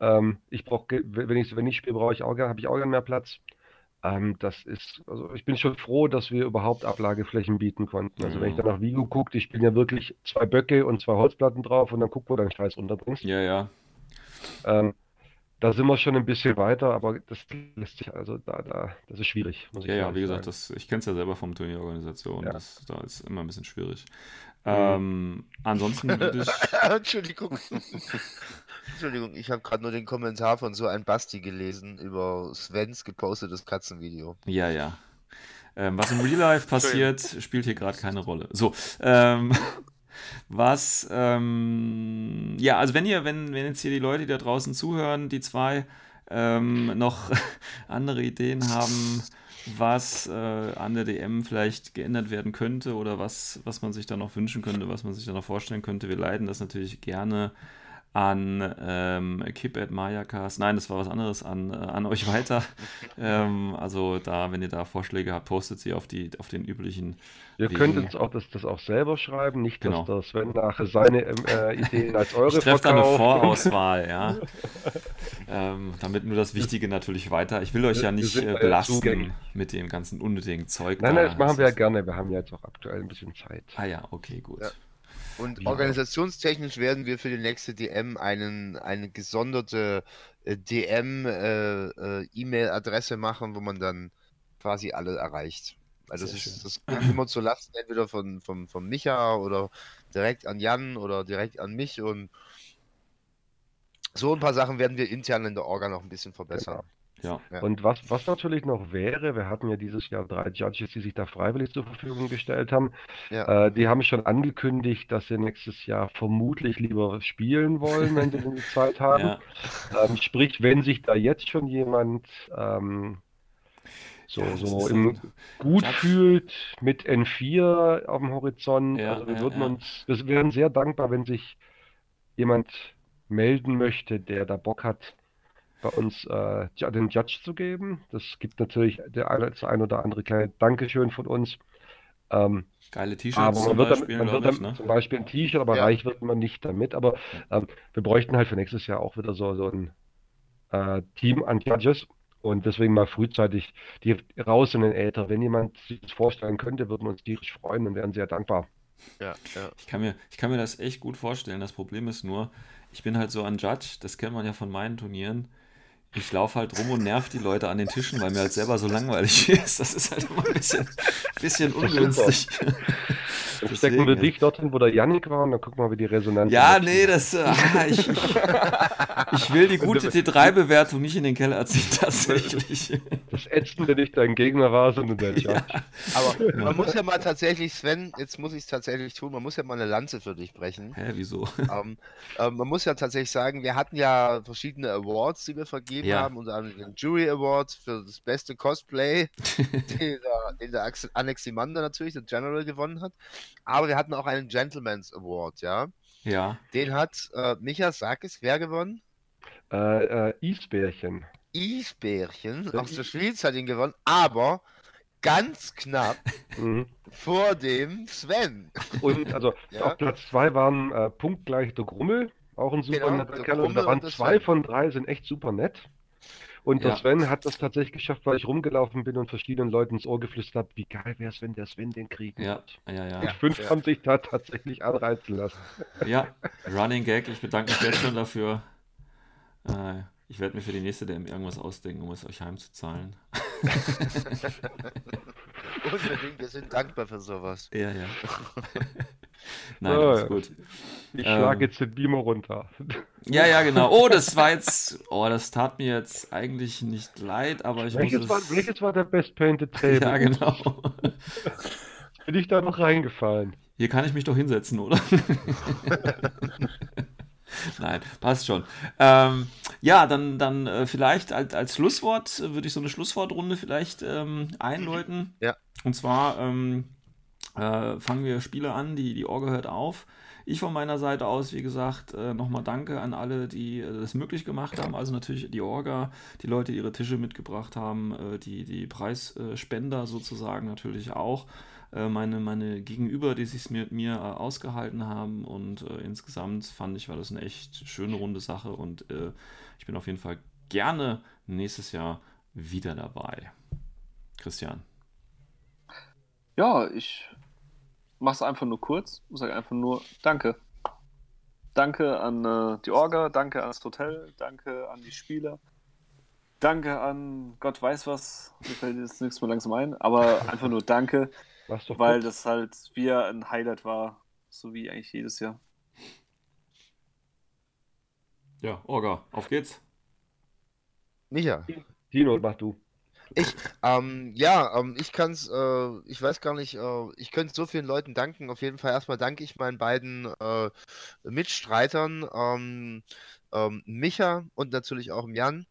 Ähm, ich brauche, wenn ich, wenn ich spiele, brauche ich auch habe ich auch gern mehr Platz. Ähm, das ist, also ich bin schon froh, dass wir überhaupt Ablageflächen bieten konnten. Also wenn ich Mhm. dann nach Vigo gucke, die spielen ja wirklich zwei Böcke und zwei Holzplatten drauf und dann guck, wo dein Scheiß unterbringst. Ja, ja. Ähm, da sind wir schon ein bisschen weiter, aber das lässt sich, also da, da, das ist schwierig, muss ich Ja, ja, wie gesagt, sagen. das, ich kenne es ja selber vom Turnierorganisation. Ja. Das, da ist immer ein bisschen schwierig. Ähm, ansonsten würde ich. Entschuldigung. Entschuldigung, ich habe gerade nur den Kommentar von so ein Basti gelesen über Svens gepostetes Katzenvideo. Ja, ja. Ähm, was im Real Life passiert, spielt hier gerade keine Rolle. So, ähm, was, ähm, ja, also wenn ihr, wenn, wenn jetzt hier die Leute, die da draußen zuhören, die zwei, ähm, noch andere Ideen haben, was äh, an der DM vielleicht geändert werden könnte oder was, was man sich da noch wünschen könnte, was man sich da noch vorstellen könnte, wir leiten das natürlich gerne an ähm, Kip at Mayakas, nein, das war was anderes, an, äh, an euch weiter. ähm, also da, wenn ihr da Vorschläge habt, postet sie auf, die, auf den üblichen Ihr Wegen. könnt uns auch das, das auch selber schreiben, nicht, dass Genau. der Sven nachher seine ähm, äh, Ideen als eure Ich treffe da eine verkauft. Vorauswahl, ja. ähm, damit nur das Wichtige natürlich weiter. Ich will euch ja nicht äh, belasten zugänglich. mit dem ganzen unnötigen Zeug. Nein, da. nein, das machen wir ja gerne. Wir haben ja jetzt auch aktuell ein bisschen Zeit. Ah ja, okay, gut. Ja. Und Ja. organisationstechnisch werden wir für die nächste DM einen, eine gesonderte äh, DM-E-Mail-Adresse machen, wo man dann quasi alle erreicht. Weil das, Sehr ist, das geht immer zu Lasten entweder von, von, von Micha oder direkt an Jan oder direkt an mich und so ein paar Sachen werden wir intern in der Orga noch ein bisschen verbessern. Ja. Ja. Und was, was natürlich noch wäre, wir hatten ja dieses Jahr drei Judges, die sich da freiwillig zur Verfügung gestellt haben. Ja. Äh, die haben schon angekündigt, dass sie nächstes Jahr vermutlich lieber spielen wollen, wenn sie denn die Zeit haben. Ja. Ähm, sprich, wenn sich da jetzt schon jemand ähm, so, Ja, so im, gut Judge- fühlt mit N4 auf dem Horizont, Ja, also wir ja, würden ja. uns, wir wären sehr dankbar, wenn sich jemand melden möchte, der da Bock hat, bei uns äh, den Judge zu geben. Das gibt natürlich der eine, das ein oder andere kleine Dankeschön von uns. Ähm, Geile T-Shirts man wird damit, man wird damit ne? zum Beispiel ein T-Shirt, aber ja. reich wird man nicht damit. Aber ähm, wir bräuchten halt für nächstes Jahr auch wieder so, so ein äh, Team an Judges und deswegen mal frühzeitig die raus in den Äther. Wenn jemand sich das vorstellen könnte, würden wir uns tierisch freuen und wären sehr dankbar. Ja, ja. Ich, kann mir, ich kann mir das echt gut vorstellen. Das Problem ist nur, ich bin halt so ein Judge, das kennt man ja von meinen Turnieren ich laufe halt rum und nerv die Leute an den Tischen, weil mir halt selber so langweilig ist. Das ist halt immer ein bisschen, bisschen ungünstig. Dann stecken wir dich dorthin, wo der Yannick war, und dann gucken wir mal, wie die Resonanz Ja, nee, das. Äh, ich, ich, ich, will die gute T3-Bewertung nicht in den Keller ziehen, tatsächlich. Das Ätzende nicht dein Gegner war, sondern der ja. Aber man muss ja mal tatsächlich, Sven, jetzt muss ich es tatsächlich tun, man muss ja mal eine Lanze für dich brechen. Hä, wieso? Ähm, äh, man muss ja tatsächlich sagen, wir hatten ja verschiedene Awards, die wir vergeben ja. haben, unter anderem den Jury Award für das beste Cosplay, den der, den der Anaximander natürlich, der General, gewonnen hat. Aber wir hatten auch einen Gentleman's Award, ja. Ja. Den hat äh, Micha, sag es, wer gewonnen? Äh, äh, Isbärchen. Isbärchen aus der Schweiz hat ihn gewonnen, aber ganz knapp mhm. vor dem Sven. Und also ja? auf Platz 2 waren äh, punktgleich der Grummel auch ein super genau, netter Kerl. Und da waren zwei von drei, sind echt super nett. Und der ja. Sven hat das tatsächlich geschafft, weil ich rumgelaufen bin und verschiedenen Leuten ins Ohr geflüstert habe, wie geil wäre es, wenn der Sven den kriegen ja. wird. Ja, ja, Und fünf ja. haben sich da tatsächlich anreizen lassen. Ja, Running Gag, ich bedanke mich jetzt schon dafür. Äh, ich werde mir für die nächste DM irgendwas ausdenken, um es euch heimzuzahlen. Unbedingt, wir sind dankbar für sowas. Ja, ja. Nein, oh, ist gut. Ich ähm, schlage jetzt den Beamer runter. Ja, ja, genau. Oh, das war jetzt. Oh, das tat mir jetzt eigentlich nicht leid, aber ich welches muss. War, es... Welches war der Best Painted Table? Ja, genau. Bin ich da noch reingefallen? Hier kann ich mich doch hinsetzen, oder? Nein, passt schon. Ähm, ja, dann, dann äh, vielleicht als, als Schlusswort äh, würde ich so eine Schlusswortrunde vielleicht ähm, einläuten. Ja. Und zwar ähm, äh, fangen wir Spiele an, die, die Orga hört auf. Ich von meiner Seite aus, wie gesagt, äh, nochmal danke an alle, die äh, das möglich gemacht haben. Also natürlich die Orga, die Leute, die ihre Tische mitgebracht haben, äh, die, die Preisspender sozusagen natürlich auch. Meine, meine Gegenüber, die sich mit mir ausgehalten haben. Und insgesamt fand ich, war das eine echt schöne runde Sache. Und ich bin auf jeden Fall gerne nächstes Jahr wieder dabei. Christian. Ja, ich mach's einfach nur kurz und sage einfach nur Danke. Danke an äh, die Orga, danke ans Hotel, danke an die Spieler, danke an Gott weiß was, mir fällt jetzt nichts mehr langsam ein, aber einfach nur Danke, weil gut. das halt wieder ein Highlight war, so wie eigentlich jedes Jahr. Ja, Orga, auf geht's. Micha. Dino, mach du. Ich, ähm, ja, ähm, ich kann es, äh, ich weiß gar nicht, äh, ich könnte so vielen Leuten danken. Auf jeden Fall erstmal danke ich meinen beiden äh, Mitstreitern, ähm, ähm, Micha und natürlich auch Jan,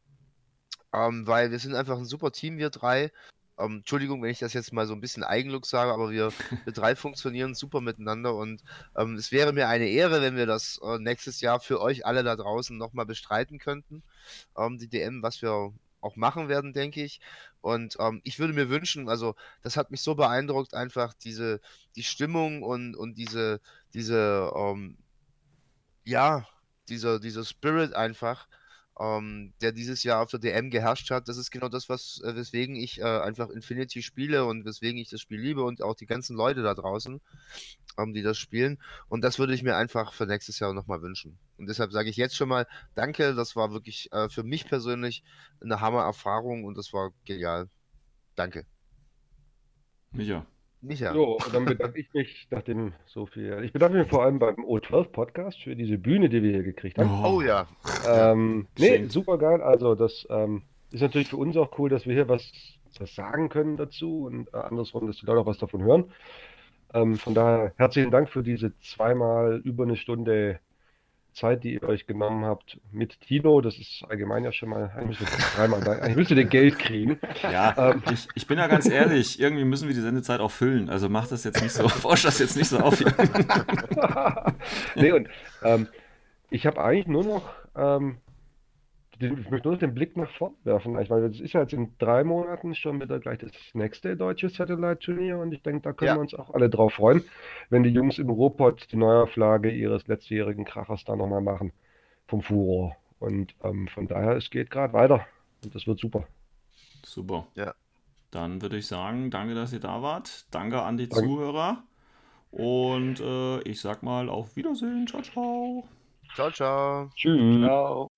ähm, weil wir sind einfach ein super Team, wir drei. Ähm, Entschuldigung, wenn ich das jetzt mal so ein bisschen Eigenlook sage, aber wir, wir drei funktionieren super miteinander und ähm, es wäre mir eine Ehre, wenn wir das äh, nächstes Jahr für euch alle da draußen nochmal bestreiten könnten. Ähm, die DM, was wir auch machen werden, denke ich. Und ähm, ich würde mir wünschen, also das hat mich so beeindruckt, einfach diese, die Stimmung und, und diese, diese, ähm, ja, dieser, dieser Spirit einfach, ähm, der dieses Jahr auf der DM geherrscht hat. Das ist genau das, was, äh, weswegen ich äh, einfach Infinity spiele und weswegen ich das Spiel liebe und auch die ganzen Leute da draußen, ähm, die das spielen. Und das würde ich mir einfach für nächstes Jahr nochmal wünschen. Und deshalb sage ich jetzt schon mal Danke. Das war wirklich äh, für mich persönlich eine Hammer-Erfahrung und das war genial. Danke. Micha. Micha. So, und dann bedanke ich mich nach dem so viel. Ich bedanke mich vor allem beim O12 Podcast für diese Bühne, die wir hier gekriegt haben. Oh, oh ja. Ähm, nee, super geil. Also, das ähm, ist natürlich für uns auch cool, dass wir hier was, was sagen können dazu und äh, andersrum, dass die Leute auch was davon hören. Ähm, von daher herzlichen Dank für diese zweimal über eine Stunde Zeit, die ihr euch genommen habt mit Tino. Das ist allgemein ja schon mal, eigentlich müsste dreimal, eigentlich müsste ihr Geld kriegen. Ja, ähm, ich, ich, bin ja ganz ehrlich, irgendwie müssen wir die Sendezeit auch füllen. Also macht das jetzt nicht so, forsch das jetzt nicht so auf nee, und ähm, ich habe eigentlich nur noch ähm, ich möchte nur den Blick nach vorn werfen, weil es ist ja jetzt in drei Monaten schon wieder gleich das nächste deutsche Satellite-Turnier und ich denke, da können Ja. wir uns auch alle drauf freuen, wenn die Jungs im Ruhrpott die Neuauflage ihres letztjährigen Krachers da nochmal machen vom Furor. Und ähm, von daher, es geht gerade weiter und das wird super. Super. Ja. Dann würde ich sagen, danke, dass ihr da wart. Danke an die Danke. Zuhörer. Und äh, ich sag mal auf Wiedersehen. Ciao, ciao. Ciao, ciao. Tschüss. Ciao.